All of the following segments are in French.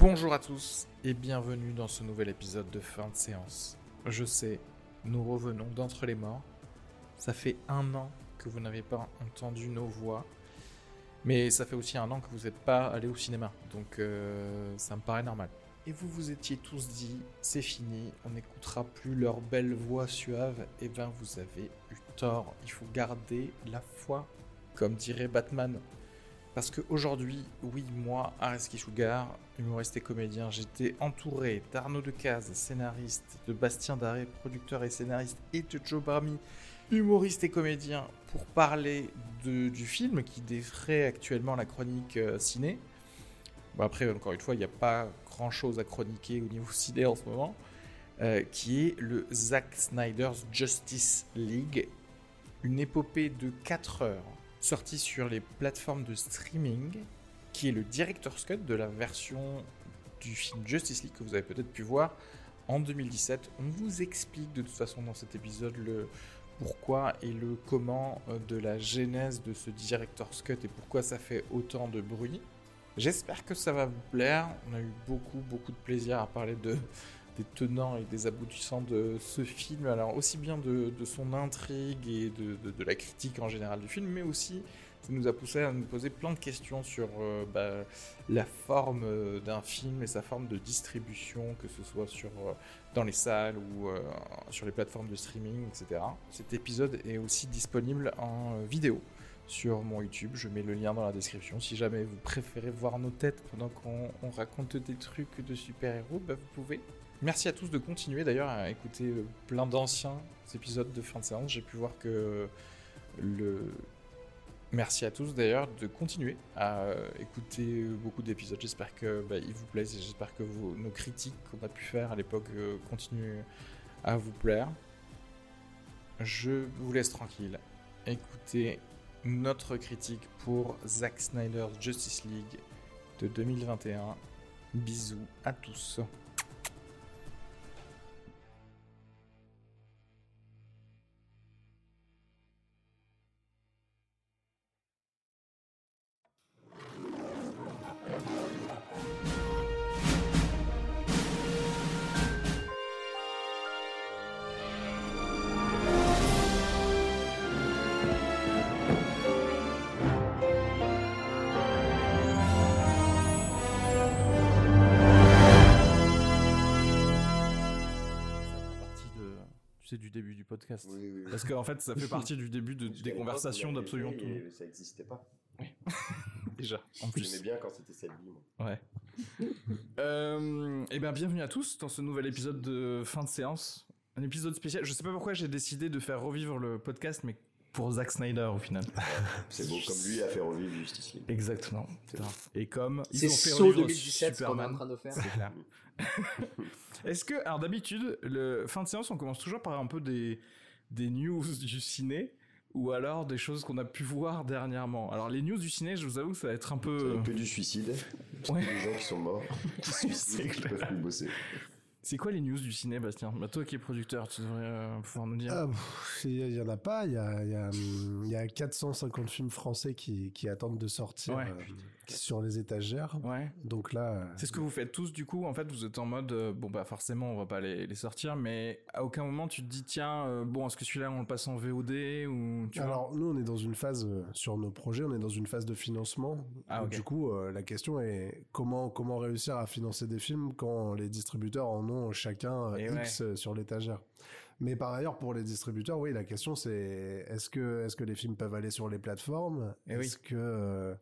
Bonjour à tous et bienvenue dans ce nouvel épisode de fin de séance. Je sais, nous revenons d'entre les morts. Ça fait un an que vous n'avez pas entendu nos voix, mais ça fait aussi un an que vous n'êtes pas allé au cinéma, donc euh, ça me paraît normal. Et vous vous étiez tous dit, c'est fini, on n'écoutera plus leurs belles voix suaves. Et ben vous avez eu tort, il faut garder la foi, comme dirait Batman. Parce qu'aujourd'hui, oui, moi, Areski Sugar, humoriste et comédien, j'étais entouré d'Arnaud Decaze, scénariste, de Bastien Daré, producteur et scénariste, et de Joe Barmy, humoriste et comédien, pour parler du film qui défrait actuellement la chronique euh, ciné. Bon, après, encore une fois, il n'y a pas grand chose à chroniquer au niveau ciné en ce moment, euh, qui est le Zack Snyder's Justice League, une épopée de 4 heures sorti sur les plateformes de streaming, qui est le director's cut de la version du film Justice League que vous avez peut-être pu voir en 2017. On vous explique de toute façon dans cet épisode le pourquoi et le comment euh, de la genèse de ce director's cut et pourquoi ça fait autant de bruit. J'espère que ça va vous plaire. On a eu beaucoup beaucoup de plaisir à parler de des tenants et des aboutissants de ce film, alors aussi bien de, son intrigue et de, la critique en général du film, mais aussi ça nous a poussé à nous poser plein de questions sur euh, bah, la forme euh, d'un film et sa forme de distribution, que ce soit sur, euh, dans les salles ou sur les plateformes de streaming, etc. Cet épisode est aussi disponible en vidéo sur mon YouTube. Je mets le lien dans la description. Si jamais vous préférez voir nos têtes pendant qu'on on raconte des trucs de super-héros, bah, vous pouvez. Merci à tous de continuer d'ailleurs à écouter euh, plein d'anciens épisodes de fin de séance. J'ai pu voir que le. Merci à tous d'ailleurs de continuer à euh, écouter beaucoup d'épisodes. J'espère que bah, ils vous plaisent et j'espère que nos critiques qu'on a pu faire à l'époque euh, continuent à vous plaire. Je vous laisse tranquille. Écoutez notre critique pour Zack Snyder's Justice League de 2021. Bisous à tous. Du début du podcast. Oui, oui, oui. Parce qu'en fait, ça fait partie du début de, des conversations d'absolument tout. et Ça n'existait pas. Déjà, en plus. J'aimais bien quand c'était celle moi. Ouais. euh, et bien, bienvenue à tous dans ce nouvel épisode de fin de séance. Un épisode spécial. Je sais pas pourquoi j'ai décidé de faire revivre le podcast, mais pour Zack Snyder au final. C'est beau, comme lui a fait revivre Justice League. Exactement. Et comme ils C'est ont fait saut revivre 2017 ce qu'on est en Superman. train de faire. C'est clair. Est-ce que, alors d'habitude, le fin de séance, on commence toujours par un peu des, des news du ciné ou alors des choses qu'on a pu voir dernièrement? Alors les news du ciné, je vous avoue, ça va être un peu. va que du suicide. Ouais. Des gens qui sont morts, qui suicident, qui peuvent plus bosser. C'est quoi les news du ciné, Bastien? Bah, Toi qui es producteur, tu devrais euh, pouvoir nous dire. Ah, Il y, en a pas, il y a, y, a, hum, y a 450 films français qui, qui attendent de sortir Ouais. euh, sur les étagères. Ouais. Donc là, euh, C'est ce que vous faites tous du coup. En fait, vous êtes en mode euh, bon bah forcément on va pas les, les sortir, mais à aucun moment tu te dis tiens bon est-ce que celui-là on le passe en VOD ou tu vois? Alors nous on est dans une phase sur nos projets, on est dans une phase de financement. Ah, Donc, ok. Du coup, la question est comment comment réussir à financer des films quand les distributeurs en ont chacun euh, Et X sur l'étagère. Mais par ailleurs, pour les distributeurs, oui, la question c'est est-ce que est-ce que les films peuvent aller sur les plateformes? Eh oui. Est-ce que euh,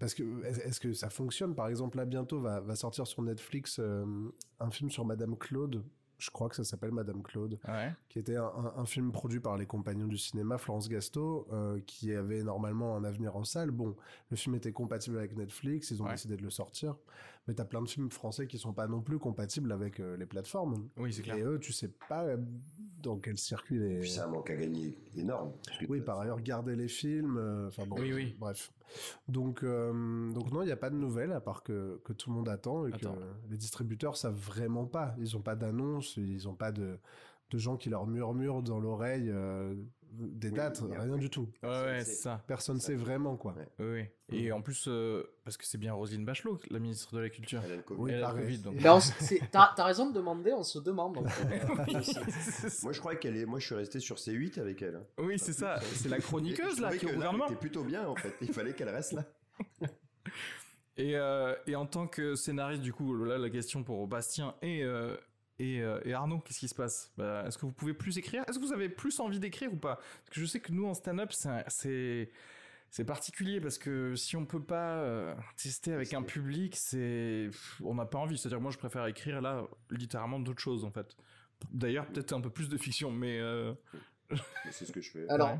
parce que est-ce est-ce que ça fonctionne? Par exemple, là bientôt va va sortir sur Netflix euh, un film sur Madame Claude. Je crois que ça s'appelle Madame Claude Ouais. qui était un, un- un film produit par les compagnons du cinéma, Florence Gasto, euh, qui avait normalement un avenir en salle. Bon, le film était compatible avec Netflix, ils ont Ouais. décidé de le sortir. Mais t'as plein de films français qui sont pas non plus compatibles avec euh, les plateformes. Oui c'est clair. Et eux, tu sais pas euh, dans quel circuit les... Puis c'est un manque à gagner énorme. Oui, par ailleurs, garder les films, euh, enfin bon, Oui, oui. bref. Donc, euh, donc non, il n'y a pas de nouvelles, à part que, que tout le monde attend et Attends. que les distributeurs savent vraiment pas. Ils ont pas d'annonce, ils ont pas de, de gens qui leur murmurent dans l'oreille. euh, des Oui, dates, rien du tout. Ouais, ouais, c'est- ça. Personne ne sait vraiment quoi. Ouais. Oui, oui. Et en plus, euh, parce que c'est bien Roselyne Bachelot, la ministre de la Culture. Elle a le Covid. Oui, Elle a le pareil. Covid, donc. Ben, T'as t'as raison de demander, on se demande. donc, euh, Moi, je crois qu'elle est. Moi, je suis resté sur C8 avec elle. hein. Oui, c'est ça. C'est la chroniqueuse, Et là, qui est au gouvernement. Plutôt bien, en fait. Il fallait qu'elle reste là. Et, euh, et en tant que scénariste, du coup, là, la question pour Bastien et, euh, et, euh, et Arnaud, qu'est-ce qui se passe? Bah, Est-ce que vous pouvez plus écrire? Est-ce que vous avez plus envie d'écrire ou pas? Parce que je sais que nous, en stand-up, c'est particulier parce que si on peut pas euh, tester avec un public, c'est on n'a pas envie. C'est-à-dire, moi, je préfère écrire là, littéralement, d'autres choses, en fait. D'ailleurs, peut-être un peu plus de fiction, mais euh, C'est ce que je fais. Alors, Ouais.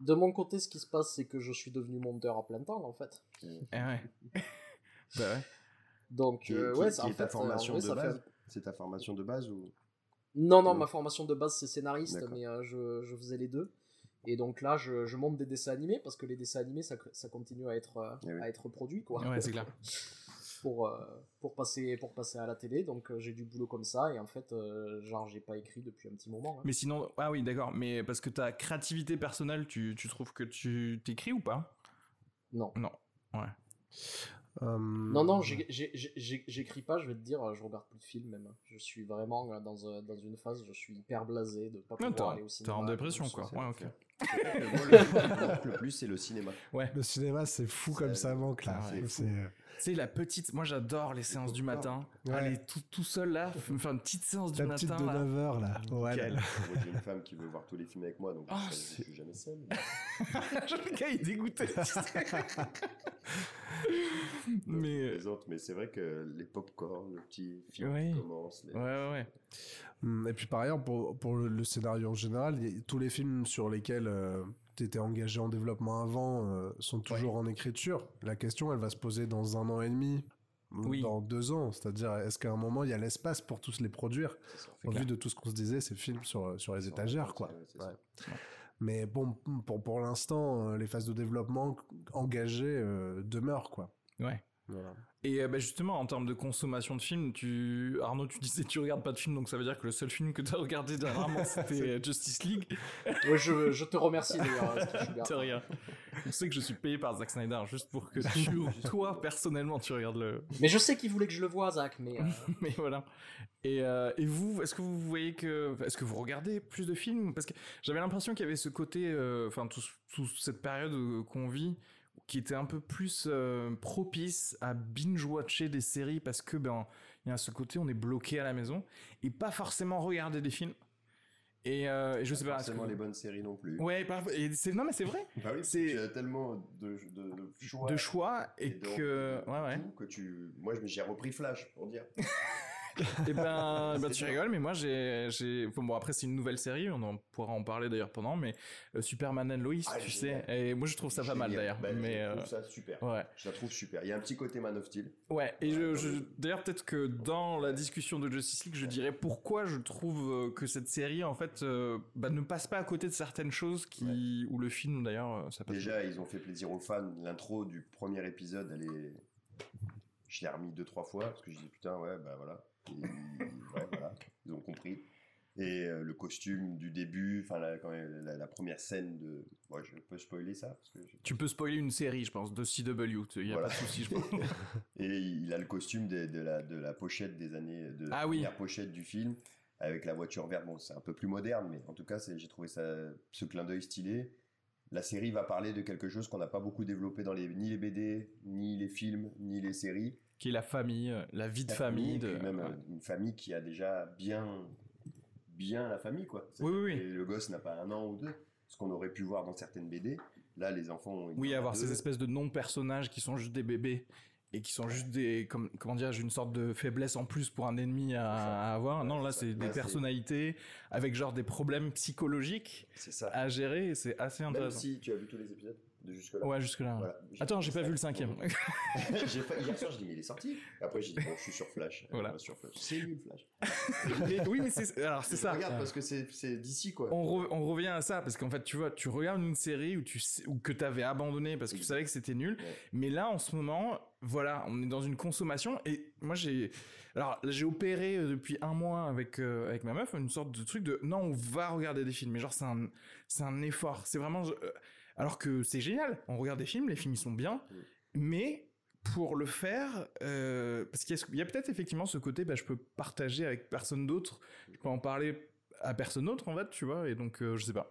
de mon côté, ce qui se passe, c'est que je suis devenu monteur à plein temps, en fait. eh ouais. bah ouais. Donc, Qui, euh, qui- ouais, qui ça, en fait, en formation vrai, de ça fait- C'est ta formation de base ou? Non, non, ma formation de base c'est scénariste, mais euh, je, je faisais les deux. Et donc là, je, je monte des dessins animés parce que les dessins animés, ça, ça continue à être, euh, Eh oui. à être produit, quoi. Ouais, c'est clair. pour, euh, pour, passer, pour passer à la télé. Donc euh, j'ai du boulot comme ça. Et en fait, euh, genre, j'ai pas écrit depuis un petit moment. hein. Mais sinon, ah oui, d'accord. Mais parce que ta créativité personnelle, tu, tu trouves que tu t'écris ou pas? Non. Non. Ouais. Euh, Non, non, j'ai- j'écris pas, je vais te dire, euh, je regarde plus de films même. Je suis vraiment euh, dans, un- dans une phase, je suis hyper blasé de pas pouvoir t'es aller au t'es cinéma. en de dépression, quoi. Ouais, ok. Le, le plus, c'est le cinéma. Ouais. Le cinéma, c'est fou comme ça manque là. Ouais, C'est- sais, la petite. Moi, j'adore les séances du matin. Ouais. Aller tout, tout seul là, f- faire une petite séance du La petite matin de là. 9h là. Ouais, J'ai une femme qui veut voir tous les films avec moi, donc Ah, je, suis jamais seul. le gars, il est dégoûté. mais. euh, Les autres, mais c'est vrai que les pop-corn, le petit film Oui. qui commence. les- Ouais, ouais, ouais. Hum, Et puis par ailleurs, pour, pour le, le scénario en général, tous les films sur lesquels tu étais engagé en développement avant euh, sont toujours en écriture. La question, elle va se poser dans un an et demi, ou Oui. dans deux ans. C'est-à-dire, est-ce qu'à un moment, il y a l'espace pour tous les produire? Au clair. vu de tout ce qu'on se disait, ces films sur, sur les étagères, quoi. ça. Ouais. Mais bon, pour, pour l'instant, euh, les phases de développement engagées euh, demeurent, quoi. Ouais. Voilà. Et euh, bah, justement, en termes de consommation de films, tu... Arnaud, tu disais que tu regardes pas de films, donc ça veut dire que le seul film que tu as regardé dernièrement, c'était euh, Justice League. Ouais, je, je te remercie d'ailleurs. Sugar. De rien. Je sais que je suis payé par Zack Snyder juste pour que tu, toi, personnellement, tu regardes le. Mais je sais qu'il voulait que je le voie, Zach, mais. euh, Mais voilà. Et, euh, et vous, est-ce que vous voyez que. Est-ce que vous regardez plus de films? Parce que j'avais l'impression qu'il y avait ce côté. euh, Enfin, toute cette période qu'on vit qui était un peu plus euh, propice à binge-watcher des séries parce que, ben, il y a ce côté, on est bloqué à la maison et pas forcément regarder des films. Et, euh, et je sais pas. forcément que- les bonnes séries non plus. Ouais, et c'est non mais c'est vrai. Bah oui, C'est- tu as tellement de, de, de choix. De choix et donc, que de ouais ouais. que tu. Moi, j'ai repris Flash pour dire. Et ben, ben, C'est tu rigoles, mais moi j'ai, j'ai, bon après c'est une nouvelle série, on en pourra en parler d'ailleurs pendant, mais euh, Superman and Lois, Ah, tu sais, et moi je trouve ça pas mal d'ailleurs, Bah, mais je euh, trouve ça super. ouais, Je la trouve super. Il y a un petit côté Man of Steel. ouais, et je, Ouais, je- ouais. d'ailleurs peut-être que dans la discussion de Justice League, je dirais pourquoi je trouve euh, que cette série en fait euh, bah, ne passe pas à côté de certaines choses qui, ou le film d'ailleurs, euh, ça passe. Déjà, ils ont fait plaisir aux fans. L'intro du premier épisode, elle est. Je l'ai remis deux, trois fois parce que je dis putain, ouais, bah voilà. Et, ouais, voilà. Ils ont compris. Et euh, le costume du début, enfin, la, la, la première scène de. Moi, je peux spoiler ça parce que j'ai- Tu peux spoiler une série, je pense, de CW, il y a Voilà. pas de souci, je pense. Et il a le costume de, de la, de la pochette des années, de la Ah oui. première pochette du film, avec la voiture verte. Bon, c'est un peu plus moderne, mais en tout cas, j'ai trouvé ça, ce clin d'œil stylé. La série va parler de quelque chose qu'on n'a pas beaucoup développé dans les, ni les BD, ni les films, ni les séries. Qui est la famille, euh, la vie de famille, de. puis même ouais. euh, une famille qui a déjà bien, bien la famille, quoi. Oui, oui, oui. Le gosse n'a pas un an ou deux, ce qu'on aurait pu voir dans certaines BD. Là, les enfants ont Oui, avoir deux. ces espèces de non-personnages qui sont juste des bébés et qui sont juste des, comme, comment dire, une sorte de faiblesse en plus pour un ennemi à, à avoir. Non, là, c'est des personnalités avec genre des problèmes psychologiques ça. à gérer c'est assez Même intéressant. si tu as vu tous les épisodes. De jusque-là. Ouais, jusque-là. Voilà. Attends, j'ai pas vu le cinquième. j'ai pas, hier soir, je dis, mais il est sorti. Après, j'ai dit, bon, je suis sur Flash. Voilà. Sur Flash. C'est nul, Flash. Mais oui, mais c'est alors c'est ça. Regarde, parce que c'est c'est d'ici, quoi. On, re- on revient à ça parce qu'en fait, tu vois, tu regardes une série où tu sais, ou que t'avais abandonné parce que tu savais que c'était nul. Ouais. Mais là, en ce moment, voilà, on est dans une consommation et moi j'ai, alors j'ai opéré euh, depuis un mois avec euh, avec ma meuf une sorte de truc de non, on va regarder des films. Mais genre c'est un c'est un effort. C'est vraiment euh, alors que c'est génial. On regarde des films, les films ils sont bien, Mm. mais pour le faire, euh, parce qu'il y a, ce- il y a peut-être effectivement ce côté, bah, je peux partager avec personne d'autre, je peux en parler à personne d'autre en fait, tu vois, et donc euh, je sais pas.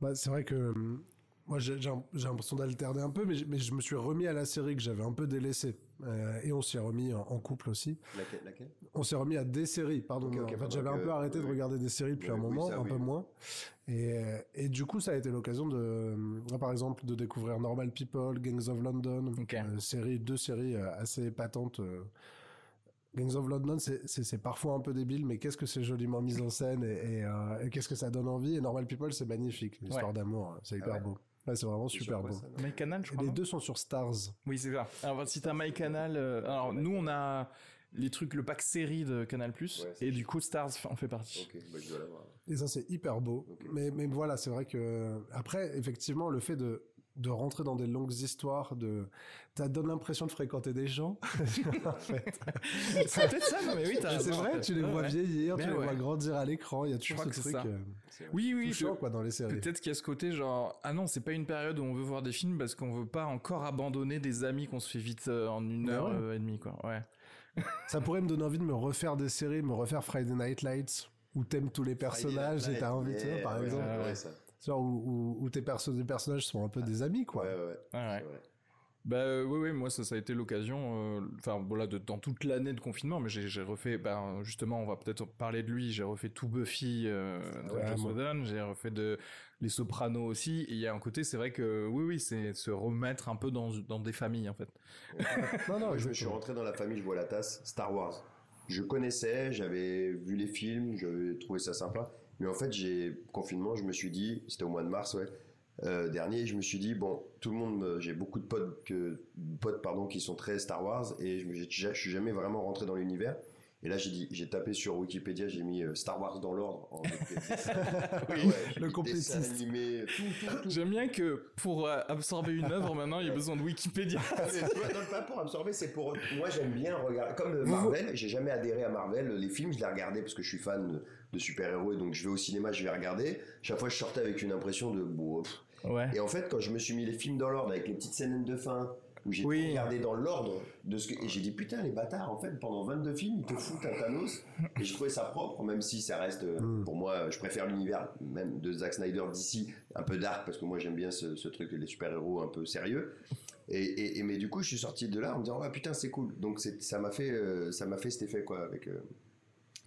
Bah, c'est vrai que hum, moi j'ai l'impression d'alterner un peu, mais, je- mais je me suis remis à la série que j'avais un peu délaissée. Euh, et on s'y est remis en, en couple aussi. Laquelle, laquelle? On s'est remis à des séries, pardon. En fait, j'avais un peu arrêté de regarder des séries depuis Oui, un oui, moment, ça, un oui, peu moins. Et, euh, et du coup, ça a été l'occasion de, euh, par exemple, de découvrir Normal People, Gangs of London, Ok. euh, série, deux séries euh, assez épatantes. euh. Gangs of London, c'est- parfois un peu débile, mais qu'est-ce que c'est joliment mis en scène et, et, euh, et qu'est-ce que ça donne envie? Et Normal People, c'est magnifique, l'histoire Ouais. d'amour, c'est hyper Ah ouais beau. Ouais, c'est vraiment super beau. ça, non My Canal, je Et crois. les deux sont sur Stars. Oui, c'est ça. Alors si t'as My Canal, euh, alors nous on a les trucs, le pack série de Canal Plus, Ouais, et du coup Stars en fait partie. Bah, je dois l'avoir. Et ça, c'est hyper beau. Mais, mais voilà, c'est vrai que. Après, effectivement, le fait de, de rentrer dans des longues histoires, de. Ça donne l'impression de fréquenter des gens. en fait. c'est peut-être ça, non mais oui, c'est vrai, tu les vois ouais. vieillir, tu Ben les vois grandir à l'écran. Il y a toujours ce truc ça. euh. Oui, oui, touchant, je- quoi, dans les séries. Peut-être qu'il y a ce côté genre ah non c'est pas une période où on veut voir des films parce qu'on veut pas encore abandonner des amis qu'on se fait vite euh, en une Bah heure ouais. euh, et demie quoi ouais Ça pourrait me donner envie de me refaire des séries, me refaire Friday Night Lights, où t'aimes tous les personnages et t'as envie de. Par ouais, exemple. Genre où, où, où tes perso personnages sont un peu des amis, quoi. Ouais, ouais, ouais. ouais, ouais. c'est vrai. bah euh, oui oui moi ça ça a été l'occasion euh, enfin voilà de, dans toute l'année de confinement mais j'ai refait ben justement on va peut-être parler de lui j'ai refait tout Buffy euh, ouais. Whedon j'ai refait de les Sopranos aussi et il y a un côté c'est vrai que oui oui c'est se remettre un peu dans dans des familles en fait Non, non, je me suis rentré dans la famille, je vois la tasse, Star Wars. Je connaissais, j'avais vu les films, j'avais trouvé ça sympa. Mais en fait, j'ai confinement, je me suis dit, c'était au mois de mars, ouais, euh, dernier, je me suis dit, bon, tout le monde, j'ai beaucoup de potes, potes pardon, qui sont très Star Wars et je, j'ai- je suis jamais vraiment rentré dans l'univers. Et là, j'ai dit, j'ai tapé sur Wikipédia, j'ai mis euh, Star Wars dans l'ordre. en- Ouais, j'ai le complétiste. dessins animés, tout, tout, tout. j'aime bien que pour euh, absorber une œuvre maintenant il y a besoin de Wikipédia Ah, non, pas pour absorber, c'est pour. Moi, j'aime bien regarder. Comme euh, Marvel, j'ai jamais adhéré à Marvel. Les films, je les regardais parce que je suis fan de, super-héros et donc je vais au cinéma, je vais regarder. Chaque fois, je sortais avec une impression de. ouais Et en fait, quand je me suis mis les films dans l'ordre avec les petites scènes de fin, où j'ai Oui. regardé dans l'ordre de ce que. Et j'ai dit, putain, les bâtards, en fait, pendant 22 films, ils te foutent un Thanos. Et je trouvais ça propre, même si ça reste. euh, Mm. Pour moi, je préfère l'univers même de Zack Snyder d'ici, un peu dark, parce que moi, j'aime bien ce, ce truc, les super-héros un peu sérieux. Et, et, et- mais du coup, je suis sorti de là en me disant, ah putain, c'est cool. Donc, ça m'a fait, euh, ça m'a fait cet effet, quoi, avec. euh,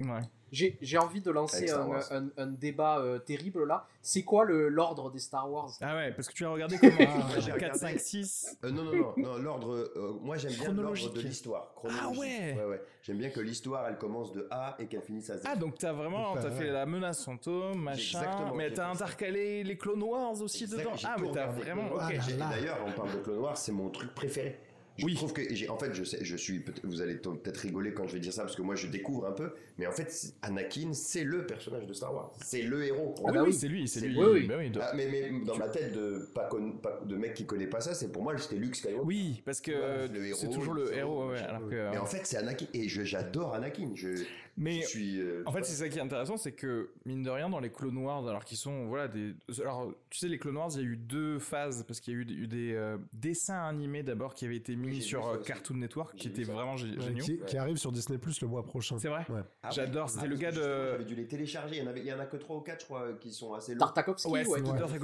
ouais J'ai j'ai envie de lancer un, un- un débat euh, terrible là. C'est quoi le- l'ordre des Star Wars? Ah ouais parce que tu as regardé comment Ah, j'ai 4 regardé. 5 6 Euh, non, non, non, non l'ordre. euh, moi, j'aime bien l'ordre de l'histoire. chronologique. Ah ouais. ouais, ouais. J'aime bien que l'histoire, elle commence de A et qu'elle finisse à Z. Ah donc t'as vraiment t'as fait la menace fantôme machin Exactement, mais t'as intercalé les Clone Wars aussi Exact, dedans ah mais t'as vraiment Clone Wars. ok J'ai- là. D'ailleurs, on parle de Clone Wars, c'est mon truc préféré. Je Oui. trouve que, en fait, je sais, je suis, vous allez peut-être rigoler quand je vais dire ça parce que moi, je découvre un peu, mais en fait, Anakin, c'est le personnage de Star Wars, c'est le héros. Ah bah oui, oui. c'est lui c'est lui lui. Oui, oui. Bah Ah, mais, mais dans ma tête de pas, con- pas- de mec qui connaît pas ça, c'est pour moi, c'était Luke Skywalker. oui parce que Ouais, c'est toujours le héros ouais, machin. alors que Mais en fait, c'est Anakin et j'adore Anakin. Je, mais je suis. euh, En fait, c'est ça qui est intéressant, c'est que mine de rien, dans les Clone Wars, alors qu'ils sont voilà des, alors tu sais les Clone Wars, il y a eu deux phases parce qu'il y a eu, eu des euh, dessins animés d'abord qui avaient été mis sur ça euh. Cartoon Network, qui étaient vraiment gé- Ouais, géniaux. qui, qui arrive sur Disney Plus le mois prochain. C'est vrai? Ouais. Ah. J'adore. C'était Ah, le parce gars de J'avais dû les télécharger. Il y en, avait, il y en a que 3 ou 4, je crois, qui sont assez longs. Tartakovsky Ouais,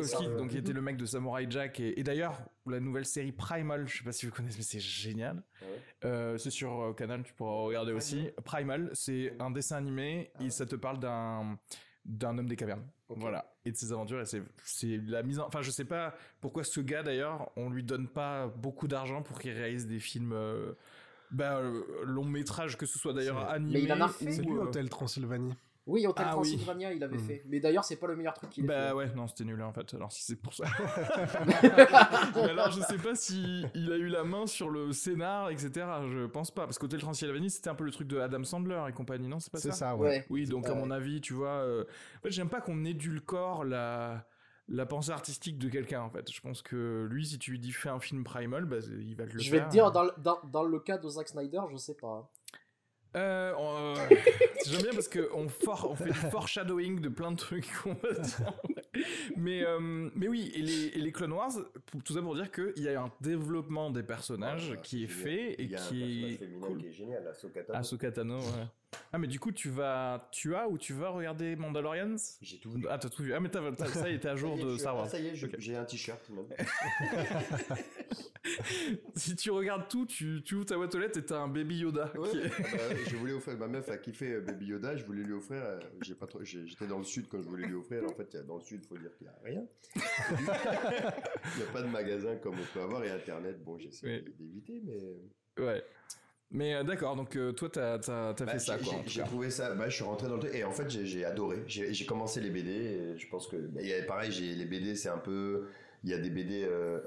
ça. donc qui était le mec de Samurai Jack. Et, et d'ailleurs, la nouvelle série Primal, je sais pas si vous connaissez, mais c'est génial. Ah c'est sur Canal, tu pourras regarder aussi. Primal, c'est un dessin animé Ah et ça te parle d'un d'un homme des cavernes. Voilà. Et de ses aventures. Et c'est c'est la mise en. Enfin, je sais pas pourquoi ce gars d'ailleurs, on lui donne pas beaucoup d'argent pour qu'il réalise des films. Euh, bah, euh, long métrage, que ce soit d'ailleurs animé. Mais il en a fait. C'est lui euh, Hôtel Transylvanie. Oui, Hotel Ah oui. Transylvania, il avait Mm. fait. Mais d'ailleurs, c'est pas le meilleur truc qu'il ait Bah fait. ouais, non, c'était nul en fait. Alors si c'est pour ça. Mais alors je sais pas si il a eu la main sur le scénar, etc. Je pense pas. Parce qu'Hotel Transylvanie, c'était un peu le truc de Adam Sandler et compagnie, non C'est pas C'est ça ça, ouais. Ouais. Oui, donc à mon avis, tu vois, euh, en fait, j'aime pas qu'on édulcore la la pensée artistique de quelqu'un en fait. Je pense que lui, si tu lui dis fais un film primal, bah, il va te le Je faire. vais te dire, dans, le- dans, dans le cas de Zack Snyder, je sais pas. Euh, on- euh, J'aime bien parce que on, for- on fait du foreshadowing de plein de trucs qu'on va dire. Mais, euh, mais oui, et les, et les Clone Wars, pour- tout ça pour dire qu'il y a un développement des personnages qui est fait et Il y a un qui est féminin cool. qui est génial, Ahsoka Tano. Ahsoka Tano, ouais. Ah, mais du coup, tu vas, tu as ou tu vas regarder Mandalorians? J'ai tout vu. Ah, t'as tout vu. Ah, mais t'as, t'as- ça y est, t'es à jour de Star ah, Wars. Ça y est, je- j'ai un t-shirt. même. Si tu regardes tout, tu, tu ouvres ta boîte aux lettres et t'as un baby Yoda. Ouais, qui est- bah je voulais offrir. Ma meuf a kiffé euh, Baby Yoda. Je voulais lui offrir. euh, J'ai pas trop. j'ai- J'étais dans le sud quand je voulais lui offrir. Alors, en fait, dans le sud, faut dire qu'il y a rien. Il n'y a pas de magasin comme on peut avoir et Internet. Bon, j'essaie d'éviter, mais. Ouais. Mais euh, d'accord, donc euh, toi, t'as, t'as, t'as Bah, fait ça, quoi. j'ai- trouvé ça. Bah, je suis rentré dans le truc et en fait, j'ai adoré. J'ai commencé les BD. Et je pense que. bah, y a- pareil, les BD, c'est un peu. Il y a des BD. euh,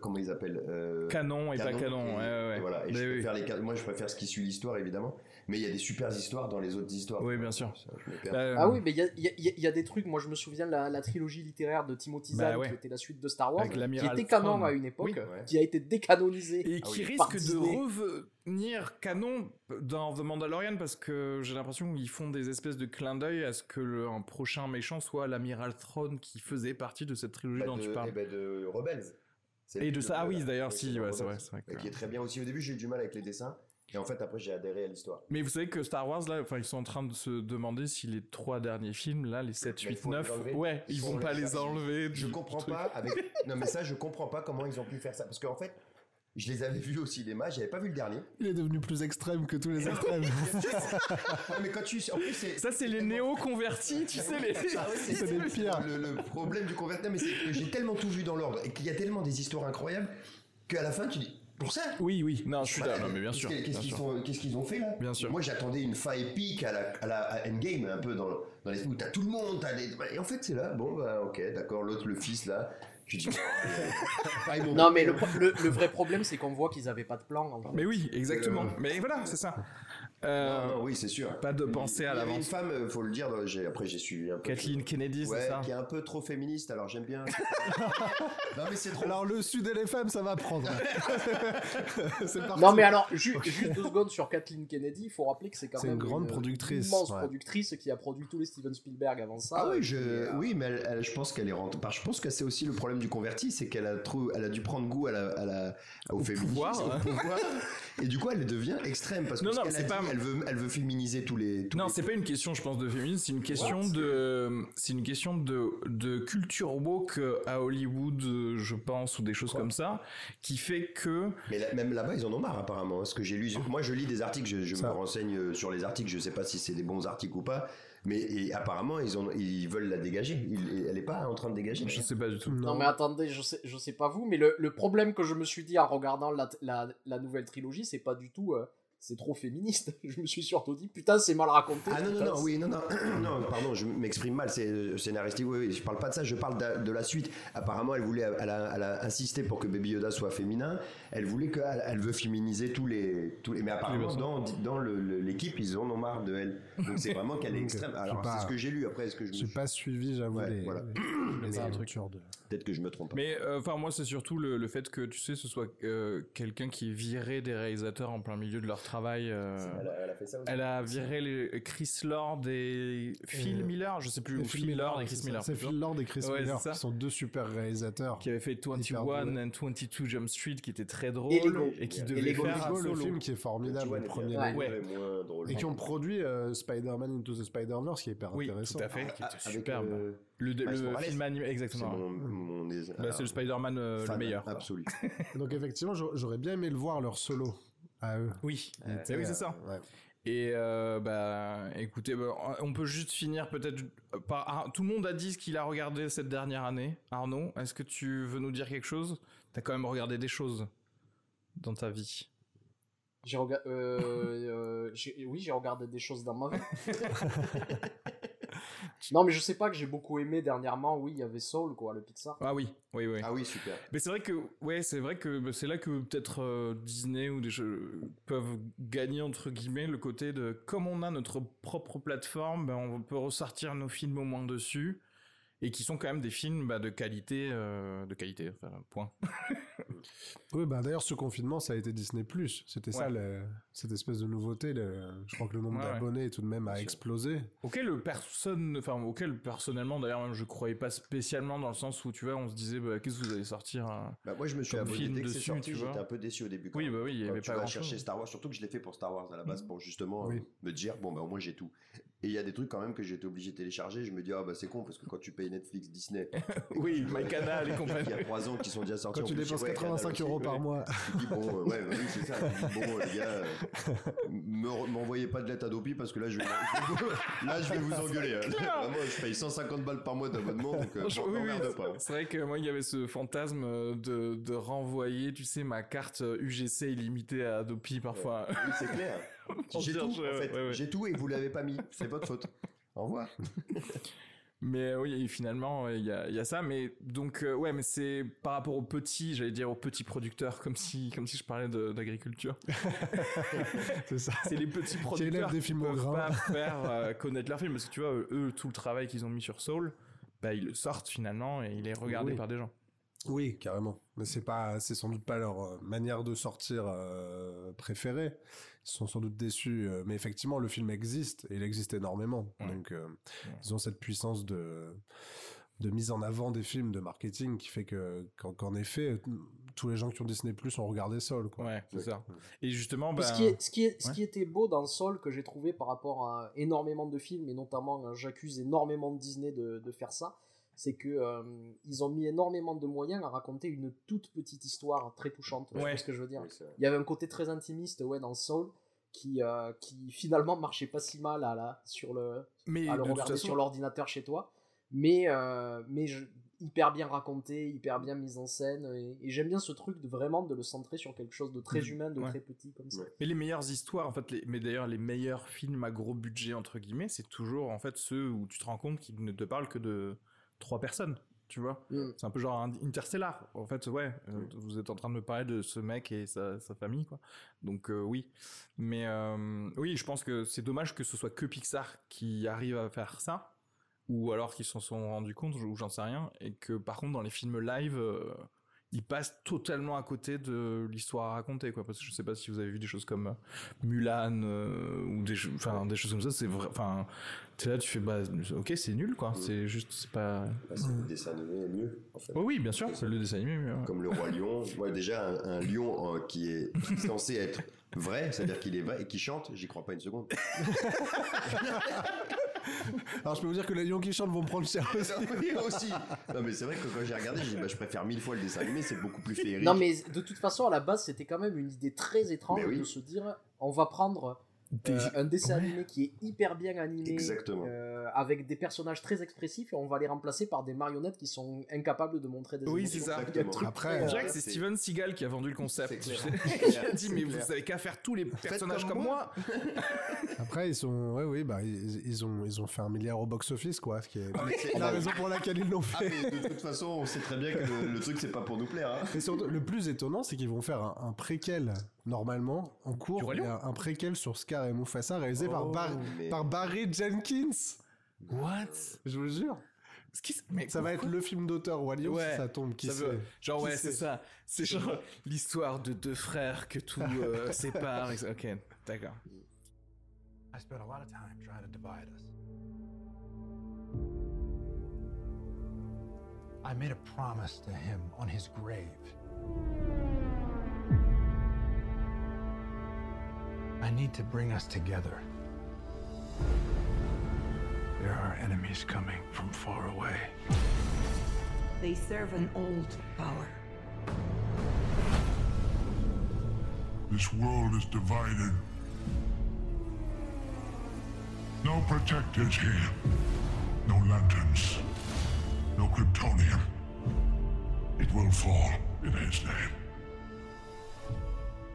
comment ils appellent Canon et pas canon, et- ouais, ouais. Voilà, et je oui. préfère les moi je préfère ce qui suit l'histoire évidemment, mais il y a des super histoires dans les autres histoires. Oui, bien sûr. Ça. Bah, Ah oui, mais il y a, il y a- il y a des trucs. Moi, je me souviens de la, la trilogie littéraire de Timothy Bah Zahn, ouais. qui était la suite de Star Wars, qui était canon à une époque, Oui. Ouais. qui a été décanonisé. Et Ah qui oui. Risque de revenir canon dans The Mandalorian parce que j'ai l'impression qu'ils font des espèces de clins d'œil à ce que le, un prochain méchant soit l'amiral Throne qui faisait partie de cette trilogie Bah, dont de, tu parles. eh ben, de Rebels. Et de ça, ah oui, d'ailleurs, si, c'est ouais, c'est vrai, vrai. Que- qui est très bien aussi. Au début, j'ai eu du mal avec les dessins, et en fait, après, j'ai adhéré à l'histoire. Mais vous savez que Star Wars, là, enfin, ils sont en train de se demander si les trois derniers films, là, les 7, Mais il 8, faut les 9, enlever. ouais, ils vont pas les enlever. Je comprends truc. pas avec. Non, mais ça, je comprends pas comment ils ont pu faire ça, parce qu'en fait, je les avais vus au cinéma, j'avais pas vu le dernier. Il est devenu plus extrême que tous les extrêmes. Ouais, mais quand tu, en plus, c'est. Ça, c'est les néo-convertis, tu sais, les. Ah ouais, C'est des pires. Le, le problème du converti, mais c'est que j'ai tellement tout vu dans l'ordre et qu'il y a tellement des histoires incroyables qu'à la fin tu dis pour ça. Oui, oui, non, je suis d'accord, non, mais bien qu'est-ce sûr. que- Qu'est-ce qu'ils ont fait là Bien sûr. Moi j'attendais une fin épique à la, à la à Endgame un peu dans, dans les où t'as tout le monde, t'as les... et en fait c'est là, bon bah ok d'accord, l'autre le fils là, je dis ah, Non, mais le, pro- le, le vrai problème, c'est qu'on voit qu'ils avaient pas de plan. en fait. Mais oui, exactement. Euh, Mais voilà, c'est ça. Euh, Non, non, oui c'est sûr. pas de pensée à Il y avait l'avance. Une femme, euh, faut le dire, j'ai- après j'ai suivi un peu. Kathleen Kennedy, Ouais, c'est ça qui est un peu trop féministe, alors j'aime bien. non mais c'est trop. Alors le sud et les femmes, ça va prendre. c'est parti. Non, mais alors, ju- juste deux secondes sur Kathleen Kennedy, il faut rappeler que c'est quand C'est même une grande productrice, immense ouais. productrice qui a produit tous les Steven Spielberg avant ça. Ah oui, je, euh, oui, mais elle- elle- je pense qu'elle est rentrée. je pense que c'est aussi le problème du converti, c'est qu'elle a trop, elle a dû prendre goût à la, à la, au, féminisme, pouvoir, au hein. pouvoir, et du coup, elle devient extrême parce que Non, non, c'est dit, elle veut, elle veut féminiser tous les. tous Non, les- c'est pas une question, je pense, de féminisme, c'est une question de, c'est une question de, de culture woke à Hollywood, je pense, ou des choses Quoi? comme ça, qui fait que, Mais là- même là-bas, ils en ont marre apparemment. Ce que j'ai lu, moi, je lis des articles, je, je me renseigne euh, sur les articles, je sais pas si c'est des bons articles ou pas. Mais et apparemment, ils, ont, ils veulent la dégager. Ils- elle est pas en train de dégager. je sais pas du tout. Non, mais attendez, je sais, je sais pas vous, mais le, le problème que je me suis dit en regardant la, la, la nouvelle trilogie, c'est pas du tout. euh, c'est trop féministe. Je me suis surtout dit, putain, c'est mal raconté. Ah non, non, putain, non, oui, non, non, non, pardon, je m'exprime mal, c'est euh, scénaristique, oui, oui, je parle pas de ça, je parle de, de la suite. Apparemment, elle voulait, elle a, elle a insisté pour que Baby Yoda soit féminin, elle voulait que, elle, elle veut féminiser tous les, tous les, mais apparemment, dans, dans l'équipe, ils en ont marre de elle. Donc c'est vraiment qu'elle est extrême. Alors, c'est ce que j'ai lu, après, est-ce que je me suis- pas suivi, j'avoue, Ouais, les, voilà. les, de. peut-être que je me trompe. Mais euh, enfin moi c'est surtout le, le fait que tu sais ce soit euh, quelqu'un qui est viré des réalisateurs en plein milieu de leur travail. Euh, Elle, a, elle a fait ça aussi. elle a viré les Chris Lord et Phil Euh, Miller, je sais plus, ou Phil Lord et Chris c'est. Miller. C'est Phil Lord et Chris Ouais, Miller, c'est qui sont deux super réalisateurs. qui avait fait 21 Hyper doué. and 22 Jump Street qui était très drôle Et Lego. et qui Et devait Lego, faire un Lego, le film qui est formidable, le premier. Ouais. Et qui ont produit euh, Spider-Man Into the Spider-Verse, qui est hyper Oui, intéressant. tout à fait, qui Ah, était superbe. euh, Le, le film animé, c'est exactement. mon, mon, Bah, c'est le Spider-Man euh, le meilleur. quoi. Absolu. Donc effectivement, j'a- j'aurais bien aimé le voir leur solo à eux. Oui, était, oui, c'est euh, ça. ouais. Et euh, bah, écoutez, bah, on peut juste finir peut-être par. ah, tout le monde a dit ce qu'il a regardé cette dernière année. Arnaud, est-ce que tu veux nous dire quelque chose? T'as quand même regardé des choses dans ta vie. J'ai rega- euh, euh, oui, j'ai regardé des choses dans ma vie. Non, mais je sais pas que j'ai beaucoup aimé dernièrement. Oui, il y avait Soul, quoi, le Pixar. Ah oui, oui, oui. Ah oui, super. Mais c'est vrai que, ouais, c'est vrai que bah, c'est là que peut-être euh, Disney ou des jeux peuvent gagner entre guillemets le côté de comme on a notre propre plateforme, ben, on peut ressortir nos films au moins dessus et qui sont quand même des films bah, de qualité, euh, de qualité, enfin, point. Oui, bah d'ailleurs, ce confinement, ça a été Disney+. C'était ça, le- cette espèce de nouveauté. le- je crois que le nombre Ouais, ouais. d'abonnés, tout de même, a explosé. auquel personne, enfin auquel personnellement d'ailleurs même je croyais pas spécialement dans le sens où tu vois on se disait bah, qu'est-ce que vous allez sortir hein Bah, moi, je me suis abonné dès que c'est dessus, sorti. tu vois. J'étais un peu déçu au début. quand Oui, bah oui, il y avait tu pas vas chercher Star Wars, surtout que je l'ai fait pour Star Wars à la base, pour justement Oui. euh, me dire, bon, bah au moins j'ai tout. Et il y a des trucs quand même que j'ai été obligé de télécharger. Je me dis, ah bah c'est con, parce que quand tu payes Netflix, Disney, oui MyCanal et il compagnie y a 3 ans qui sont déjà sortis. Quand tu dépenses ouais, Canal 85 aussi, euros par mois. Bon, euh, ouais, bah oui, c'est ça. Bon, les gars, euh, me- m'envoyez pas de lettre Adopi parce que là, je vais, là, je vais vous engueuler. hein. Vraiment, je paye 150 balles par mois d'abonnement, donc euh, oui, oui, pas. c'est vrai que moi il y avait ce fantasme euh, de, de renvoyer tu sais ma carte euh, UGC illimitée à Adopi parfois Oui, c'est clair. J'ai tout, je- en fait. ouais, ouais. J'ai tout et vous l'avez pas mis. C'est votre faute. Au revoir. Mais oui, finalement, il y a, y a ça. Mais donc, euh, ouais, mais c'est par rapport aux petits, j'allais dire aux petits producteurs, comme si, comme si je parlais d'agriculture. c'est ça. C'est les petits producteurs des qui au peuvent pas faire euh, connaître leur film. Parce que tu vois, eux, tout le travail qu'ils ont mis sur Soul, bah, ils le sortent finalement et il est regardé Oui. par des gens. Oui, carrément. Mais c'est pas, c'est sans doute pas leur euh, manière de sortir euh, préférée. Ils sont sans doute déçus, euh, mais effectivement, le film existe et il existe énormément. Ouais. Donc, euh, ils ont cette puissance de de mise en avant des films, de marketing, qui fait que qu'en qu'en effet, tous les gens qui ont Disney Plus ont regardé Soul. Quoi. Ouais, c'est Ouais. ça. Et justement, bah, ce, qui est, ce, qui est, ce qui était beau dans Soul que j'ai trouvé par rapport à énormément de films, et notamment euh, j'accuse énormément de Disney de, de faire ça, c'est que euh, ils ont mis énormément de moyens à raconter une toute petite histoire très touchante. Ouais. ce que je veux dire Oui. Il y avait un côté très intimiste ouais, dans Soul qui, euh, qui finalement marchait pas si mal à, la, sur le, mais à le regarder façon, sur l'ordinateur chez toi, mais, euh, mais je- hyper bien raconté, hyper bien mise en scène, et, et j'aime bien ce truc de vraiment de le centrer sur quelque chose de très Mhm. humain, de Ouais. très petit comme ça. Mais les meilleures histoires, en fait, les, mais d'ailleurs les meilleurs films à gros budget entre guillemets, c'est toujours en fait ceux où tu te rends compte qu'ils ne te parlent que de trois personnes, tu vois. Mm. C'est un peu genre un Interstellar. En fait, ouais, euh, vous êtes en train de me parler de ce mec et sa, sa famille, quoi. Donc euh, oui, mais euh, oui, je pense que c'est dommage que ce soit que Pixar qui arrive à faire ça, ou alors qu'ils s'en sont rendus compte, ou j'en sais rien, et que par contre dans les films live. euh, ils passent totalement à côté de l'histoire à raconter quoi parce que je sais pas si vous avez vu des choses comme euh, Mulan euh, ou des cho- enfin des choses comme ça c'est vrai enfin t'es là tu fais bah ok c'est nul quoi c'est juste c'est pas Bah, c'est le dessin animé mieux, en fait. oh oui bien sûr c'est le dessin animé ouais. Comme le roi lion. Moi, déjà, un, un lion euh, qui est censé être vrai, c'est-à-dire qu'il est vrai et qui chante, j'y crois pas une seconde. Alors, je peux vous dire que les lions qui chantent vont prendre cher aussi. oui, aussi. Non, mais c'est vrai que quand j'ai regardé, j'ai dit, bah, je préfère mille fois le dessin animé, c'est beaucoup plus féerique. Non mais de toute façon à la base c'était quand même une idée très étrange Mais oui. de se dire on va prendre Des- euh, un dessin Ouais. animé qui est hyper bien animé, Exactement. euh, avec des personnages très expressifs et on va les remplacer par des marionnettes qui sont incapables de montrer des Oui, émotions. c'est ça. Après, euh, dirait que c'est Steven Seagal qui a vendu le concept. Il a dit, mais clair. vous avez qu'à faire tous les personnages comme comme moi. Après, ils sont, ouais, oui, bah, ils, ils ont, ils ont fait un milliard au box-office, quoi, ce qui est la raison pour laquelle ils l'ont Ah, fait. mais de toute façon, on sait très bien que le, le truc, c'est pas pour nous plaire. Hein. Et surtout, le plus étonnant, c'est qu'ils vont faire un, un préquel, normalement, en cours. Il y a un préquel sur Scar et Mufasa réalisé par, Oh. Bar- Mais- par Barry Jenkins. What? Je vous jure. Mais Ça va être le film d'auteur Lion Ouais, si ça tombe. Qui ça sait veut- Genre, Qui ouais, c'est ça. C'est genre l'histoire de deux frères que tout euh, sépare. Ok, d'accord. I spent a lot of time trying to divide us. I made a promise to him on his grave. I need to bring us together. There are enemies coming from far away. They serve an old power. This world is divided. No protectors here. No lanterns. No Kryptonium. It will fall in his name.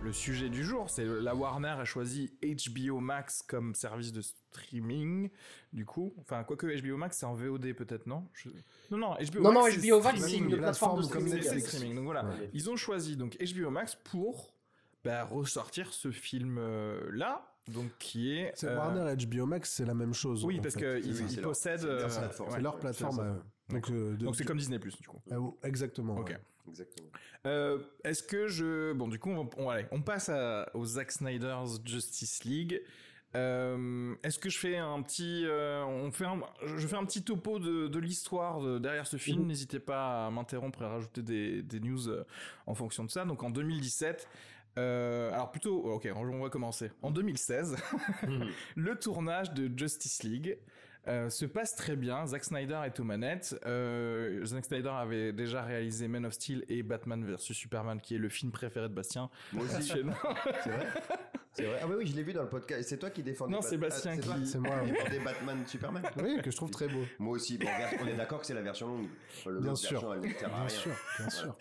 Le sujet du jour. C'est la Warner a choisi HBO Max comme service de streaming. Du coup, enfin, quoique HBO Max, c'est en VOD peut-être, non? Je- Non, non, HBO Non, non, Max. HBO Max, c'est streaming. une plateforme de comme streaming. C'est Netflix. streaming. Donc voilà, Ouais. ils ont choisi donc HBO Max pour bah, ressortir ce film euh, là, donc qui est. C'est euh, Warner et HBO Max, c'est la même chose. Oui, parce qu'ils possèdent. c'est leur euh, plateforme. Donc, euh, de- Donc c'est comme Disney Plus du coup. Ah, exactement. Ok. ouais. Exactement. Euh, Est-ce que je bon du coup on, va- on, allez, on passe à, au Zack Snyder's Justice League. Euh, Est-ce que je fais un petit euh, on fait un, je fais un petit topo de, de l'histoire de- derrière ce film. Mhm. N'hésitez pas à m'interrompre et à rajouter des, des news euh, en fonction de ça. Donc en 2017. euh, alors plutôt, ok, on va commencer. En 2016, le tournage de Justice League euh, se passe très bien. Zack Snyder est aux manettes. Euh, Zack Snyder avait déjà réalisé Man of Steel et Batman vs Superman, qui est le film préféré de Bastien. Moi aussi. C'est vrai C'est vrai. Ah bah oui, je l'ai vu dans le podcast. C'est toi qui défendais. Non, Bat- Sébastien Ah, qui- C'est moi. qui défendais Batman Superman. Oui, que je trouve très beau. Moi aussi. Bon, on est d'accord que c'est la version longue. Le Bien sûr. version, Bien rien. sûr, bien sûr.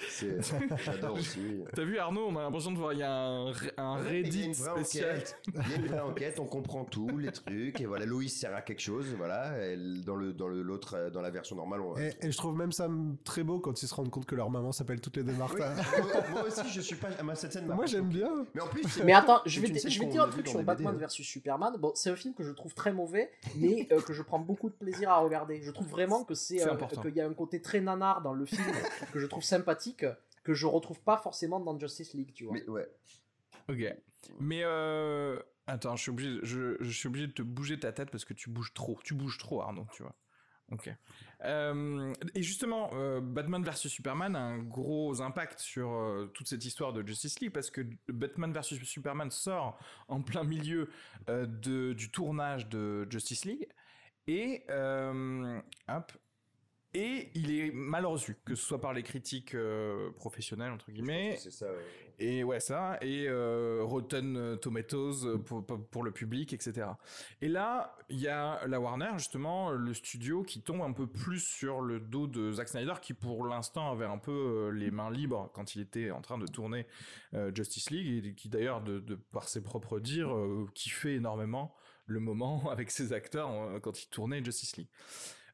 J'adore aussi. T'as vu Arnaud On a l'impression de voir il y a un, un Reddit spécial. Il y a une vraie enquête, on comprend tout, les trucs, et voilà, Loïs sert à quelque chose, voilà. Elle, dans le dans le l'autre, euh, dans la version normale, on. Et, et je trouve même ça très beau quand ils se rendent compte que leur maman s'appelle toutes les deux Oui, Martha. moi, moi aussi, je suis pas. moi, cette scène Moi j'aime bien. Mais en plus, Mais attends, je vais, je vais dire a un truc sur Batman hein. vs Superman. Bon, c'est un film que je trouve très mauvais, mais euh, que je prends beaucoup de plaisir à regarder. Je trouve vraiment que c'est euh, important. qu'il y a un côté très nanar dans le film que je trouve sympathique, que je retrouve pas forcément dans Justice League, tu vois. Mais ouais. Ok. Mais euh... attends, je suis obligé, de te bouger ta tête parce que tu bouges trop. Tu bouges trop, Arnaud, tu vois. Ok. Euh, et justement, euh, Batman vs Superman a un gros impact sur euh, toute cette histoire de Justice League parce que Batman vs Superman sort en plein milieu du tournage de Justice League et hop. Et il est mal reçu, que ce soit par les critiques euh, professionnelles entre guillemets, C'est ça. ouais. et ouais, ça, et euh, Rotten Tomatoes euh, pour, le public, etc. Et là, il y a la Warner, justement, le studio qui tombe un peu plus sur le dos de Zack Snyder, qui pour l'instant avait un peu les mains libres quand il était en train de tourner euh, Justice League, et qui d'ailleurs, de, de- par ses propres dires, kiffait énormément le moment avec ses acteurs quand il tournait Justice League.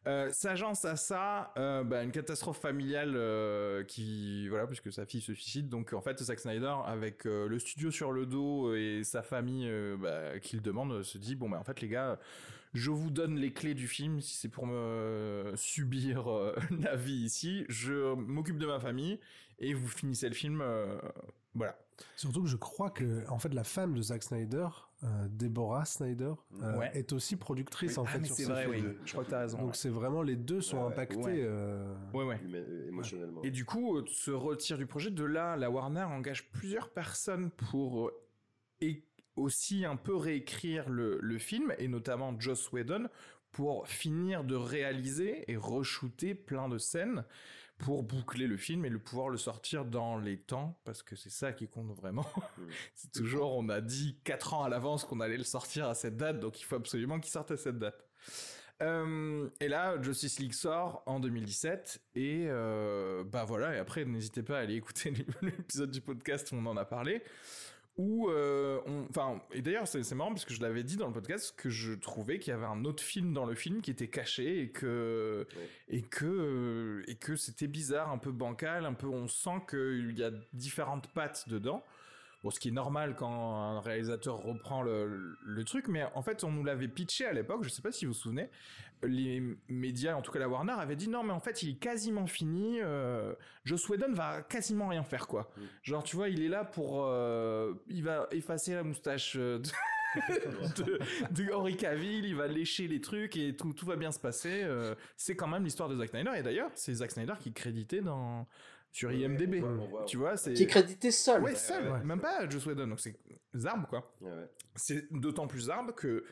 Euh, S'agence à ça, euh, bah, une catastrophe familiale euh, qui, voilà, puisque sa fille se suicide. Donc en fait, Zack Snyder, avec le studio sur le dos et sa famille bah, qui le demande, se dit bon bah en fait les gars, je vous donne les clés du film si c'est pour me subir la vie ici. Je m'occupe de ma famille et vous finissez le film, voilà. Surtout que je crois que en fait la femme de Zack Snyder, euh, Deborah Snyder, euh, Ouais. est aussi productrice Oui. en Ah, fait mais sur c'est ce vrai, film. oui. Je crois que t'as raison. Donc ouais. c'est vraiment les deux sont Ouais, impactés. Ouais. euh, Ouais, ouais. Humain- euh, émotionnellement. Et du coup, euh, se retire du projet. De là, la Warner engage plusieurs personnes pour euh, et aussi un peu réécrire le, le film, et notamment Joss Whedon, pour finir de réaliser et re-shooter plein de scènes pour boucler le film et le pouvoir le sortir dans les temps, parce que c'est ça qui compte vraiment. Mm. c'est toujours, on a dit 4 ans à l'avance qu'on allait le sortir à cette date, donc il faut absolument qu'il sorte à cette date. Euh, et là, Justice League sort en 2017 et euh, bah voilà. Et après, n'hésitez pas à aller écouter l'épisode du podcast où on en a parlé. Où, euh, on- enfin, et d'ailleurs, c'est marrant parce que je l'avais dit dans le podcast que je trouvais qu'il y avait un autre film dans le film qui était caché et que Ouais. et que euh, et que c'était bizarre, un peu bancal, un peu. On sent qu'il y a différentes pattes dedans. Bon, ce qui est normal quand un réalisateur reprend le, le truc, mais en fait, on nous l'avait pitché à l'époque, je sais pas si vous vous souvenez, les médias, en tout cas la Warner, avaient dit non, mais en fait, il est quasiment fini, euh, Joss Whedon va quasiment rien faire, quoi. Mm. Genre, tu vois, il est là pour... euh, il va effacer la moustache euh, de, de, de Henry Cavill, il va lécher les trucs et tout, tout va bien se passer. euh, c'est quand même l'histoire de Zack Snyder, et d'ailleurs, c'est Zack Snyder qui est crédité dans... Sur Ouais, IMDB, on voit- on voit- tu vois, c'est... Qui est crédité seul. Ouais, seul, ouais. même pas Joss Whedon, donc c'est Zarb, quoi. Ouais, ouais. C'est d'autant plus Zarb que,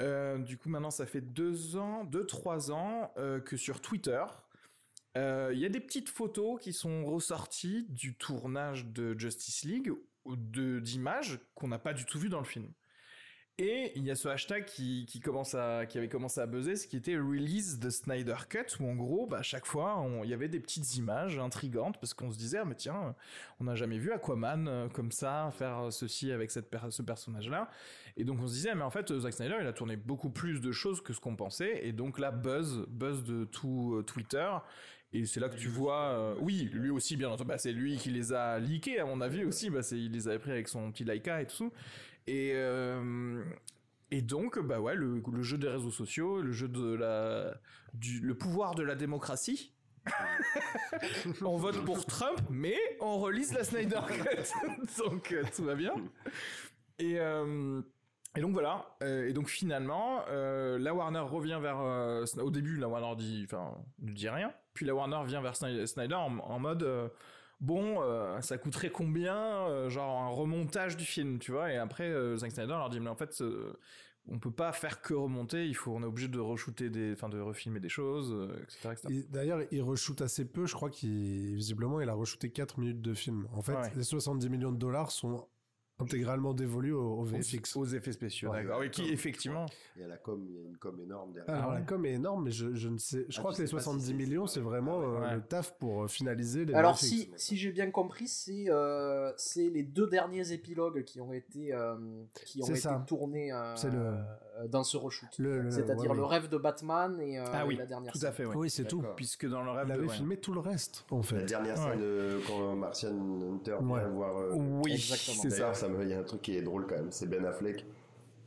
euh, du coup, maintenant, ça fait deux ans, deux, trois ans, euh, que sur Twitter, euh, il y a des petites photos qui sont ressorties du tournage de Justice League, de, d'images qu'on n'a pas du tout vues dans le film. Et il y a ce hashtag qui, qui, commence à, qui avait commencé à buzzer, ce qui était Release the Snyder Cut, où en gros, bah, à chaque fois, il y avait des petites images intrigantes, parce qu'on se disait, ah, mais tiens, on n'a jamais vu Aquaman euh, comme ça, faire ceci avec cette ce personnage-là. Et donc on se disait, mais en fait, Zack Snyder, il a tourné beaucoup plus de choses que ce qu'on pensait, et donc là, buzz, buzz de tout euh, Twitter. Et c'est là que tu vois, euh, oui, lui aussi, bien entendu, bah, c'est lui qui les a leakés, à mon avis aussi, bah, il les avait pris avec son petit Laika et tout. Et, euh, et donc, bah ouais, le, le jeu des réseaux sociaux, le jeu de la, du, le pouvoir de la démocratie. on vote pour Trump, mais on relise la Snyder Cut. donc, euh, tout va bien. Et, euh, et donc voilà. Euh, et donc finalement, euh, la Warner revient vers. euh, au début, la Warner dit, enfin, ne dit rien. Puis la Warner vient vers Sny- Snyder en, en mode. Bon, euh, ça coûterait combien, euh, genre un remontage du film, tu vois? Et après, euh, Zack Snyder leur dit, mais en fait, on peut pas faire que remonter, il faut, on est obligé de re-shooter des, enfin, de refilmer des choses, etc., etc. Et D'ailleurs, il reshoot assez peu. Je crois qu'il visiblement, il a re-shooté 4 minutes de film. En fait, Ouais. les 70 millions de dollars sont intégralement VFX. Aux effets spéciaux, Ouais, d'accord. Oui, qui, effectivement. Il y a la com, il y a une com énorme derrière. Alors ouais. la com est énorme, mais je, je ne sais. Je Ah, crois que les sais pas si 70 c'est- millions, c'est c'est vrai. vraiment Ah ouais. euh, le taf pour euh, finaliser les Alors VFX. si, si j'ai bien compris, c'est euh, c'est les deux derniers épilogues qui ont été euh, qui ont C'est été ça. tournés euh, C'est le- euh, dans ce reshoot. Le- le- C'est-à-dire ouais, le rêve de Batman et, euh, Ah et oui, la dernière tout scène. à fait, oui. Oui, c'est tout. Puisque dans le rêve Il avait filmé tout le reste, en La fait. dernière Ouais. scène quand Martian Hunter vient voir. Oui, Exactement. c'est ça. Il y a un truc qui est drôle quand même, c'est Ben Affleck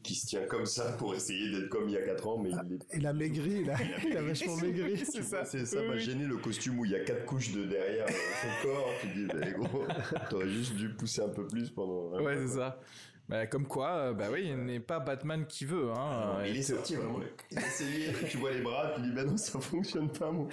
qui se tient comme ça pour essayer d'être comme il y a 4 ans, mais il est. Il a maigri, il a, il a vachement maigri. C'est ça, c'est ça Oui, m'a oui. gêné le costume où il y a quatre couches de derrière euh, son corps. Tu dis, bah, gros, t'aurais juste dû pousser un peu plus pendant. Ouais, c'est ça. Bah, comme quoi, euh, bah oui, il n'est pas Batman qui veut. Hein. Ah, il est sorti vraiment. Il a essayé, tu vois les bras, tu dis, bah non, ça fonctionne pas, mon.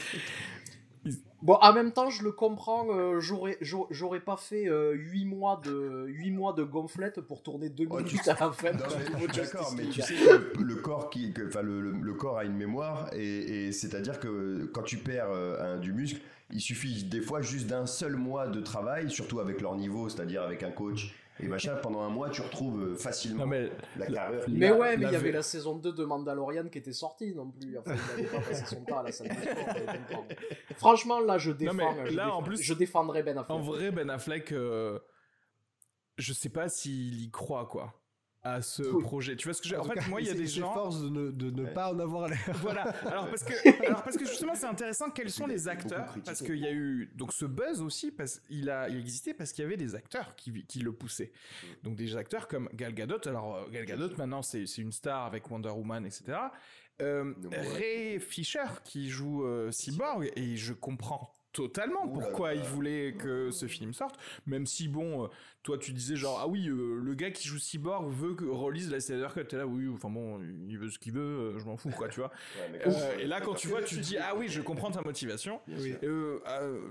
Bon, en même temps, je le comprends, euh, j'aurais j'aurais- j'aurais pas fait 8 mois de 8 mois de gonflette pour tourner 2 Oh, tu minutes sais- à la fin. Non, mais- D'accord, Justice mais tu sais que le corps qui, que- enfin le, le- le corps a une mémoire et, et c'est-à-dire que quand tu perds euh, un- du muscle, il suffit des fois juste d'un seul mois de travail, surtout avec leur niveau, c'est-à-dire avec un coach et machin. Pendant un mois, tu retrouves euh, facilement Non, mais la carrure. Mais La- ouais, mais il y avait la saison 2 de Mandalorian qui était sortie non plus. Enfin, il avait pas passé son temps à la salle de sport. Franchement, là, je défends. mais je là, défends- en plus- je défendrais Ben Affleck. en vrai, Ben Affleck, euh, je sais pas s'il y croit, quoi, à ce Oui. projet. Tu vois ce que j'ai. En fait, cas, moi, il y a des gens. s'efforce de ne, de ne Ouais. pas en avoir l'air. Voilà. Alors parce que, alors parce que justement c'est intéressant. Quels sont les acteurs? Parce qu'il y a eu donc ce buzz aussi parce qu'il a il existait parce qu'il y avait des acteurs qui, qui le poussaient. Donc des acteurs comme Gal Gadot. Alors euh, Gal Gadot maintenant c'est c'est une star avec Wonder Woman etc. Euh. Ray Fisher qui joue euh, Cyborg et je comprends totalement Ouh pourquoi là. il voulait que ce film sorte? Même si bon euh, toi tu disais genre ah oui euh, le gars qui joue Cyborg veut que relise la Snyder Cut t'es là oui enfin bon il veut ce qu'il veut euh, je m'en fous quoi tu vois Ouais, euh, et là, quand tu vois, tu dis ah oui, je comprends ta motivation. Oui. Euh,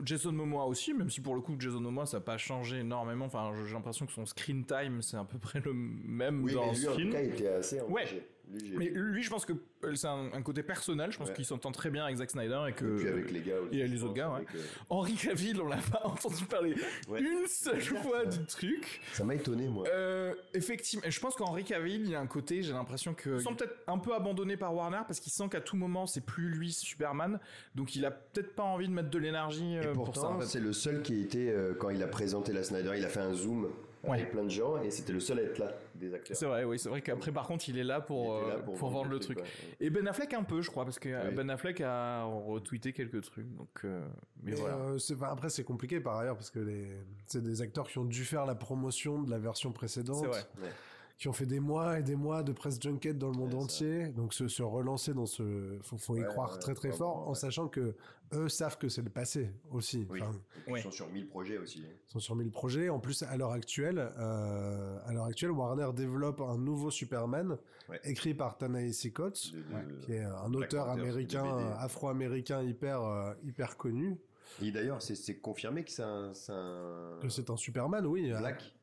Jason Momoa aussi, même si pour le coup Jason Momoa ça n'a pas changé énormément. Enfin, j'ai l'impression que son screen time c'est à peu près le même Oui, dans mais lui, ce en tout cas, il était assez Ouais. Lui, Mais lui, je pense que euh, c'est un, un côté personnel. Je pense Ouais. qu'il s'entend très bien avec Zack Snyder et que Et puis avec les gars aussi. et les autres gars, ouais. Henri Cavill, on l'a pas entendu parler Ouais. une seule fois du truc. Ça m'a étonné, moi. Euh, effectivement, et je pense qu'Henri Cavill, il y a un côté, j'ai l'impression que il sent peut-être un peu abandonné par Warner parce qu'il sent qu'à tout moment c'est plus lui Superman, donc il a peut-être pas envie de mettre de l'énergie euh, pour ça. pourtant, en fait. c'est le seul qui était, euh, quand il a présenté la Snyder, il a fait un zoom Ouais. avec plein de gens et c'était le seul à être là des acteurs. C'est vrai, oui, c'est vrai qu'après par contre il est là pour, là euh, pour, vendre le truc. ouais. Et Ben Affleck un peu, je crois, parce que euh, Oui. Ben Affleck a retweeté quelques trucs, donc euh, mais Mais, voilà. euh, après, c'est compliqué par ailleurs parce que les, c'est des acteurs qui ont dû faire la promotion de la version précédente, C'est vrai. Ouais. Qui ont fait des mois et des mois de press junket dans le monde Ouais, ça. entier. Donc se, se relancer dans ce, faut, faut y Ouais, croire ouais, très très vraiment, fort, en ouais. sachant que eux savent que c'est le passé aussi. Oui. Enfin, Ils sont sur 1000 projets aussi. ils sont sur 1000 projets. En plus, à l'heure actuelle, euh, à l'heure actuelle, Warner développe un nouveau Superman Ouais. écrit par Ta-Nehisi Coates, De- de- qui est un auteur américain, afro-américain hyper euh, hyper connu. Et d'ailleurs, c'est- confirmé que c'est un, c'est un Que c'est un Superman, oui. Black.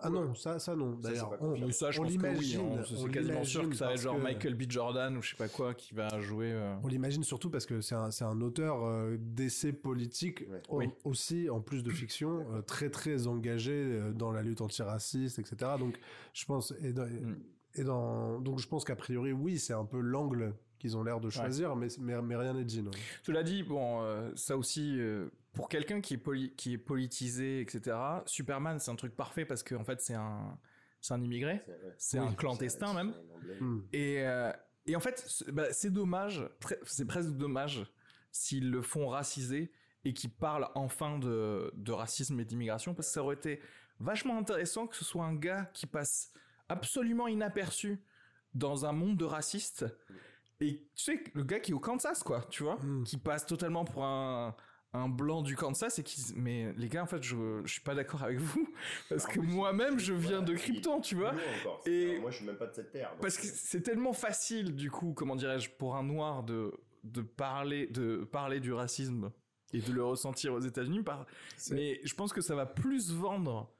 Ah non, ça, ça non. Ça, D'ailleurs, on, ça, je on pense que oui, l'imagine, hein, c'est quasiment sûr que ça va être genre que- Michael B. Jordan ou je sais pas quoi qui va jouer. euh, On l'imagine surtout parce que c'est un, c'est un auteur euh, d'essais politiques Ouais. au- Oui. aussi, en plus de fiction, euh, très très engagé euh, dans la lutte antiraciste, etc. Donc je pense, et dans- Mm. Et dans... Donc je pense qu'a priori, oui, c'est un peu l'angle qu'ils ont l'air de choisir, mais, mais, mais rien n'est dit. Non. Cela dit, bon, euh, ça aussi, euh, pour quelqu'un qui, est poli- qui est politisé, etc., Superman, c'est un truc parfait parce qu'en fait, c'est un, c'est un immigré, C'est- un clandestin même. Hmm. Et, euh, et en fait, c'est bah, c'est dommage, c'est presque dommage s'ils le font raciser et qu'ils parlent enfin de, de racisme et d'immigration, parce que ça aurait été vachement intéressant que ce soit un gars qui passe absolument inaperçu dans un monde de racistes. Et tu sais, le gars qui est au Kansas, quoi, tu vois, Mm. qui passe totalement pour un, un blanc du Kansas et qui... Mais les gars, en fait, je, je suis pas d'accord avec vous, parce Ah que moi-même, je viens de Krypton, tu vois. Et- moi, je suis même pas de cette terre. donc, Parce que c'est tellement facile, du coup, comment dirais-je, pour un noir de, de, parler, de parler du racisme et de le ressentir aux États-Unis. Par... Mais je pense que ça va plus vendre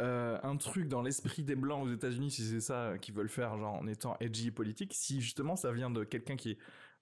euh, un truc dans l'esprit des Blancs aux États-Unis, si c'est ça qu'ils veulent faire, genre en étant edgy politique, si justement ça vient de quelqu'un qui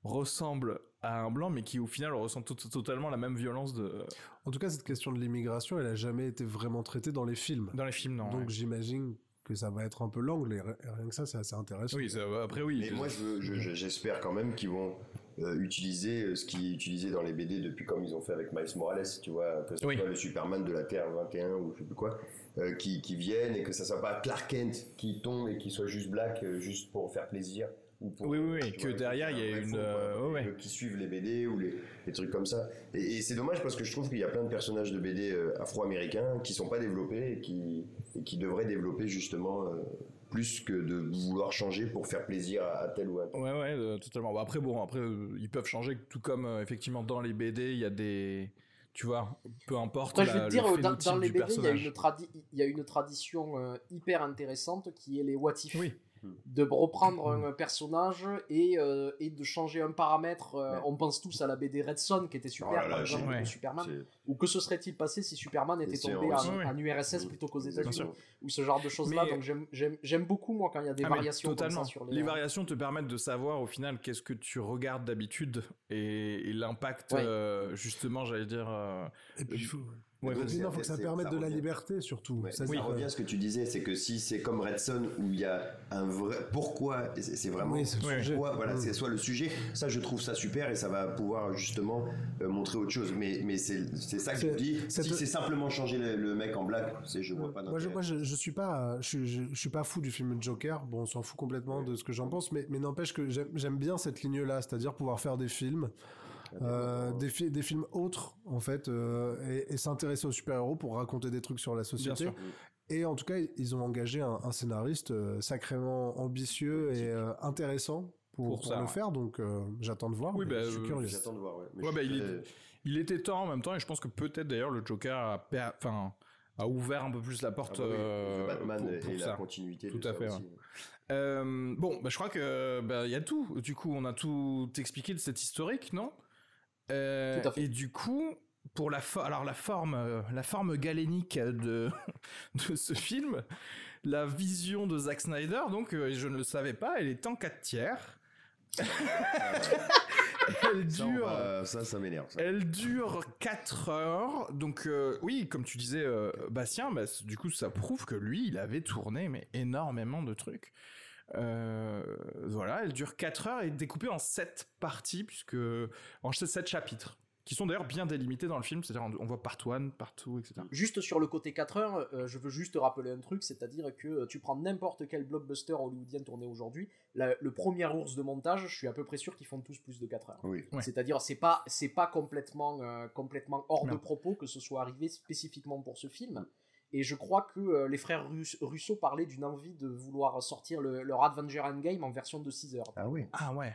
ressemble à un Blanc, mais qui au final ressent to- totalement la même violence de... En tout cas, cette question de l'immigration, elle a jamais été vraiment traitée dans les films. dans les films. Non, Donc ouais. j'imagine que ça va être un peu l'angle, et ri- rien que ça, c'est assez intéressant. Oui, ça, après oui. Mais moi, je veux- je- je- j'espère quand même qu'ils vont euh, utiliser euh, ce qui est utilisé dans les BD depuis comme ils ont fait avec Miles Morales, tu vois, que ce Oui. soit le Superman de la Terre 21 ou je sais plus quoi, euh, qui, qui viennent et que ça soit pas Clark Kent qui tombe et qui soit juste black, euh, juste pour faire plaisir. Ou pour, Oui, oui, oui, que vois, derrière, il y a une, quoi. euh, ouais, Qui suivent les BD ou les, les trucs comme ça. Et, et c'est dommage parce que je trouve qu'il y a plein de personnages de BD euh, afro-américains qui sont pas développés et qui, et qui devraient développer justement euh, plus que de vouloir changer pour faire plaisir à, à tel ou à tel. Ouais, ouais, euh, totalement. Bah, après, bon, après, euh, ils peuvent changer, tout comme euh, effectivement dans les BD, il y a des. Tu vois, peu importe. Je la- vais te le dire, dans, phénotype dans les BD, il y, a une tradi- il y a une tradition euh, hyper intéressante qui est les what if. Oui. De reprendre un personnage et, euh, et de changer un paramètre. euh, Ouais. On pense tous à la BD Red Son qui était super, Oh là par exemple, de. Superman. Ou que se serait-il passé si Superman était tombé un- en, ouais. en URSS plutôt qu'aux États-Unis. Ou ce genre de choses-là. Mais- Donc j'aime- beaucoup, moi, quand il y a des Ah, variations totalement. comme ça sur les. les variations te permettent de savoir au final qu'est-ce que tu regardes d'habitude et, et l'impact, Ouais. euh, justement, j'allais dire. euh, Et puis il faut, Ouais, donc, il faut que ça permette ça de la liberté surtout. Ouais, Ça, ça c'est- revient à ce que tu disais, c'est que si c'est comme Red Son où il y a un vrai pourquoi, c'est vraiment Oui, c'est pourquoi, voilà, Mm. c'est soit le sujet, ça je trouve ça super et ça va pouvoir justement euh, montrer autre chose. Mais, mais c'est c'est ça que je dis. c'est- Si c'est simplement changer le, le mec en black, c'est je vois pas Moi, je, d'intérêt. moi, je, je suis pas, je, je, je suis pas fou du film Joker. Bon, on s'en fout complètement de ce que j'en pense, mais, mais n'empêche que j'aime j'aime bien cette ligne-là, c'est-à-dire pouvoir faire des films, euh, des, fi- des films autres en fait, euh, et, et s'intéresser aux super-héros pour raconter des trucs sur la société. Et en tout cas, ils ont engagé un, un scénariste euh, sacrément ambitieux et euh, intéressant pour, Pour pour ça, le ouais. faire. Donc, euh, j'attends de voir. Oui, bah, je suis curieux. J'attends de voir. Ouais. Mais Ouais, bah, il très- est- Il était temps en même temps, et je pense que peut-être d'ailleurs le Joker a, enfin, a ouvert un peu plus la Ah porte bah oui, euh, The Batman pour, et pour la ça. continuité Tout de à ça fait, aussi. Euh, bon, bah, je crois que bah, il y a tout. Du coup, on a tout expliqué de cette historique, non? Euh, Tout à fait. Et du coup, pour la fo- alors la forme, euh, la forme galénique de de ce film, la vision de Zack Snyder, donc euh, je ne le savais pas, elle est en 4 tiers. elle Ça, on dure. va- ça, ça m'énerve. ça. Elle dure 4 heures, donc euh, oui, comme tu disais, euh, Bastien, bah, c- du coup ça prouve que lui, il avait tourné mais énormément de trucs. Euh, voilà, elle dure 4 heures et est découpée en 7 parties, puisque en 7 chapitres, qui sont d'ailleurs bien délimités dans le film, c'est-à-dire on on voit part 1, part 2, etc. Juste sur le côté 4 heures, euh, je veux juste rappeler un truc, c'est-à-dire que euh, tu prends n'importe quel blockbuster hollywoodien tourné aujourd'hui, la- le premier ours de montage, je suis à peu près sûr qu'ils font tous plus de 4 heures. Oui. Ouais. C'est-à-dire c'est pas c'est pas complètement euh, complètement hors Non. de propos que ce soit arrivé spécifiquement pour ce film. Et je crois que euh, les frères Rus- Russo parlaient d'une envie de vouloir sortir le- leur Avenger Endgame en version de 6 heures. Ah oui. Ah ouais.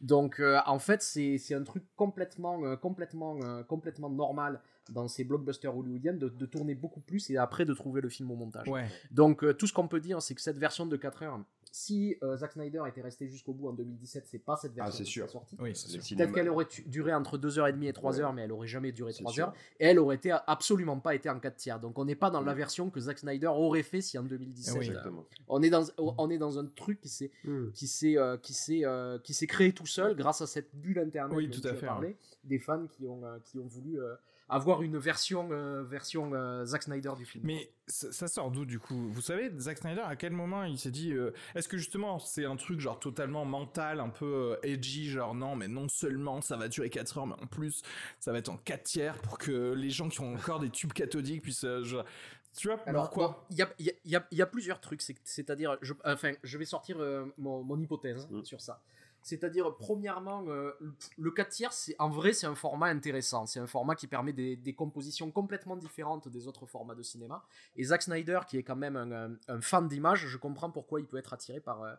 Donc euh, en fait c'est c'est un truc complètement euh, complètement euh, complètement normal dans ces blockbusters hollywoodiens de, de tourner beaucoup plus et après de trouver le film au montage. Ouais. Donc euh, tout ce qu'on peut dire c'est que cette version de 4 heures, si euh, Zack Snyder était resté jusqu'au bout en 2017, c'est pas cette version Ah, c'est qui sûr. est sortie. Oui, Peut-être qu'elle aurait duré entre 2h30 et 3h, Ouais. mais elle aurait jamais duré C'est 3 sûr. heures. Et elle aurait été absolument pas été en 4 tiers. Donc on n'est pas dans la Mm. version que Zack Snyder aurait fait si en 2017. Oui. euh, on, est dans, on est dans un truc qui s'est qui s'est euh, qui s'est euh, qui s'est créé tout seul grâce à cette bulle internet Oui, dont tout tu à as fait, parlé, des fans qui ont euh, qui ont voulu euh, avoir une version, euh, version euh, Zack Snyder du film. Mais ça, ça sort d'où du coup? Vous savez, Zack Snyder, à quel moment il s'est dit euh, Est-ce que justement c'est un truc genre totalement mental, un peu euh, edgy, genre non, mais non seulement ça va durer 4 heures, mais en plus ça va être en 4 tiers pour que les gens qui ont encore des tubes cathodiques puissent. euh, Tu vois Alors, pourquoi? bon, il y, a, il y a- il y a- il y a plusieurs trucs, c'est- c'est-à-dire, je, enfin, je vais sortir euh, mon, mon hypothèse Mm. sur ça. C'est-à-dire, premièrement, euh, le 4 tiers, c'est, en vrai, c'est un format intéressant. C'est un format qui permet des, des compositions complètement différentes des autres formats de cinéma. Et Zack Snyder, qui est quand même un, un- un fan d'image, je comprends pourquoi il peut être attiré par, euh,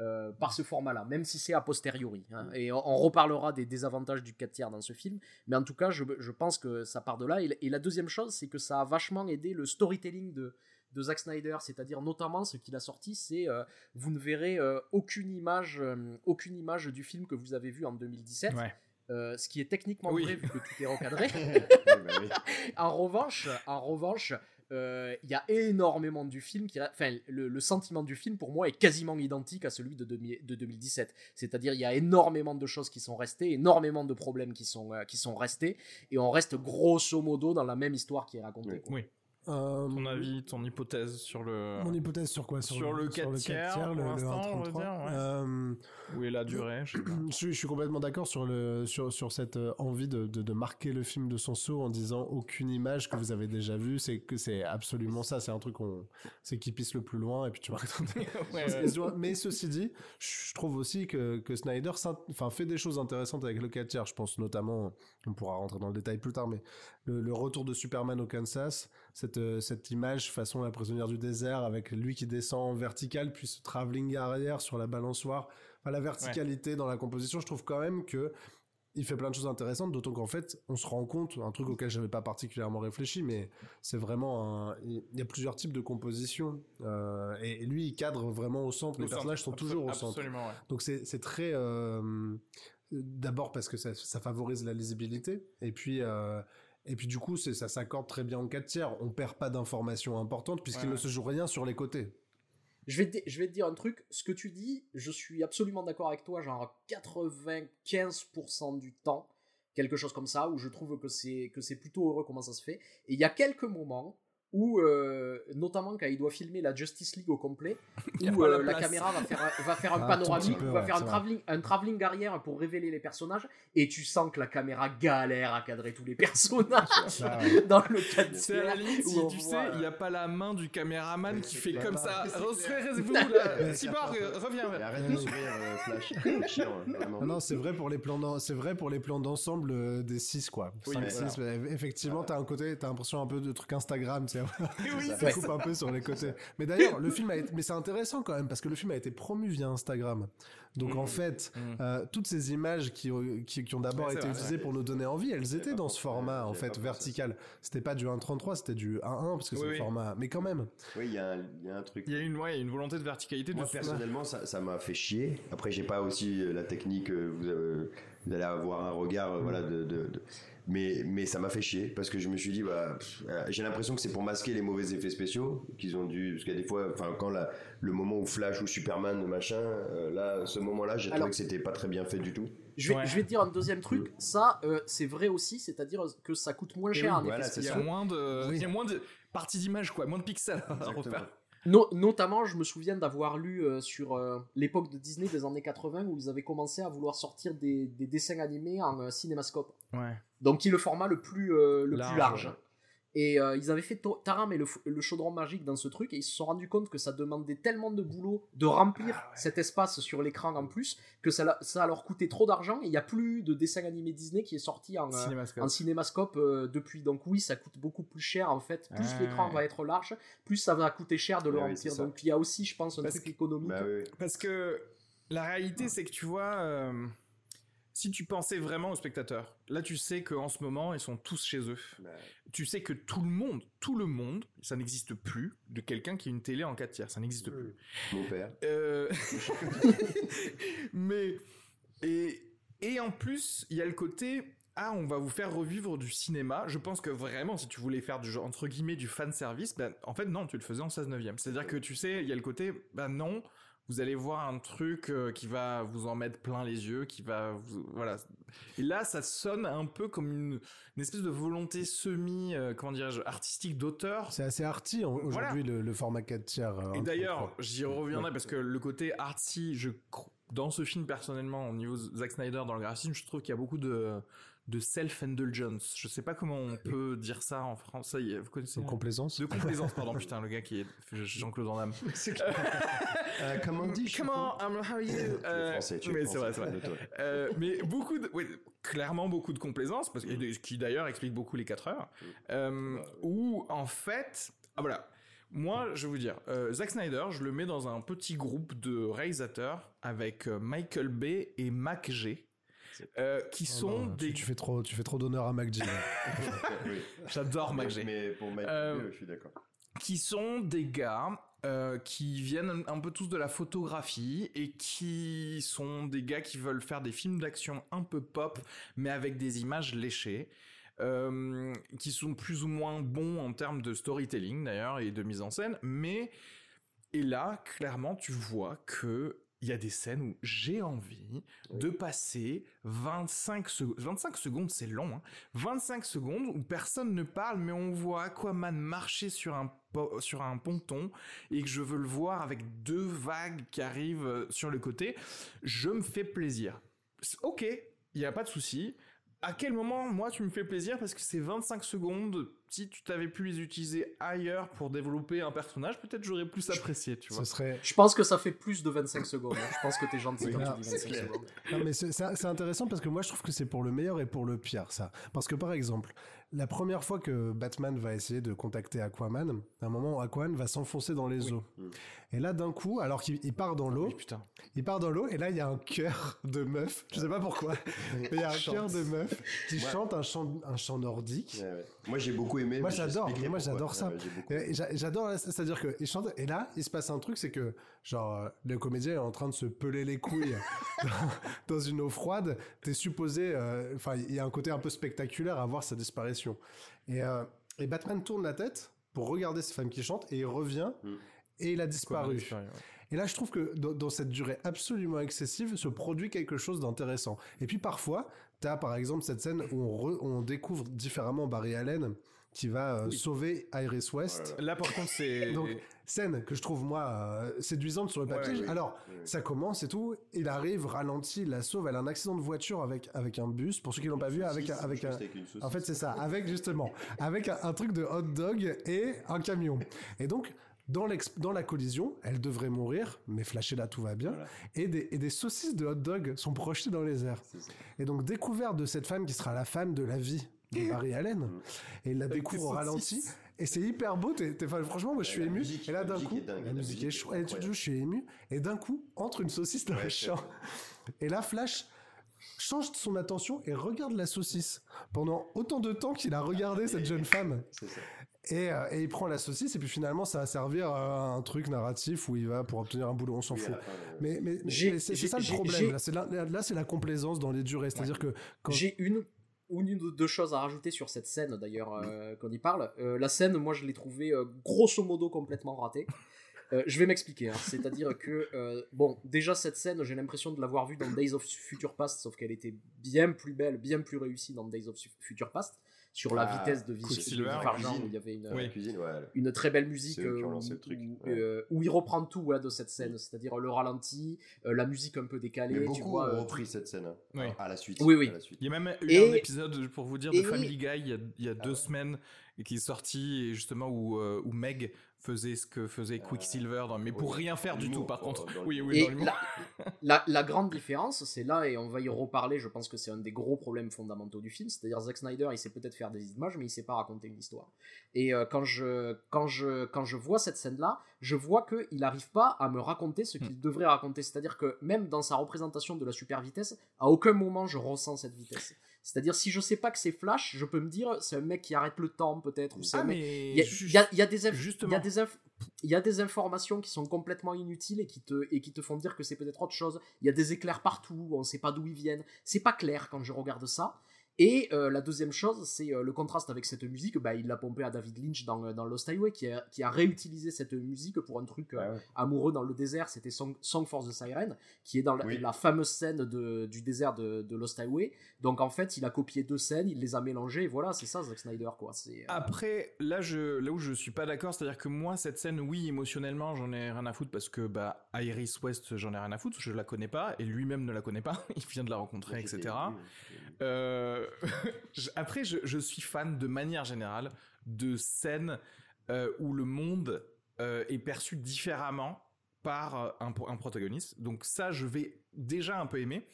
euh, par ce format-là, même si c'est a posteriori. hein. Et on, on reparlera des désavantages du 4 tiers dans ce film. Mais en tout cas, je, je pense que ça part de là. Et, et la deuxième chose, c'est que ça a vachement aidé le storytelling de, de Zack Snyder, c'est-à-dire notamment ce qu'il a sorti, c'est euh, vous ne verrez euh, aucune image, euh, aucune image du film que vous avez vu en 2017. Ouais. Euh, ce qui est techniquement Oui. vrai vu que tout est recadré. Bah en revanche, en revanche, euh, il y a énormément du film qui, enfin, le, le sentiment du film pour moi est quasiment identique à celui de, demi- de 2017. C'est-à-dire, il y a énormément de choses qui sont restées, énormément de problèmes qui sont, euh, qui sont restés, et on reste grosso modo dans la même histoire qui est racontée. Oui. Euh, Ton avis, ton hypothèse sur le. Mon hypothèse sur quoi? Sur le 4 tiers, pour le, va 1,33. dire, ouais. Euh, Où est la durée je sais pas. je, suis- je suis complètement d'accord sur le sur, sur cette euh, envie de, de, de marquer le film de son saut en disant aucune image que vous avez déjà vue c'est que c'est absolument ça c'est un truc on c'est qui pisse le plus loin et puis tu vas Ouais, mais ceci dit je trouve aussi que, que Snyder enfin fait des choses intéressantes avec le 4 tiers je pense notamment on pourra rentrer dans le détail plus tard mais le, le retour de Superman au Kansas cette euh, cette image façon la prisonnière du désert avec lui qui descend en vertical puis ce travelling arrière sur la balançoire enfin la verticalité dans la composition je trouve quand même que il fait plein de choses intéressantes, d'autant qu'en fait, on se rend compte, un truc auquel j'avais pas particulièrement réfléchi, mais c'est vraiment un, il y a plusieurs types de compositions, euh, et, lui, il cadre vraiment au centre, Au les personnages sont toujours au centre. Absolument, ouais. Donc c'est, c'est très, euh, d'abord parce que ça, ça favorise la lisibilité, et puis, euh, et puis du coup, c'est, ça s'accorde très bien en 4 tiers, on perd pas d'informations importantes, puisqu'il Ouais, ne se joue rien sur les côtés. Je vais, te, je vais te dire un truc, ce que tu dis, je suis absolument d'accord avec toi, genre 95% du temps, quelque chose comme ça, où je trouve que c'est, que c'est plutôt heureux comment ça se fait. Et il y a quelques moments où, euh, notamment quand il doit filmer la Justice League au complet, où la euh, la, caméra va faire, un- va faire un Ah, un tout panoramique, peu, va ouais, faire un vrai. travelling, un travelling arrière pour révéler les personnages, et tu sens que la caméra galère à cadrer tous les personnages Ah ouais. dans le 4 C'est à la limite, où si on tu voit, sais, il n'y euh, a pas la main du caméraman qui fait comme ça. Là. Cyborg, euh, reviens. Arrête de sourire, euh, Flash. Vraiment. Non, non, c'est vrai pour les plans d'en- c'est vrai pour les plans d'ensemble euh, des 6 quoi. Oui, 5, voilà. 6, mais effectivement, t'as un côté, t'as l'impression un peu de truc Instagram, Oui, ça Ouais. coupe un peu sur les côtés. Mais d'ailleurs, le film a été, mais c'est intéressant quand même parce que le film a été promu via Instagram. Donc en Mhm. fait, Mhm. euh, toutes ces images qui, ont- qui, qui ont d'abord Ouais, été vrai, utilisées pour nous donner envie, elles étaient dans ce format en fait vertical. C'était pas du 1.33, c'était du 1.1 parce que Oui, c'est le oui. format. Mais quand même. Oui, il y, a un- il y a un truc. Il y a une, ouais, il y a une volonté de verticalité Moi, de personnellement, ça ça m'a fait chier. Après, j'ai pas aussi euh, la technique. euh, Vous, avez- vous allez avoir un regard, euh, voilà, de. de- de- Mais, mais ça m'a fait chier parce que je me suis dit, bah, euh, j'ai l'impression que c'est pour masquer les mauvais effets spéciaux qu'ils ont dû. Parce qu'il y a des fois, enfin, quand la, le moment où Flash ou Superman, machin, euh, là, ce moment-là, j'ai Alors- trouvé que c'était pas très bien fait du tout. Je vais, Ouais. je vais te dire un deuxième truc, ça euh, c'est vrai aussi, c'est-à-dire que ça coûte moins Et cher oui, voilà, Il y a moins de, Oui. il y a moins de parties d'image quoi, moins de pixels à refaire. No- notamment, je me souviens d'avoir lu euh, sur euh, l'époque de Disney des années 80 où ils avaient commencé à vouloir sortir des, des dessins animés en euh, cinémascope. Ouais. Donc qui est le format le plus, euh, le Large, plus large. Et euh, ils avaient fait Taram et le, chaudron magique dans ce truc et ils se sont rendus compte que ça demandait tellement de boulot de remplir Ah ouais. cet espace sur l'écran en plus que ça, ça leur coûtait trop d'argent et il n'y a plus de dessin animé Disney qui est sorti en, euh, Cinémascope. en cinémascope euh, depuis. Donc oui, ça coûte beaucoup plus cher en fait. Plus Ah, l'écran ouais. va être large, plus ça va coûter cher de le Ouais, remplir. Donc il y a aussi, je pense, un Parce truc que- économique. Bah oui. Parce que la réalité, c'est que tu vois, euh, si tu pensais vraiment aux spectateurs, là tu sais qu'en ce moment, ils sont tous chez eux. Bah, Tu sais que tout le monde, tout le monde, ça n'existe plus de quelqu'un qui a une télé en 4 tiers. Ça n'existe plus. mon père. Euh, mais et et en plus il y a le côté ah on va vous faire revivre du cinéma je pense que vraiment si tu voulais faire du genre entre guillemets du fan service ben en fait non tu le faisais en 16 neuvième c'est à dire que tu sais il y a le côté bah non vous allez voir un truc euh, qui va vous en mettre plein les yeux, qui va vous, voilà. Et là, ça sonne un peu comme une, une espèce de volonté semi, euh, comment dirais-je, artistique d'auteur. C'est assez arty en- aujourd'hui le, le format 4 tiers. euh, Et d'ailleurs, j'y reviendrai parce que le côté artsy, je dans ce film personnellement, au niveau Zack Snyder dans le graphisme, je trouve qu'il y a beaucoup de de self-indulgence. Je sais pas comment on peut dire ça en français. Vous connaissez Une complaisance. De complaisance, pardon, putain, le gars qui est Jean-Claude Van Damme. Euh, comment on dit Comment. I'm how are you? Euh, français, tu mais c'est vrai, c'est vrai. Euh, mais beaucoup de, clairement beaucoup de complaisance, parce que, et qui d'ailleurs explique beaucoup les 4 heures, euh, Bah, où en fait, ah voilà, moi je vais vous dire, euh, Zack Snyder, je le mets dans un petit groupe de réalisateurs avec euh, Michael Bay et Mac G. euh, qui Oh sont non, des. tu, fais trop, tu fais trop d'honneur à MacG. Oui. J'adore Mac G. Mais pour Mike, Euh, je suis d'accord. qui sont des gars euh, qui viennent un peu tous de la photographie et qui sont des gars qui veulent faire des films d'action un peu pop, mais avec des images léchées. euh, qui sont plus ou moins bons en termes de storytelling d'ailleurs et de mise en scène, mais et là clairement tu vois que il y a des scènes où j'ai envie de passer 25 secondes. 25 secondes, c'est long. Hein. 25 secondes où personne ne parle, mais on voit Aquaman marcher sur un, po- sur un ponton et que je veux le voir avec deux vagues qui arrivent euh, sur le côté. Je me fais plaisir. Ok, il n'y a pas de souci. À quel moment, moi, tu me fais plaisir parce que c'est 25 secondes. Si tu t'avais pu les utiliser ailleurs pour développer un personnage, peut-être j'aurais plus apprécié, tu vois. Ce serait. Je pense que ça fait plus de 25 secondes. hein. Je pense que t'es gentil Oui, quand là, tu dis c'est 25 clair. secondes. Non, mais c'est intéressant parce que moi je trouve que c'est pour le meilleur et pour le pire ça. Parce que par exemple, la première fois que Batman va essayer de contacter Aquaman, à un moment Aquaman va s'enfoncer dans les eaux. Mm. Et là d'un coup, alors qu'il il part dans l'eau, Oui, putain. il part dans l'eau et là il y a un cœur de meuf, je sais pas pourquoi, mais il y a un cœur de meuf qui Ouais. chante un chant, un chant nordique. Ouais, ouais. Moi j'ai beaucoup aimé. Moi, j'adore, moi, j'adore ça. J'adore, c'est-à-dire que il chante et là, il se passe un truc, c'est que genre euh, le comédien est en train de se peler les couilles dans, dans une eau froide. T'es supposé, euh, enfin, il y a un côté un peu spectaculaire à voir sa disparition. Et, euh, et Batman tourne la tête pour regarder cette femme qui chante et il revient Mm. et il a disparu. a disparu, ouais. Et là, je trouve que dans, dans cette durée absolument excessive, se produit quelque chose d'intéressant. Et puis parfois, tu as par exemple cette scène où on, re- on découvre différemment Barry Allen qui va euh, Oui. sauver Iris West. Là, par contre, c'est. Scène que je trouve moi euh, séduisante sur le papier. Ouais, oui. Alors, Oui, ça commence et tout. Il arrive, ralentit, la sauve. Elle a un accident de voiture avec, avec un bus. Pour ceux qui l'ont pas vu, avec, avec un, avec en fait, c'est ça, avec justement, avec un, un truc de hot dog et un camion. Et donc, dans, dans la collision, elle devrait mourir, mais flashé là, tout va bien. Voilà. Et, des, et des saucisses de hot dog sont projetées dans les airs. Et donc, découverte de cette femme qui sera la femme de la vie de Barry Allen. Et il la Avec découvre au ralenti. Et c'est hyper beau. t'es- enfin, franchement, moi, je suis la ému. musique- et là, d'un coup, dingue, la la musique est musique chou- est et tu- incroyable. je suis ému. Et d'un coup, entre une saucisse dans Ouais, le champ. Et là, Flash change son attention et regarde la saucisse pendant autant de temps qu'il a regardé cette jeune femme. Ça. Et, euh, et il prend la saucisse et puis finalement ça va servir à un truc narratif où il va pour obtenir un boulot, on s'en Oui, fout. Mais, mais, c'est ça le problème. Là, c'est la, là, c'est la complaisance dans les durées. C'est-à-dire que quand J'ai une une ou deux choses à rajouter sur cette scène d'ailleurs euh, qu'on y parle. Euh, la scène, moi je l'ai trouvée euh, grosso modo complètement ratée. Je vais m'expliquer. hein. C'est-à-dire que, bon, déjà cette scène, j'ai l'impression de l'avoir vue dans Days of Future Past, sauf qu'elle était bien plus belle, bien plus réussie dans Days of Future Past, sur la Ah, vitesse de cuisine. où il y avait une, Oui. La cuisine, ouais. une très belle musique euh, lancé où, le truc, où, ouais. euh, où il reprend tout ouais, de cette scène, c'est-à-dire le ralenti, euh, la musique un peu décalée. Mais tu beaucoup vois, ont euh, repris cette scène. hein, Oui. À la suite. Oui, oui. à la suite. Il y a même eu Et- un épisode, pour vous dire, de et- Family Guy il y a, il y a deux ouais. semaines qui est sorti et justement où, euh, où Meg faisait ce que faisait Quicksilver, dans, mais pour oui. rien faire du tout par euh, contre. dans Oui, oui, Et dans l'humour. la, la, la grande différence, c'est là, et on va y reparler, je pense que c'est un des gros problèmes fondamentaux du film, c'est-à-dire Zack Snyder, il sait peut-être faire des images, mais il sait pas raconter une histoire. Et euh, quand, je, quand, je, quand je vois cette scène-là, je vois qu'il n'arrive pas à me raconter ce qu'il devrait raconter. C'est-à-dire que même dans sa représentation de la super vitesse, à aucun moment je ressens cette vitesse. C'est-à-dire si je sais pas que c'est Flash, je peux me dire c'est un mec qui arrête le temps peut-être, ou c'est Ah, mec mais il y a, ju- il y a- il y a des il y a des inf- il y a des informations qui sont complètement inutiles et qui te et qui te font dire que c'est peut-être autre chose. Il y a des éclairs partout, on sait pas d'où ils viennent. C'est pas clair quand je regarde ça. Et euh, la deuxième chose, c'est euh, le contraste avec cette musique. Bah, il l'a pompé à David Lynch dans, euh, dans Lost Highway, qui a, qui a réutilisé cette musique pour un truc euh, Ah ouais. amoureux dans le désert. C'était Song, Song for the Siren, qui est dans la, Oui. la fameuse scène de, du désert de, de Lost Highway. Donc en fait, il a copié deux scènes, il les a mélangées, et voilà, c'est ça Zack Snyder, quoi. C'est, euh, Après, là, je, là où je suis pas d'accord, c'est-à-dire que moi, cette scène, oui, émotionnellement, j'en ai rien à foutre parce que bah, Iris West, j'en ai rien à foutre, je la connais pas et lui-même ne la connaît pas. Il vient de la rencontrer, etc. Euh, après, je, suis fan de manière générale de scènes euh, où le monde euh, est perçu différemment par euh, un, pro- un protagoniste. Donc ça, je vais déjà un peu aimer.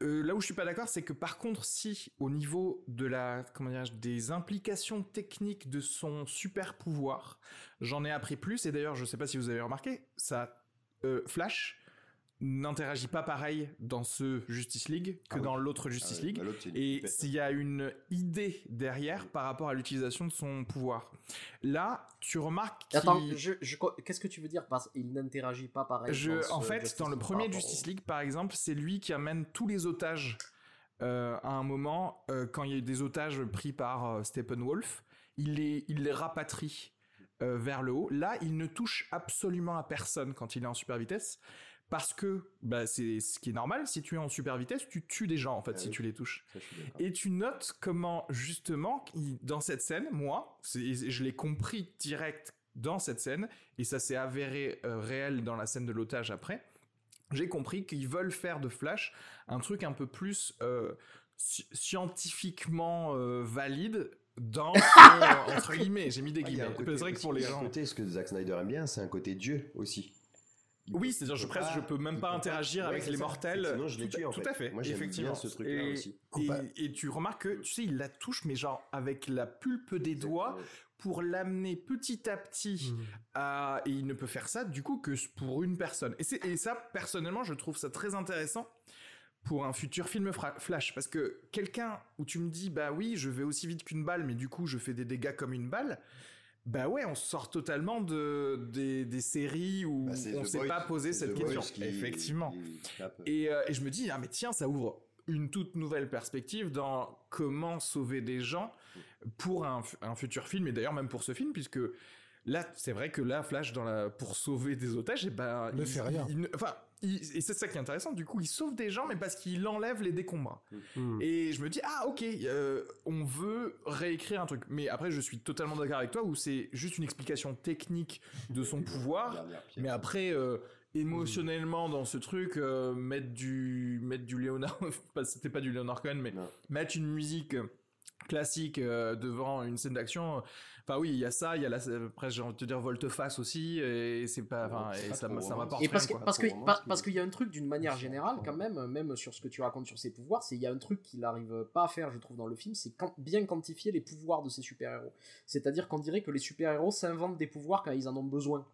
Là où je suis pas d'accord, c'est que par contre, si au niveau de la, comment dirais-je, des implications techniques de son super pouvoir, j'en ai appris plus. Et d'ailleurs, je sais pas si vous avez remarqué, ça, Flash n'interagit pas pareil dans ce Justice League que Ah oui. dans l'autre Ah Justice ouais, League. bah, Et s'il y a une idée derrière par rapport à l'utilisation de son pouvoir. Là, tu remarques qu'il... Attends, je, je- qu'est-ce que tu veux dire par il n'interagit pas pareil Je, dans ce en fait, Justice dans le League premier Justice League, par exemple, c'est lui qui amène tous les otages euh, à un moment, euh, quand il y a eu des otages pris par euh, Steppenwolf, il les, il les rapatrie euh, vers le haut. Là, il ne touche absolument à personne quand il est en super vitesse. Parce que bah, c'est ce qui est normal, si tu es en super vitesse, tu tues des gens en fait Ah si oui. tu les touches. Ça. Et tu notes comment, justement, dans cette scène, moi, je l'ai compris direct dans cette scène, et ça s'est avéré euh, réel dans la scène de l'otage après, j'ai compris qu'ils veulent faire de Flash un truc un peu plus euh, sci- scientifiquement euh, valide dans entre guillemets, j'ai mis des Ah, guillemets. côté C'est vrai que pour les gens. côté, ce que Zack Snyder aime bien, c'est un côté Dieu aussi. Oui, c'est-à-dire je presque je peux même pas interagir Ouais, avec les ça. mortels. Sinon, je les tout, tue, en tout fait. à fait. Moi, j'aime bien effectivement. ce truc-là et, aussi. Et, et tu remarques que tu sais, il la touche, mais genre avec la pulpe des doigts pour l'amener petit à petit à et il ne peut faire ça du coup que pour une personne. Et c'est et ça personnellement, je trouve ça très intéressant pour un futur film Flash parce que quelqu'un où tu me dis bah oui, je vais aussi vite qu'une balle mais du coup je fais des dégâts comme une balle. Bah ouais, on sort totalement de des, des séries où Bah, on The s'est pas posé cette The question. Qui- Effectivement. qui. Et, euh, et je me dis, ah mais tiens, ça ouvre une toute nouvelle perspective dans comment sauver des gens pour un, un futur film, et d'ailleurs même pour ce film, puisque là, c'est vrai que là, Flash, dans la, pour sauver des otages, et ben, Ne il- fait rien. il ne- enfin, il- et c'est ça qui est intéressant, du coup, il sauve des gens, mais parce qu'il enlève les décombres. Hmm. Et je me dis, ah ok, euh, on veut réécrire un truc. Mais après, je suis totalement d'accord avec toi, où c'est juste une explication technique de son pouvoir. Mais après, euh, émotionnellement dans ce truc, euh, mettre du mettre du Léonard, pas- c'était pas du Léonard Cohen, mais Non. mettre une musique classique euh, devant une scène d'action. Enfin oui, il y a ça, il y a la, après j'ai envie de te dire volte-face aussi, et c'est pas, enfin, et pas ça, m'a- m'apporte Et rien, parce que quoi. parce que par- parce qu'il y a un truc d'une manière générale pas- quand même, même sur ce que tu racontes sur ses pouvoirs, c'est il y a un truc qu'il arrive pas à faire, je trouve, dans le film, c'est quand- bien quantifier les pouvoirs de ces super-héros. C'est-à-dire qu'on dirait que les super-héros s'inventent des pouvoirs quand ils en ont besoin.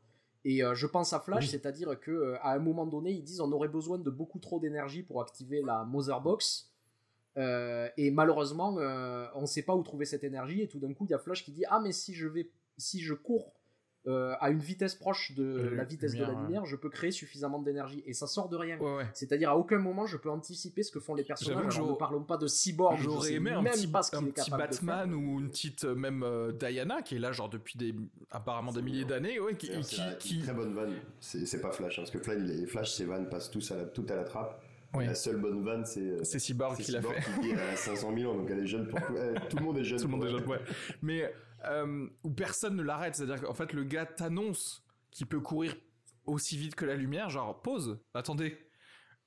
Et euh, je pense à Flash, Oui. c'est-à-dire que euh, à un moment donné, ils disent on aurait besoin de beaucoup trop d'énergie pour activer la Mother Box. Euh, et malheureusement, euh, on ne sait pas où trouver cette énergie. Et tout d'un coup, il y a Flash qui dit ah mais si je vais, si je cours euh, à une vitesse proche de la vitesse de lumière, la ouais. lumière, je peux créer suffisamment d'énergie. Et ça sort de rien. Ouais, ouais. C'est-à-dire à aucun moment je peux anticiper ce que font les personnages. Alors, ne parlons pas de cyborg. J'aurais aimé un même petit, pas ce qu'il un petit de faire. Batman ou une petite même euh, Diana qui est là genre depuis des apparemment des milliers d'années, ouais, qui, qui, très bonne vanne. C'est c'est pas Flash, hein, parce que Flash, les Flash, ses vannes passent tous à la, tout à la trappe. Ouais. La seule bonne vanne, c'est. euh, c'est Cyborg qui l'a fait. qui vit à 500 000 ans, donc elle est jeune pour tout. elle- tout le monde est jeune. Tout le monde est jeune, ouais. Mais euh, où personne ne l'arrête, c'est-à-dire qu'en fait le gars t'annonce qu'il peut courir aussi vite que la lumière, genre pause, attendez.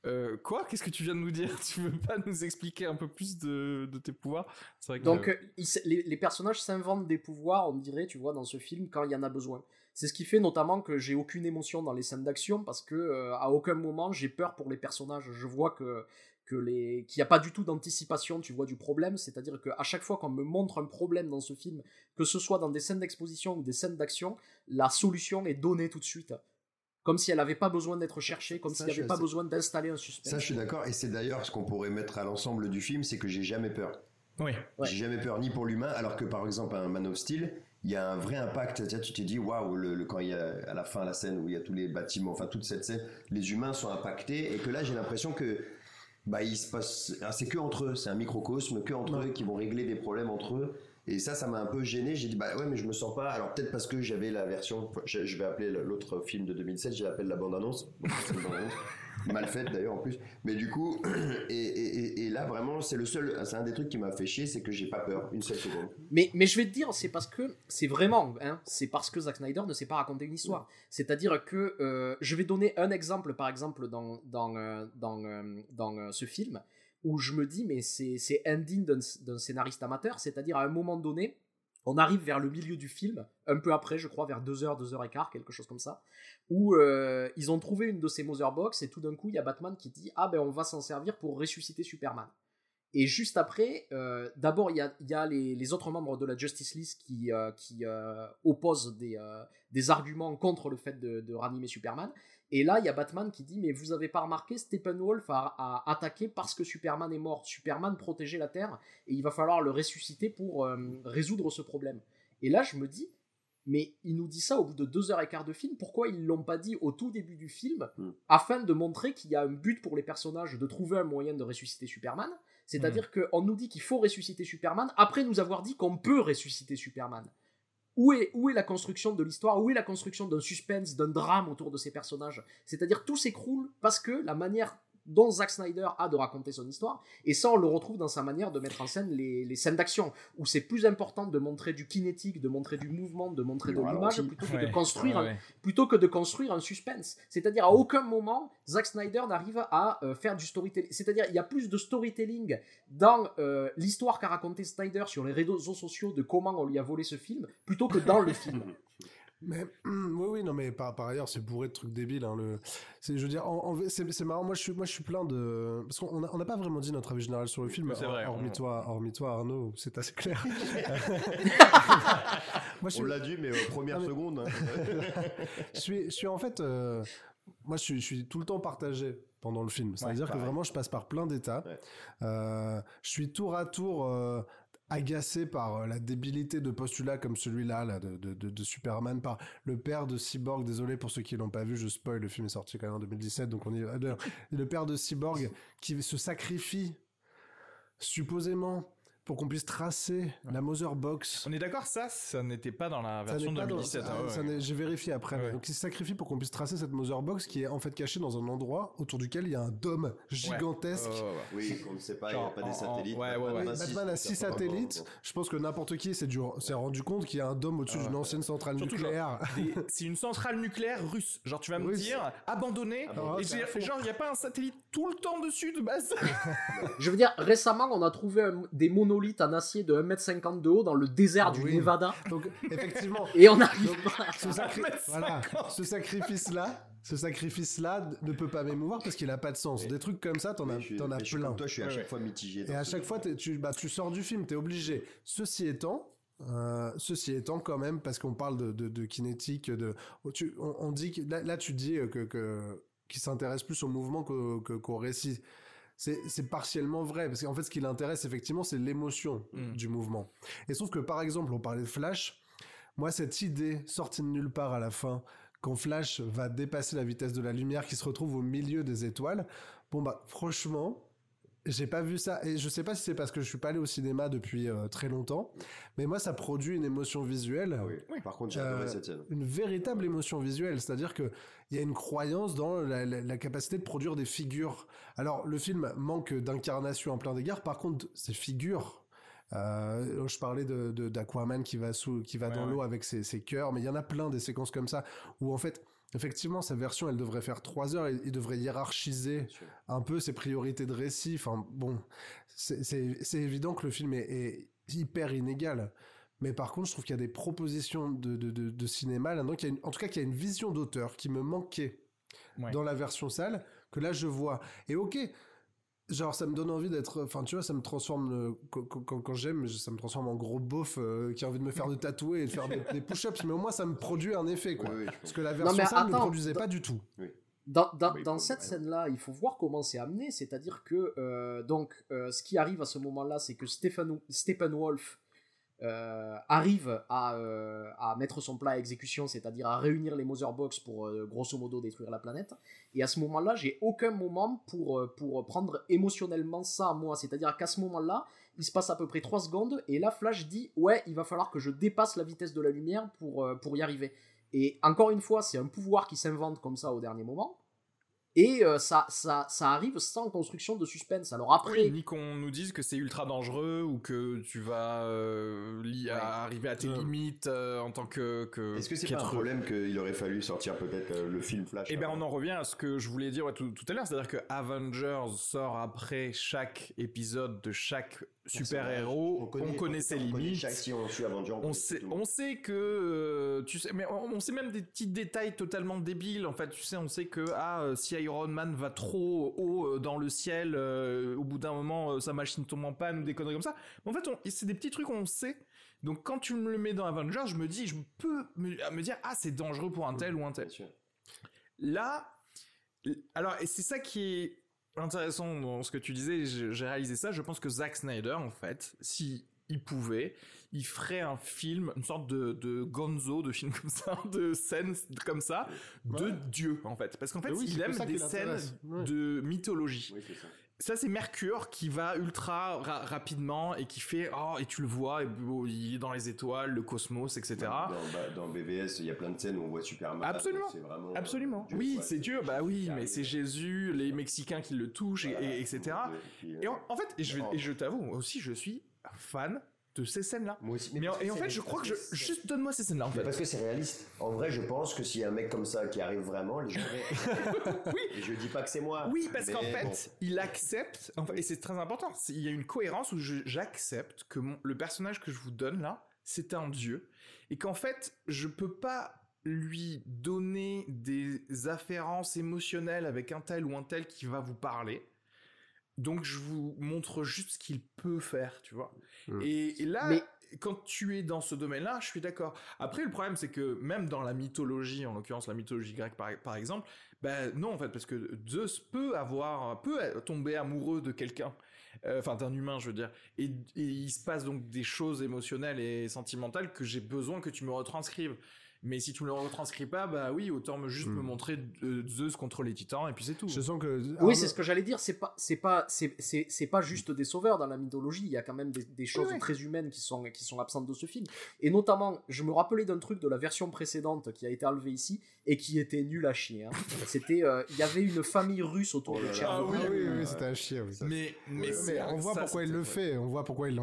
Euh, quoi? Qu'est-ce que tu viens de nous dire? Tu veux pas nous expliquer un peu plus de, de tes pouvoirs? C'est vrai que Donc, euh, ils les, les personnages s'inventent des pouvoirs, on dirait, tu vois, dans ce film, quand il y en a besoin. C'est ce qui fait notamment que j'ai aucune émotion dans les scènes d'action, parce que euh, à aucun moment j'ai peur pour les personnages. Je vois que que les qu'il n'y a pas du tout d'anticipation, tu vois, du problème. C'est-à-dire qu'à chaque fois qu'on me montre un problème dans ce film, que ce soit dans des scènes d'exposition ou des scènes d'action, la solution est donnée tout de suite. Comme si elle n'avait pas besoin d'être cherchée, comme Ça, s'il n'y je suis avait pas besoin d'installer un suspense. Ça, je suis d'accord, et c'est d'ailleurs ce qu'on pourrait mettre à l'ensemble du film, c'est que j'ai jamais peur. oui. Ouais. J'ai jamais peur ni pour l'humain, alors que par exemple un Man of Steel, il y a un vrai impact. Tu te dis waouh, le, le- quand il y a à la fin la scène où il y a tous les bâtiments, enfin toute cette scène, les humains sont impactés, et que là j'ai l'impression que bah il se passe, ah, c'est que entre eux, c'est un microcosme, que entre eux qui vont régler des problèmes entre eux. Et ça, ça m'a un peu gêné. J'ai dit bah ouais, mais je me sens pas. Alors peut-être parce que j'avais la version, je, je vais appeler l'autre film de 2007, je l'appelle la. Bon, bande-annonce. Mal faite d'ailleurs en plus. Mais du coup, et, et- et- là vraiment, c'est le seul, c'est un des trucs qui m'a fait chier, c'est que j'ai pas peur une seule seconde. Mais, mais je vais te dire, c'est parce que c'est vraiment, hein, c'est parce que Zack Snyder ne sait pas raconter une histoire. C'est-à-dire que euh, je vais donner un exemple, par exemple, dans, dans, euh, dans, euh, dans ce film, où je me dis, mais c'est c'est indigne d'un d'un scénariste amateur, c'est-à-dire à un moment donné, on arrive vers le milieu du film, un peu après, je crois, vers 2h, 2h15, quelque chose comme ça, où euh, ils ont trouvé une de ces Mother Box et tout d'un coup, il y a Batman qui dit Ah ben on va s'en servir pour ressusciter Superman. Et juste après, euh, d'abord, il y a, les, autres membres de la Justice League qui, euh, qui opposent des, arguments contre le fait de ranimer Superman. Et là, il y a Batman qui dit Mais vous avez pas remarqué, Steppenwolf a, a attaqué parce que Superman est mort. Superman protégeait la Terre et il va falloir le ressusciter pour euh, résoudre ce problème. Et là, je me dis mais il nous dit ça au bout de deux heures et quart de film. Pourquoi ils l'ont pas dit au tout début du film, Mm. afin de montrer qu'il y a un but pour les personnages de trouver un moyen de ressusciter Superman C'est-à-dire qu'on nous dit qu'il faut ressusciter Superman après nous avoir dit qu'on peut ressusciter Superman. Où est, où la construction de l'histoire Où est la construction d'un suspense, d'un drame autour de ces personnages? C'est-à-dire tout s'écroule parce que la manière dont Zack Snyder a de raconter son histoire, et ça on le retrouve dans sa manière de mettre en scène les, les scènes d'action, où c'est plus important de montrer du kinétique, de montrer du mouvement, de montrer de l'image, plutôt que Ouais, de construire ouais, un- ouais. plutôt que de construire un suspense. C'est-à-dire à aucun moment Zack Snyder n'arrive à euh, faire du storytelling. C'est-à-dire il y a plus de storytelling dans euh, l'histoire qu'a raconté Snyder sur les réseaux sociaux de comment on lui a volé ce film plutôt que dans le film. Mais oui, oui, non, mais par, par ailleurs, c'est bourré de trucs débiles. Hein, le, c'est, je veux dire, en, en- c'est, c'est marrant. Moi, je suis, moi, je suis plein de parce qu'on n'a on n'a pas vraiment dit notre avis général sur le film. c'est vrai, hormis on- toi, hormis toi, Arnaud, c'est assez clair. moi, je suis, On l'a dit, mais aux premières Ah, mais- secondes. hein. je suis, je suis en fait, euh, moi, je suis, je suis tout le temps partagé pendant le film. C'est-à-dire que vraiment, je passe par plein d'états. Ouais. Euh, je suis tour à tour euh, agacé par euh, la débilité de postulats comme celui-là, là, de, de, de- Superman, par le père de Cyborg. Désolé pour ceux qui l'ont pas vu, je spoil. Le film est sorti quand même en 2017, donc on y va. Le père de Cyborg qui se sacrifie supposément pour qu'on puisse tracer la Mother Box. On est d'accord, ça, ça n'était pas dans la version n'est pas dans- 2017. ça- hein, ouais, J'ai vérifié après. Ouais. Donc il se sacrifie pour qu'on puisse tracer cette Mother Box qui est en fait cachée dans un endroit autour duquel il y a un dôme gigantesque. Ouais, ouais, ouais. Oui, qu'on ne sait pas, il n'y a pas en- des satellites. ouais, ouais, ouais. Batman six, Batman a ça 6 fait pas satellites. Je pense que n'importe qui s'est, du- s'est rendu compte qu'il y a un dôme au-dessus Ah d'une ouais. ancienne centrale Surtout nucléaire. C'est une centrale nucléaire russe. Genre, tu vas me Russe. dire, abandonnée. Ah et genre, il n'y a pas un satellite tout le temps dessus de base. Je veux dire, récemment, on a trouvé un- des monolithes en acier de 1m50 de haut dans le désert du Oui. Nevada Donc effectivement, et on n'arrive Donc, pas. ce, sacri- voilà, ce sacrifice-là, ce sacrifice-là ne peut pas m'émouvoir parce qu'il a pas de sens. Des trucs comme ça, t'en as, t'en as plein. comme toi, je suis à chaque fois mitigé. Et à chaque fois, tu, bah, tu sors du film, t'es obligé. Ceci étant, euh, ceci étant quand même, parce qu'on parle de, de, de kinétique, de, tu- on, on dit que là, là, tu dis que, que qu'il s'intéresse plus au mouvement qu'au, récit. C'est, c'est partiellement vrai, parce qu'en fait, ce qui l'intéresse effectivement, c'est l'émotion Mm. du mouvement. Et sauf que par exemple, on parlait de Flash. Moi, cette idée sortie de nulle part à la fin, quand Flash va dépasser la vitesse de la lumière, qui se retrouve au milieu des étoiles. Bon bah, franchement, j'ai pas vu ça et je sais pas si c'est parce que je suis pas allé au cinéma depuis euh, très longtemps, mais moi ça produit une émotion visuelle, Ah oui. Par contre, j'ai adoré Euh, cette scène. une véritable émotion visuelle, c'est-à-dire que il y a une croyance dans la, la- la capacité de produire des figures. Alors le film manque d'incarnation en plein d'égards, par contre ces figures. euh, je parlais de de- d'Aquaman qui va sous, qui va Ouais, dans ouais. l'eau avec ses, ses cœurs, mais il y en a plein des séquences comme ça où en fait, effectivement, sa version, elle devrait faire trois heures, il devrait hiérarchiser un peu ses priorités de récit. Enfin, bon, c'est- évident que le film est, est hyper inégal. Mais par contre, je trouve qu'il y a des propositions de, de, de, de cinéma, là-dedans, en tout cas, qu'il y a une vision d'auteur qui me manquait Ouais. dans la version sale, que là, je vois. Et ok, genre, ça me donne envie d'être... Enfin, tu vois, ça me transforme... quand quand- quand j'aime, ça me transforme en gros beauf euh, qui a envie de me faire de tatouer et de faire des, des push-ups. Mais au moins, ça me produit un effet, quoi. Oui, oui, je Parce que la version mais sale ne produisait pas du tout. Dans, dans, Oui, dans bon, cette ouais. scène-là, il faut voir comment c'est amené, c'est-à-dire que euh, donc euh, ce qui arrive à ce moment-là, c'est que Stephen, Steppenwolf euh, arrive à, euh, à mettre son plat à exécution, c'est-à-dire à réunir les Mother Box pour euh, grosso modo détruire la planète. Et à ce moment-là, j'ai aucun moment pour, pour prendre émotionnellement ça à moi. C'est-à-dire qu'à ce moment-là, il se passe à peu près 3 secondes et là, Flash dit Ouais, il va falloir que je dépasse la vitesse de la lumière pour, pour y arriver. Et encore une fois, c'est un pouvoir qui s'invente comme ça au dernier moment. Et euh, ça, ça, ça arrive sans construction de suspense. Alors après. Oui, ni qu'on nous dise que c'est ultra dangereux ou que tu vas euh, li- à- arriver à tes Ouais. limites euh, en tant que. que Est-ce que c'est pas un problème qu'il aurait fallu sortir peut-être euh, le film Flash Eh ben, avant on en revient à ce que je voulais dire ouais, tout, tout à l'heure, c'est-à-dire que Avengers sort après chaque épisode de chaque super-héros, on connaît, ses on connaît limites. chaque- si on suit sait, on sait que euh, tu sais, mais on, on sait même des petits détails totalement débiles. En fait, tu sais, on sait que ah, euh, si Iron Man va trop haut euh, dans le ciel, euh, au bout d'un moment, euh, sa machine tombe en panne des conneries comme ça. Mais en fait, c'est des petits trucs qu'on sait. Donc, quand tu me le mets dans Avengers, je me dis, je peux me, me dire ah, c'est dangereux pour un tel ou un tel. Là, alors, et c'est ça qui est intéressant dans ce que tu disais, j'ai réalisé ça, je pense que Zack Snyder, en fait, si il pouvait, il ferait un film, une sorte de, de gonzo, de film comme ça, de scènes comme ça, de Ouais. Dieu, en fait. Parce qu'en fait, oui, il aime des scènes. Ouais. de mythologie. Oui, ça. Ça, c'est Mercure qui va ultra ra- rapidement et qui fait, oh, et tu le vois, et, il est dans les étoiles, le cosmos, etc. Dans, bah, dans BVS, il y a plein de scènes où on voit Superman. Absolument. vraiment, euh, Absolument. Dieu, oui, c'est Dieu, bah oui, mais c'est Jésus, les Mexicains qui le touchent, et- Voilà. et, etc. puis, euh, Et en, en fait, et je, Oh. et je t'avoue, moi aussi, je suis fan de ces scènes-là. Moi aussi. Mais, en- et en fait, je crois que je. Juste donne-moi ces scènes-là, en Mais fait. parce que c'est réaliste. En vrai, je pense que s'il y a un mec comme ça qui arrive vraiment, les gens. Oui. Et je dis pas que c'est moi. Oui, parce qu'en fait, bon. il accepte, en fait, et c'est très important, il y a une cohérence où j'accepte que mon- le personnage que je vous donne là, c'est un dieu, et qu'en fait, je peux pas lui donner des afférences émotionnelles avec un tel ou un tel qui va vous parler. Donc je vous montre juste ce qu'il peut faire, tu vois. Mm. Et, et là, Mais- quand tu es dans ce domaine-là, je suis d'accord. Après, le problème, c'est que même dans la mythologie, en l'occurrence la mythologie grecque par, par exemple, ben non en fait, parce que Zeus peut avoir, peut tomber amoureux de quelqu'un, euh, enfin d'un humain, je veux dire, et, et il se passe donc des choses émotionnelles et sentimentales que j'ai besoin que tu me retranscrives. Mais si tu me le retranscris pas, bah oui, autant me juste Hmm. me montrer euh, Zeus contre les titans et puis c'est tout. Je sens que. Oui, c'est ce que j'allais dire. C'est pas, c'est pas, c'est, c'est, c'est pas juste des sauveurs dans la mythologie. Il y a quand même des, des choses très humaines qui sont, qui sont absentes de ce film. Et notamment, je me rappelais d'un truc de la version précédente qui a été enlevé ici et qui était nul à chier. hein. C'était, euh, il y avait une famille russe autour Oh de là. Ah Tchernobyl. oui, oui, oui, c'était à chier. oui. Mais mais, Ouais, Mais on voit ça, pourquoi il le fait, on voit pourquoi il.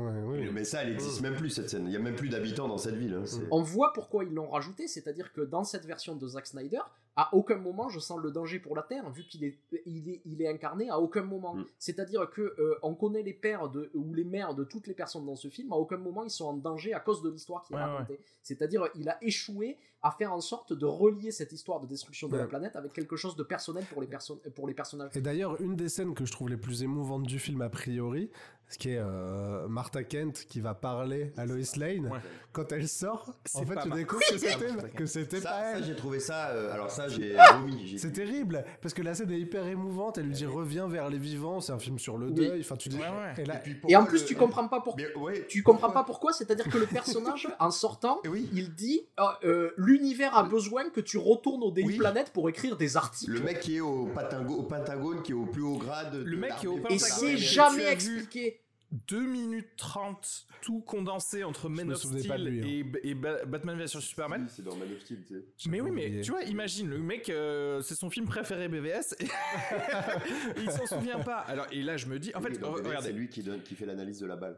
Mais ça, elle existe même plus cette scène. Il y a même plus d'habitants dans cette ville. hein, On voit pourquoi ils l'ont rajouté, c'est-à-dire que dans cette version de Zack Snyder, à aucun moment je sens le danger pour la Terre, vu qu'il est, il est, il est incarné à aucun moment. Mm. C'est-à-dire que euh, on connaît les pères de, ou les mères de toutes les personnes dans ce film, à aucun moment ils sont en danger à cause de l'histoire qui est Ouais, racontée. C'est-à-dire il a échoué à faire en sorte de relier cette histoire de destruction de la planète avec quelque chose de personnel pour les, perso- pour les personnages. Et d'ailleurs, une des scènes que je trouve les plus émouvantes du film a priori, ce qui est euh, Martha Kent qui va parler à Lois Lane Ouais. quand elle sort. C'est En fait, pas tu découvres que pas c'était Martha Kent. que c'était Ça, pas ça, elle. j'ai trouvé ça. euh, alors ça, j'ai vomi. j'ai- C'est terrible parce que la scène est hyper émouvante. Elle lui dit reviens vers les vivants. C'est un film sur le deuil. Enfin, tu dis. Ouais, ouais. Et là, Et puis Et en plus le- tu comprends pas pourquoi. Mais ouais. Tu comprends pas pourquoi, c'est-à-dire que le personnage, en sortant, Oui. il dit euh, euh, l'univers a besoin que tu retournes au Daily Oui. Planet pour écrire des articles. Le mec qui est au, Patago- au Pentagone, qui est au plus haut grade. Le de mec qui est au Et c'est mais jamais expliqué. 2 minutes 30 tout condensé entre Man of Steel lui, hein. et, et Ba- Batman vs Superman. C'est dans Man of Steel, tu sais. Mais oui, mais tu vois, imagine, le mec, euh, c'est son film préféré BVS, et il s'en souvient pas. Alors, et là, je me dis, en fait, Oui, BVS, regardez, c'est lui qui, donne, qui fait l'analyse de la balle.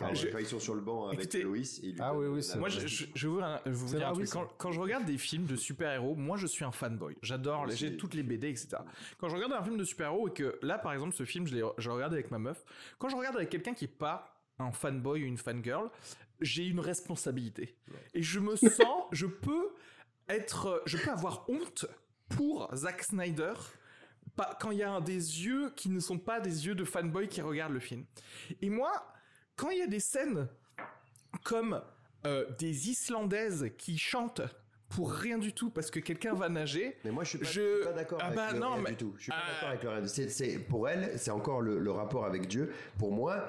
Ah, sont sur le banc avec Écoutez- Loïs. Et il lui Ah oui, oui, la c'est moi, je, je, vous, dire un vrai, truc. oui, Quand, quand je regarde des films de super-héros, moi, je suis un fanboy. J'adore, les- j'ai toutes les BD, etc. Quand je regarde un film de super-héros et que là, par exemple, ce film, je l'ai regardé avec ma meuf. Quand je regarde avec quelqu'un qui est pas un fanboy ou une fangirl, j'ai une responsabilité. Et je me sens, je peux être, je peux avoir honte pour Zack Snyder pas, quand il y a un des yeux qui ne sont pas des yeux de fanboy qui regardent le film. Et moi, quand il y a des scènes comme euh, des Islandaises qui chantent pour rien du tout parce que quelqu'un va nager, Mais moi, je suis pas, Je- d'accord Ah avec bah le non, rien mais- du tout. Je suis pas Ah. d'accord avec le rien. C'est, c'est- pour elle, c'est encore le, le rapport avec Dieu. Pour moi,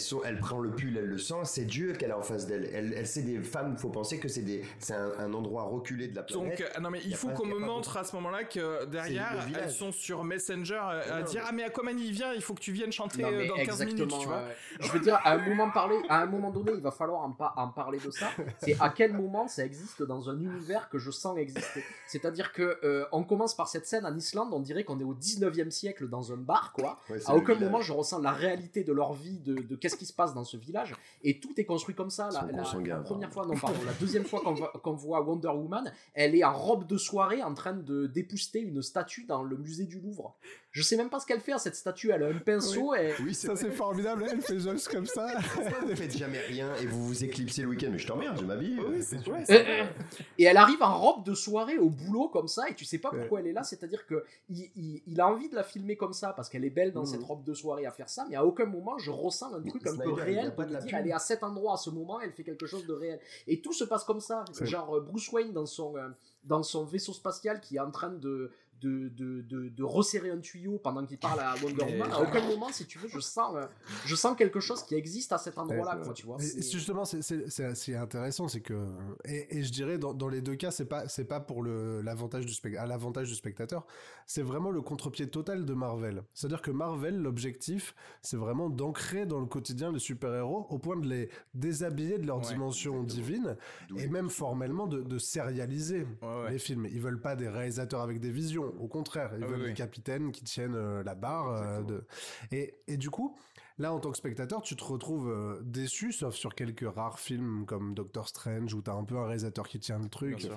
sont, elle prend le pull, elle le sent. C'est Dieu qu'elle a en face d'elle. Elle, elle c'est des femmes. Faut penser que c'est des, c'est un, un endroit reculé de la planète. Donc, euh, non, mais il a faut qu'on me montre à ce moment-là que derrière, elles sont sur Messenger euh, à Non, dire mais- Ah, mais Aquaman il vient, il faut que tu viennes chanter Non, euh, dans 15 minutes, tu vois. ouais. Je veux dire, à un moment parler, à un moment donné, il va falloir en, pa- en parler de ça. C'est à quel moment ça existe dans un univers que je sens exister? C'est-à-dire que euh, on commence par cette scène en Islande, on dirait qu'on est au 19e siècle dans un bar, quoi. Ouais, À aucun village. moment je ressens la réalité de leur vie, de, de qu'est-ce qui se passe dans ce village. Et tout est construit comme ça. La, première fois, non, pardon, la deuxième fois qu'on voit, voit Wonder Woman, elle est en robe de soirée en train de dépousser une statue dans le musée du Louvre. Je sais même pas ce qu'elle fait à cette statue. Elle a un pinceau et. Oui, c'est Ça, c'est formidable. Elle fait juste comme ça. Vous faites jamais rien et vous vous éclipsez le week-end Mais je t'emmerde, je m'habille. Oui, ouais, et elle arrive en robe de soirée au boulot comme ça et tu sais pas pourquoi elle est là c'est à dire que il, il- il a envie de la filmer comme ça parce qu'elle est belle dans cette robe de soirée à faire ça mais à aucun moment je ressens un truc un Snyder, peu réel pas de de la dire pub. elle est à cet endroit à ce moment elle fait quelque chose de réel et tout se passe comme ça genre euh, Bruce Wayne dans son euh, dans son vaisseau spatial qui est en train de de, de, de, de resserrer un tuyau pendant qu'il parle à Wonder Woman à aucun moment si tu veux je sens euh, je sens quelque chose qui existe à cet endroit là c'est quoi tu vois justement, c'est- c'est c'est assez intéressant, c'est que et, et je dirais dans, dans les deux cas, c'est pas c'est pas pour le l'avantage du à l'avantage du spectateur, c'est vraiment le contre-pied total de Marvel. C'est-à-dire que Marvel, l'objectif, c'est vraiment d'ancrer dans le quotidien les super-héros au point de les déshabiller de leur Ouais, dimension divine D'où- et même formellement de, de sérialiser Ouais, ouais. les films. Ils veulent pas des réalisateurs avec des visions, au contraire, ils Ah oui, veulent oui. des capitaines qui tiennent euh, la barre. euh, de... et, et du coup, là, en tant que spectateur, tu te retrouves euh, déçu, sauf sur quelques rares films comme Doctor Strange où t'as un peu un réalisateur qui tient le truc.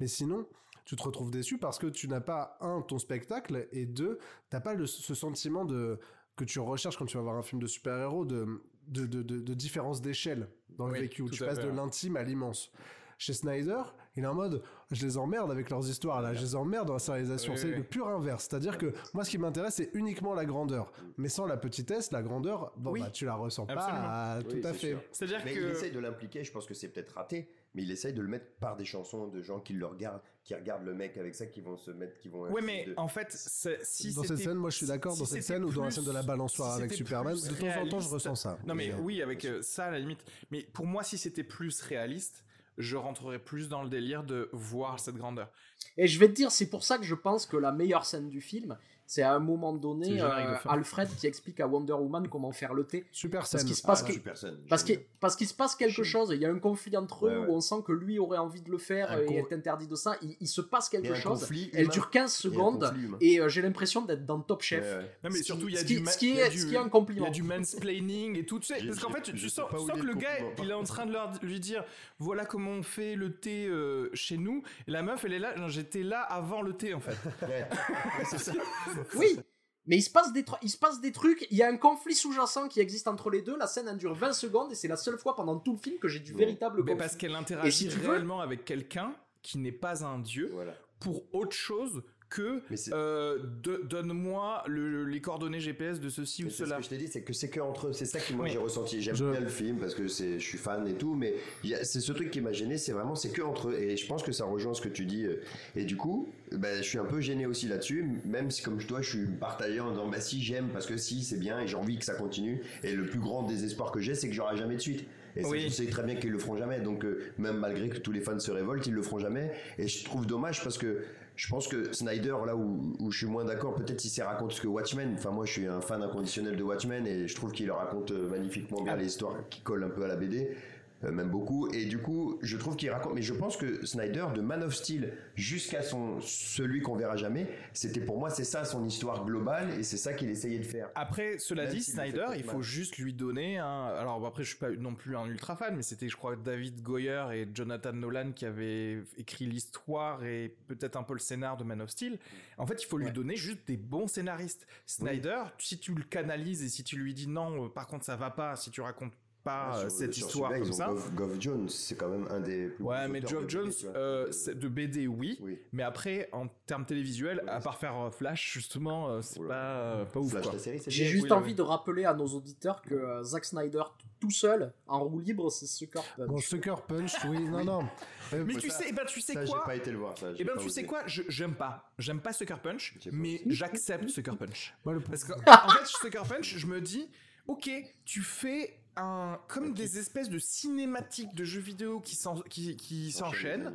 Mais sinon, tu te retrouves déçu parce que tu n'as pas un ton spectacle et deux, t'as pas le, ce sentiment de que tu recherches quand tu vas voir un film de super-héros de, de, de, de, de différence d'échelle dans le Oui, vécu où tu passes fait, de l'intime à l'immense. Chez Snyder, il est en mode je les emmerde avec leurs histoires là, je les emmerde dans la sérialisation. Oui, c'est oui. le pur inverse. C'est-à-dire que moi, ce qui m'intéresse, c'est uniquement la grandeur. Mais sans la petitesse, la grandeur, bon, Oui, bah, tu la ressens absolument. pas tout Oui, à fait. C'est-à-dire que. il essaye de l'impliquer, je pense que c'est peut-être raté, mais il essaye de le mettre par des chansons de gens qui le regardent, qui regardent le mec avec ça, qui vont se mettre, qui vont. Ouais, mais de- en fait, si dans cette scène, moi, je suis d'accord. si dans cette scène ou dans la scène de la balançoire si avec Superman, de temps en temps, je ressens ça. Non mais oui, avec euh, ça à la limite. Mais pour moi, si c'était plus réaliste, je rentrerais plus dans le délire de voir cette grandeur. Et je vais te dire, c'est pour ça que je pense que la meilleure scène du film, c'est à un moment donné euh. Alfred qui explique à Wonder Woman comment faire le thé. Super scène. qu'il se Ah, passe je que-. Parce qu'il parce qu'il se passe quelque J'aime. chose, il y a un conflit entre eux Ouais, ouais. où on sent que lui aurait envie de le faire Un et con- est interdit de ça. Il, il se passe quelque chose. conflit Elle dure 15 Il y a un secondes et euh, j'ai l'impression d'être dans Top Chef. Ouais, ouais. Non mais surtout, il y a du ce qui il y a est, du- Il y a mansplaining et tout, tu sais, parce qu'en fait, tu sens, que le gars, il est en train de leur, lui dire, voilà comment on fait le thé euh, chez nous. Et la meuf, elle est là, j'étais là avant le thé en fait. Ouais. Ouais, c'est ça. Oui, mais il se, passe des tru- il se passe des trucs, il y a un conflit sous-jacent qui existe entre les deux, la scène elle dure 20 secondes et c'est la seule fois pendant tout le film que j'ai du Ouais. véritable Mais conflit. parce qu'elle interagit si tu veux- réellement avec quelqu'un qui n'est pas un dieu Voilà. pour autre chose que euh, donne-moi le- les coordonnées GPS de ceci ou c'est ce cela. que je t'ai dit, c'est que c'est que entre eux. C'est ça que moi Oui. j'ai ressenti. J'aime Je- bien le film parce que je suis fan et tout, mais c'est ce truc qui m'a gêné. C'est vraiment, c'est que entre eux. Et je pense que ça rejoint ce que tu dis. euh, Et du coup, ben, je suis un peu gêné aussi là-dessus, même si comme toi, je suis partagé en disant, bah si j'aime parce que si c'est bien et j'ai envie que ça continue. Et le plus grand désespoir que j'ai, c'est que j'aurai jamais de suite. Et ça, Oui. je sais très bien qu'ils le feront jamais. Donc euh, même malgré que tous les fans se révoltent, ils le feront jamais. Et je trouve dommage parce que je pense que Snyder, là où, où je suis moins d'accord, peut-être il s'y raconte ce que Watchmen. Enfin, moi, je suis un fan inconditionnel de Watchmen et je trouve qu'il raconte euh, magnifiquement bien les histoires qui collent un peu à la BD. Euh, même beaucoup et du coup je trouve qu'il raconte mais je pense que Snyder de Man of Steel jusqu'à son celui qu'on verra jamais c'était pour moi c'est ça son histoire globale et c'est ça qu'il essayait de faire Après, cela Même dit, Snyder, il faut mal. juste lui donner un. Alors après, je suis pas non plus un ultra fan, mais c'était, je crois, David Goyer et Jonathan Nolan qui avaient écrit l'histoire et peut-être un peu le scénar de Man of Steel. En fait, il faut lui Ouais. donner juste des bons scénaristes. Snyder, si tu le canalises et si tu lui dis non, euh, par contre, ça va pas, si tu racontes pas Ouais, euh, sur- cette histoire comme ça. Gov, Gov Jones c'est quand même un des plus Ouais, mais de Jones, euh, de BD, oui. oui Mais après, en termes télévisuels, à part faire euh, Flash, justement, c'est pas, euh, pas ouf, Flash quoi. la série c'est J'ai juste oui, envie oui. de rappeler à nos auditeurs que euh, Zack Snyder tout seul, en roue libre, c'est Sucker Punch. Bon, Sucker Punch, oui, non, non. Euh, Mais tu ça- sais, eh ben, tu sais ça j'ai quoi pas été le voir ça Eh ben tu sais quoi, j'aime pas, j'aime pas Sucker Punch, mais j'accepte Sucker Punch. Parce que en fait Sucker Punch, je me dis, ok, tu fais un comme des espèces de cinématiques de jeux vidéo qui s'en- qui, qui s'enchaînent.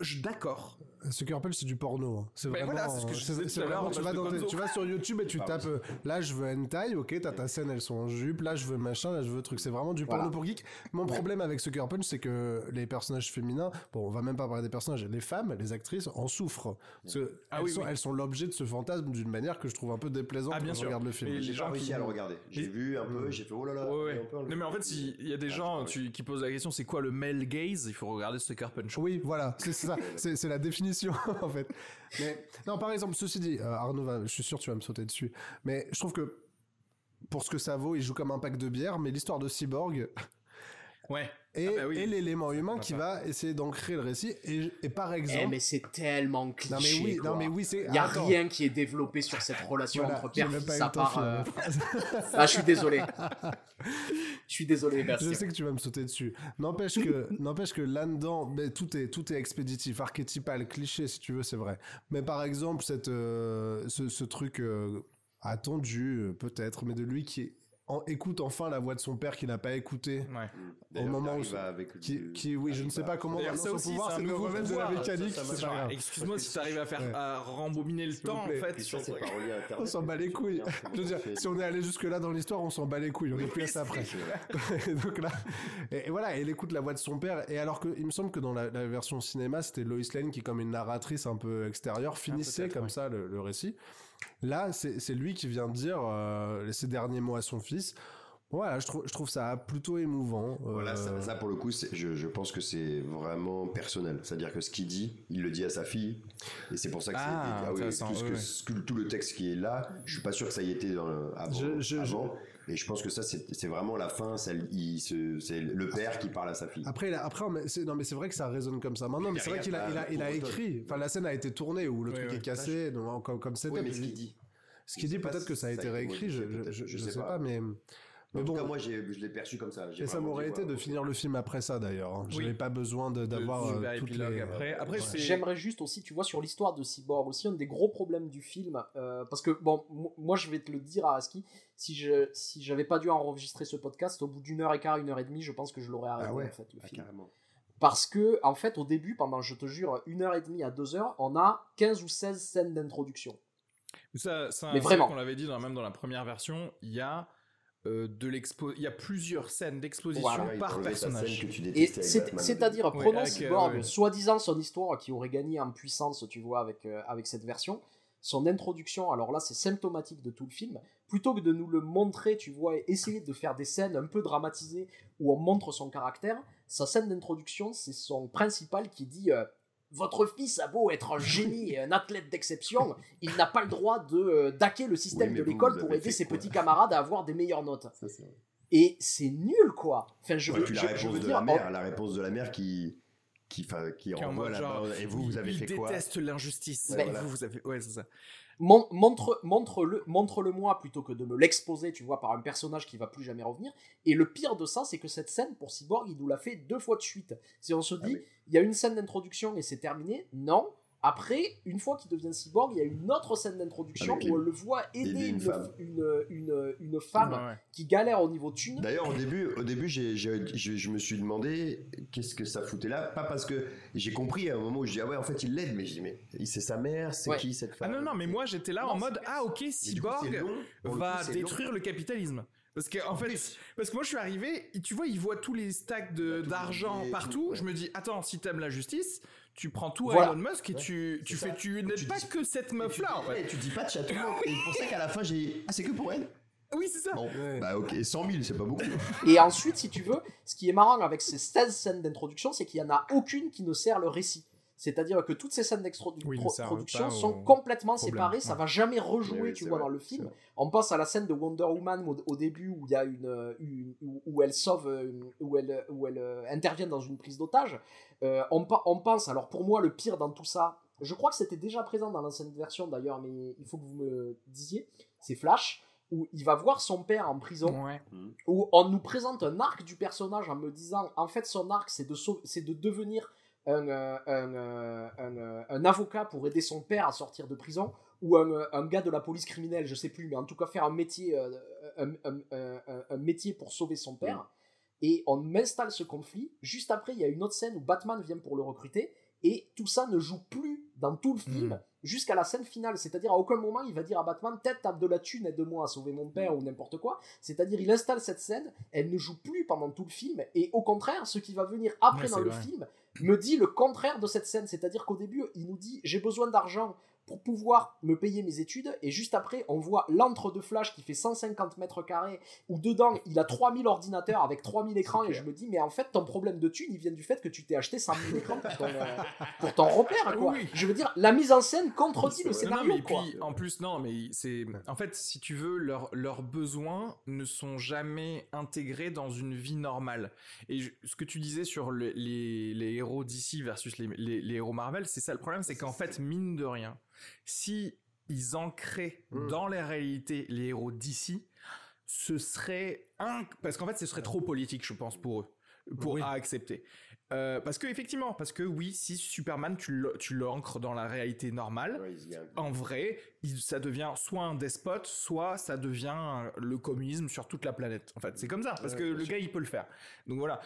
Je- D'accord. Sucker Punch, c'est du porno. hein. C'est Mais vraiment. voilà, ce que je disais tu, vas base de dans tes- Gonzo. tu vas sur YouTube et tu tapes. euh, Là, je veux hentai, ok, t'as ta scène, elles sont en jupe. Là, je veux machin, là, je veux truc. C'est vraiment du Voilà. porno pour geek. Mon problème avec Sucker Punch, c'est que les personnages féminins, bon, on va même pas parler des personnages, les femmes, les actrices en souffrent. Parce que Ah elles, oui, sont, oui. elles sont l'objet de ce fantasme d'une manière que je trouve un peu déplaisante Ah, bien quand je regarde le film. Les J'ai gens pas réussi qui- à le regarder. J'ai vu un peu, j'ai fait oh là là. Non mais en fait, s'il y a des Ah, gens tu- qui posent la question, c'est quoi le male gaze? Il faut regarder Sucker Punch. Oui, voilà, c'est ça, c'est c'est la définition en fait. Mais non, par exemple, ceci dit, euh, Arnaud, va, je suis sûr que tu vas me sauter dessus, mais je trouve que pour ce que ça vaut, il joue comme un pack de bière, mais l'histoire de Cyborg Ouais. est, Ah bah oui. est l'élément humain qui va essayer d'ancrer le récit. Et, et par Eh, exemple, mais c'est tellement cliché. non mais oui, quoi. non mais oui, c'est. Il y a attends, rien qui est développé sur cette relation voilà, entre père même fils pas eu à part. euh. Ah, je suis désolé. Je suis désolé, merci. Je sais que tu vas me sauter dessus. N'empêche que, n'empêche que là-dedans, ben, tout est, tout est expéditif, archétypal, cliché si tu veux, c'est vrai. Mais par exemple, cette, euh, ce, ce truc euh, attendu, euh, peut-être, mais de lui qui en- écoute enfin la voix de son père qu'il n'a pas écouté. Ouais. D'ailleurs, au moment où- avec Qui, qui, oui, je ne sais pas comment ça son aussi, pouvoir, c'est de remettre de la mécanique. Excuse-moi si t'arrives à faire Ouais. à rembobiner le temps en fait sur On s'en bat les couilles. viens, Je veux dire, c'est- si on est allé jusque là dans l'histoire, on s'en bat les couilles. On est plus à ça après. Et donc là, et, voilà, elle écoute la voix de son père. Et alors que, il me semble que dans la, la version cinéma, c'était Lois Lane qui, comme une narratrice un peu extérieure, finissait peut-être, comme ouais. ça le, le récit. Là, c'est c'est lui qui vient de dire euh, ces derniers mots à son fils. Voilà, je trouve, je trouve ça plutôt émouvant. Voilà, ça, Euh, ça, pour le coup, je, je pense que c'est vraiment personnel. C'est-à-dire que ce qu'il dit, il le dit à sa fille. Et c'est pour ça que c'est. Ah, oui, intéressant, tout, ce que- le texte qui est là, je suis pas sûr que ça y était dans le- avant. Je- je- avant. Et je pense que ça, c'est vraiment la fin. C'est le père qui parle à sa fille. Après, il a- après, mais c'est- non, mais c'est vrai que ça résonne comme ça. Maintenant, mais c'est vrai qu'il a, il a, il a Derrière, écrit. Enfin, la scène a été tournée où le Ouais, truc ouais. est cassé, donc, comme, comme c'était. Oui, mais ce qu'il dit. Ce qu'il dit, peut-être que ça a été réécrit, je, je, je, sais pas. pas, mais. En Mais tout bon, cas, moi, j'ai- je l'ai perçu comme ça. J'ai et ça m'aurait été de finir le film après ça d'ailleurs. hein. Je Oui. n'avais pas besoin de- d'avoir euh, toutes les. après. Après, Ouais. c'est- J'aimerais juste aussi, tu vois, sur l'histoire de Cyborg aussi, un des gros problèmes du film, euh, parce que, bon, mo- moi je vais te le dire à Aski, si je si j'avais pas dû enregistrer ce podcast, au bout d'une heure et quart, une heure et demie, je pense que je l'aurais arrêté, Ah ouais? en fait, le Ah, film. carrément. Parce que, en fait, au début, pendant, je te jure, une heure et demie à deux heures, on a 15 ou 16 scènes d'introduction. Ça, ça Mais c'est vraiment. qu'on l'avait dit dans, même dans la première version, il y a euh, de l'expo, il y a plusieurs scènes d'exposition Voilà. Ouais, par personnage. scène que tu Et c'est-à-dire, Oui, prenons avec, euh, Cyborg, ouais. soi-disant son histoire qui aurait gagné en puissance, tu vois, avec, euh, avec cette version, son introduction, alors là c'est symptomatique de tout le film, plutôt que de nous le montrer, tu vois, et essayer de faire des scènes un peu dramatisées où on montre son caractère, sa scène d'introduction, c'est son principal qui dit euh, Votre fils a beau être un génie et un athlète d'exception, il n'a pas le droit de euh, daquer le système Oui, de l'école pour aider ses quoi? petits camarades à avoir des meilleures notes. Ça. Et c'est nul, quoi. Enfin, je Ouais, veux, je- je dire, la mère, en- la réponse de la mère qui qui qui Qui renvoie la genre, parole. Et vous, vous avez il fait quoi? déteste l'injustice. Ouais, voilà. vous, vous avez, ouais, c'est ça. Mon- montre, montre-le, montre-le moi plutôt que de me l'exposer, tu vois, par un personnage qui va plus jamais revenir. Et le pire de ça, c'est que cette scène pour Cyborg, il nous l'a fait deux fois de suite. Si on se Ah dit, oui. il y a une scène d'introduction et c'est terminé, non. Après, une fois qu'il devient cyborg, il y a une autre scène d'introduction où on le voit aider une une, femme. une, une- une femme Ouais, ouais. qui galère au niveau thune. D'ailleurs, au début, au début, j'ai, j'ai- je, je me suis demandé qu'est-ce que ça foutait là. Pas parce que j'ai compris à un moment où je dis ah ouais, en fait, il l'aide, mais je dis mais c'est sa mère, c'est Ouais. qui cette Ah femme non, non, mais moi j'étais là Non, en mode. Ah, ok, coup, Cyborg va coup, détruire le capitalisme. Parce que en fait, parce que moi je suis arrivé, tu vois, il voit tous les stacks de d'argent partout. tout, ouais. Je me dis, attends, si t'aimes la justice, tu prends tout à Voilà. Elon Musk et Ouais, tu, tu fais, ça. tu n'aides Tu pas dis- que cette meuf là en fait. Et tu dis pas de château. et pour ça qu'à la fin, j'ai ah c'est que pour elle. Oui, c'est ça. Bon, Ouais. bah ok, 100 000, c'est pas beaucoup. Et ensuite, si tu veux, ce qui est marrant avec ces 16 scènes d'introduction, c'est qu'il n'y en a aucune qui ne sert le récit. C'est-à-dire que toutes ces scènes Oui, d'introduction pas sont complètement problème, séparées, ça ouais. va jamais rejouer, Oui, oui, tu vois, vrai, dans le film. On pense à la scène de Wonder Woman au, au début où il y a une, euh, une- où, où elle sauve, euh, où elle, où elle euh, intervient dans une prise d'otage. Euh, on, pense, alors pour moi, le pire dans tout ça, je crois que c'était déjà présent dans l'ancienne version d'ailleurs, mais il faut que vous me disiez, c'est Flash, où il va voir son père en prison Ouais. où on nous présente un arc du personnage en me disant en fait son arc c'est de, c'est de devenir un, euh, un, euh, un, euh, un avocat pour aider son père à sortir de prison ou un, un gars de la police criminelle, je sais plus, mais en tout cas faire un métier, un, métier pour sauver son père. Et on m'installe ce conflit. Juste après, il y a une autre scène où Batman vient pour le recruter. Et tout ça ne joue plus dans tout le film Mm. Jusqu'à la scène finale. C'est-à-dire, à aucun moment, il va dire à Batman Tête, tape de la thune, aide-moi à sauver mon père ou n'importe quoi. C'est-à-dire, il installe cette scène, elle ne joue plus pendant tout le film. Et au contraire, ce qui va venir après Ouais, dans le vrai. film me dit le contraire de cette scène. C'est-à-dire qu'au début, il nous dit J'ai besoin d'argent pour pouvoir me payer mes études. Et juste après, on voit l'antre de Flash qui fait 150 mètres carrés, où dedans, il a 3000 ordinateurs avec 3000 écrans. Et je me dis, mais en fait, ton problème de thune, il vient du fait que tu t'es acheté 100 000 écrans pour ton, euh, pour ton repère, quoi. Oui. Je veux dire, la mise en scène contredit le Non, non, scénario, quoi. puis, en plus, non, mais c'est. En fait, si tu veux, leurs leurs besoins ne sont jamais intégrés dans une vie normale. Et je- ce que tu disais sur le- les, les héros d'ici versus les, les- les héros Marvel, c'est ça le problème, c'est qu'en fait, mine de rien, si ils ancraient Mm. dans les réalités les héros d'ici, ce serait un. Parce qu'en fait, ce serait trop politique, je pense, pour eux, pour Oui. à accepter. Euh, parce que effectivement, parce que oui, si Superman tu le- tu l'ancres dans la réalité normale, a- en vrai, il- ça devient soit un despote, soit ça devient le communisme sur toute la planète. En fait, c'est comme ça, parce Ouais, que le sûr. gars, il peut le faire. Donc voilà.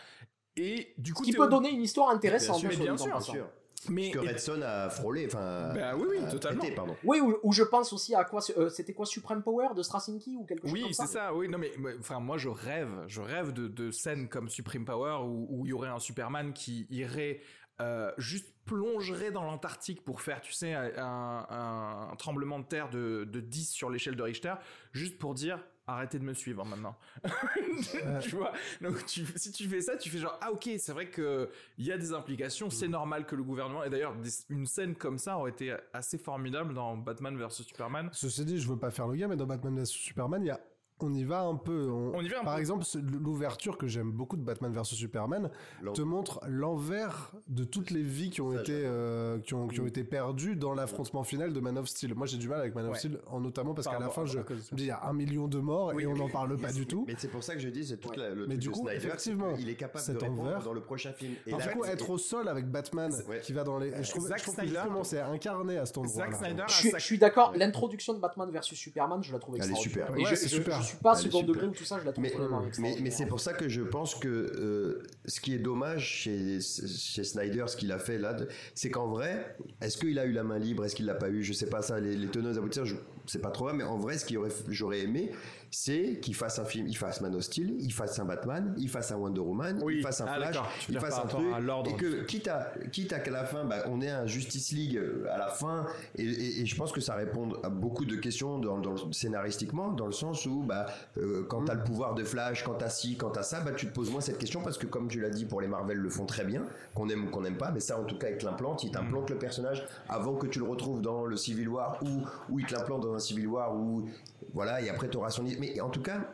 Et du coup, qui peut donner une histoire intéressante. Bien sûr. Bien sûr. Mais Que Redson a frôlé, enfin. Bah oui, oui, totalement. pardon. Oui, ou, ou je pense aussi à quoi euh, C'était quoi Supreme Power de Straczynski ou quelque chose oui, comme ça c'est ça. Oui, non mais enfin moi je rêve, je rêve de, de scènes comme Supreme Power où où il y aurait un Superman qui irait euh, juste plongerait dans l'Antarctique pour faire, tu sais, un, un- un tremblement de terre de, de 10 sur l'échelle de Richter, juste pour dire arrêtez de me suivre maintenant. tu vois Donc tu- si tu fais ça, tu fais genre ah ok, c'est vrai que il y a des implications, c'est normal que le gouvernement et d'ailleurs une scène comme ça aurait été assez formidable dans Batman vs Superman. Ceci dit, je veux pas faire le gars, mais dans Batman vs Superman, il y a on y va un peu. On y va un Par peu. exemple, l'ouverture que j'aime beaucoup de Batman vs Superman te montre l'envers de toutes les vies qui ont Ça, été euh, qui ont qui ont été perdues dans l'affrontement final de Man of Steel. Moi, j'ai du mal avec Man of Ouais. Steel, en notamment parce Par qu'à la fin, je me dis il y a un million de morts Oui, et on n'en parle pas du tout. Mais c'est pour ça que je dis, c'est toute la, le Mais truc du de coup, Snyder, effectivement, qu'il est capable cet de répondre envers- dans le prochain film. Et En là, fait, c'est- être au sol avec Batman Ouais. qui va dans les. Je trouve, Zack je trouve que Snyder- justement, c'est incarné à cet endroit. Zack Snyder a Je suis, d'accord, l'introduction de Batman versus Superman, je la trouve Elle est extraordinaire. super. Suis pas est second degré ou tout ça, je la trouve Mais, vraiment mais, c'est pour ça que je pense que euh, ce qui est dommage chez, chez Snyder, ce qu'il a fait là, c'est qu'en vrai, est-ce qu'il a eu la main libre, est-ce qu'il l'a pas eu, je sais pas ça, les, les teneuses aboutisseurs, je sais pas trop, vrai, mais en vrai, ce que j'aurais aimé, c'est qu'il fasse un film, il fasse Man of Steel, il fasse un Batman, il fasse un Wonder Woman, Oui. il fasse un Ah, Flash, il fasse un truc, à et que quitte à, quitte à qu'à la fin, bah, on ait un Justice League euh, à la fin, et, et- et je pense que ça répond à beaucoup de questions dans, dans scénaristiquement, dans le sens où bah, euh, quand t'as le pouvoir de Flash, quand t'as ci, quand t'as ça, bah, tu te poses moins cette question parce que comme tu l'as dit, pour les Marvel le font très bien, qu'on aime ou qu'on n'aime pas, mais ça en tout cas avec l'implant, il t'implante le personnage avant que tu le retrouves dans le Civil War ou ou il te l'implante dans un Civil War ou voilà et après t'auras son mais en tout cas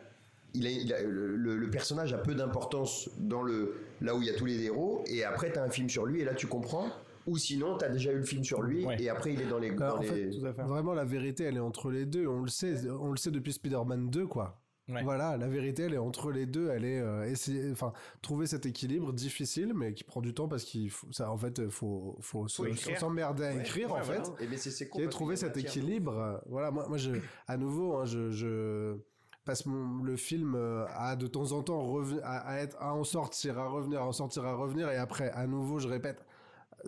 il a, il a- le, personnage a peu d'importance dans le là où il y a tous les héros et après t'as un film sur lui et là tu comprends ou sinon t'as déjà eu le film sur lui Ouais. et après il est dans les, dans en les- fait, Vraiment, la vérité, elle est entre les deux. On le sait, on le sait depuis Spider-Man 2, quoi. Ouais. Voilà, la vérité, elle est entre les deux. Elle est euh, essayer, enfin, trouver cet équilibre difficile, mais qui prend du temps parce qu'il faut, ça, en fait, faut, faut, se- s'emmerder à écrire, ouais, en voilà. fait. Et mais c'est trouver cet équilibre. euh, Voilà, moi, moi, je, à nouveau, hein, je, je passe mon, le film euh, à de temps en temps reven- à, à être, à en sortir, à revenir, à en sortir, à revenir, et après, à nouveau, je répète,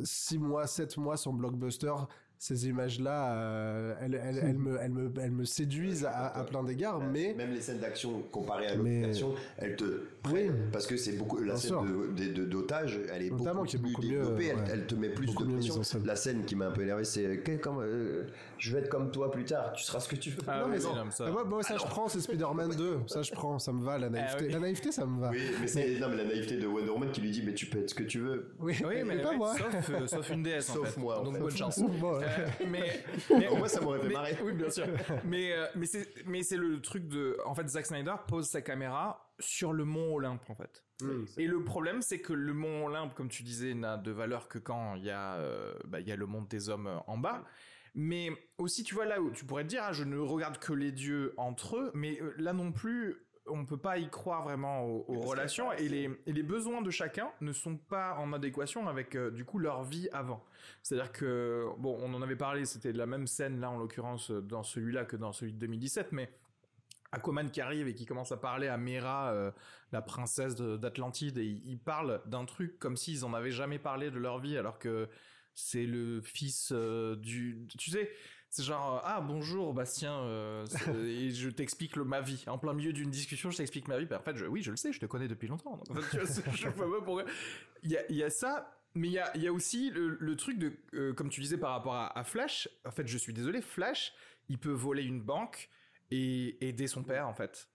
six mois, sept mois sans blockbuster, ces images-là, euh, elles, elles, elles me, elles, me, elles me séduisent à, à plein d'égards, mais même les scènes d'action comparées à l'autre Mais- elles te prennent Oui. parce que c'est beaucoup la Bien scène de, de- de- d'otage, elle est Notamment, beaucoup qui est plus beaucoup mieux, développée, elle, ouais. elle te met plus Beaucoup de pression. La scène qui m'a un peu énervé, c'est comme, euh, je vais être comme toi plus tard, tu seras ce que tu veux. Ah Non, oui, mais non, ça- Ah, moi, moi, ça je prends, c'est Spider-Man 2. Ça je prends, ça me va, la naïveté. oui. La naïveté, ça me va. Oui, mais c'est non mais la naïveté de Wonder Woman qui lui dit mais tu peux être ce que tu veux. Oui, Oui, mais pas moi. sauf, euh, sauf une déesse Sauf moi, Donc bonne chance. Euh, mais, mais Au moins, ça m'aurait fait mais- marrer. Oui, bien sûr. mais euh, mais c'est mais c'est le truc de en fait Zack Snyder pose sa caméra sur le mont Olympe en fait. Et le problème c'est que le mont Olympe comme tu disais n'a de valeur que quand il y a euh, bah, il y a le monde des hommes euh, en bas. Mais aussi tu vois là où tu pourrais te dire ah, je ne regarde que les dieux entre eux mais là non plus on peut pas y croire vraiment aux, relations que- et les, et les besoins de chacun ne sont pas en adéquation avec euh, du coup leur vie avant. C'est-à-dire que bon, on en avait parlé, c'était la même scène là en l'occurrence euh, dans celui-là que dans celui de 2017, mais Aquaman qui arrive et qui commence à parler à Mera, euh, la princesse de- d'Atlantide, et il, il parle d'un truc comme s'ils en avaient jamais parlé de leur vie, alors que c'est le fils euh, du... Tu sais, c'est genre, euh, ah bonjour Bastien, euh, c'est- et je t'explique le- ma vie. En plein milieu d'une discussion, je t'explique ma vie. Bah, en fait, je- oui, je le sais, je te connais depuis longtemps. Donc, en fait, tu vois, je pas pourquoi. Il y a, il y a ça, mais il y a, il y a aussi le, le truc de, euh, comme tu disais par rapport à, à Flash, en fait, je suis désolé, Flash, il peut voler une banque et aider son père, en fait.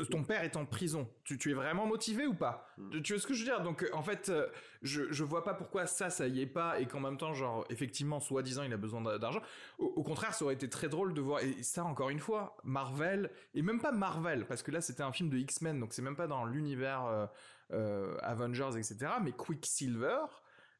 Ton père est en prison. Tu, tu es vraiment motivé ou pas? Tu- Tu vois ce que je veux dire? Donc, euh, en fait, euh, je, je vois pas pourquoi ça, ça y est pas, et qu'en même temps, genre, effectivement, soi-disant, il a besoin d'a- d'argent. Au, au contraire, ça aurait été très drôle de voir, et ça, encore une fois, Marvel, et même pas Marvel, parce que là, c'était un film de X-Men, donc c'est même pas dans l'univers euh, euh, Avengers, etc., mais Quicksilver,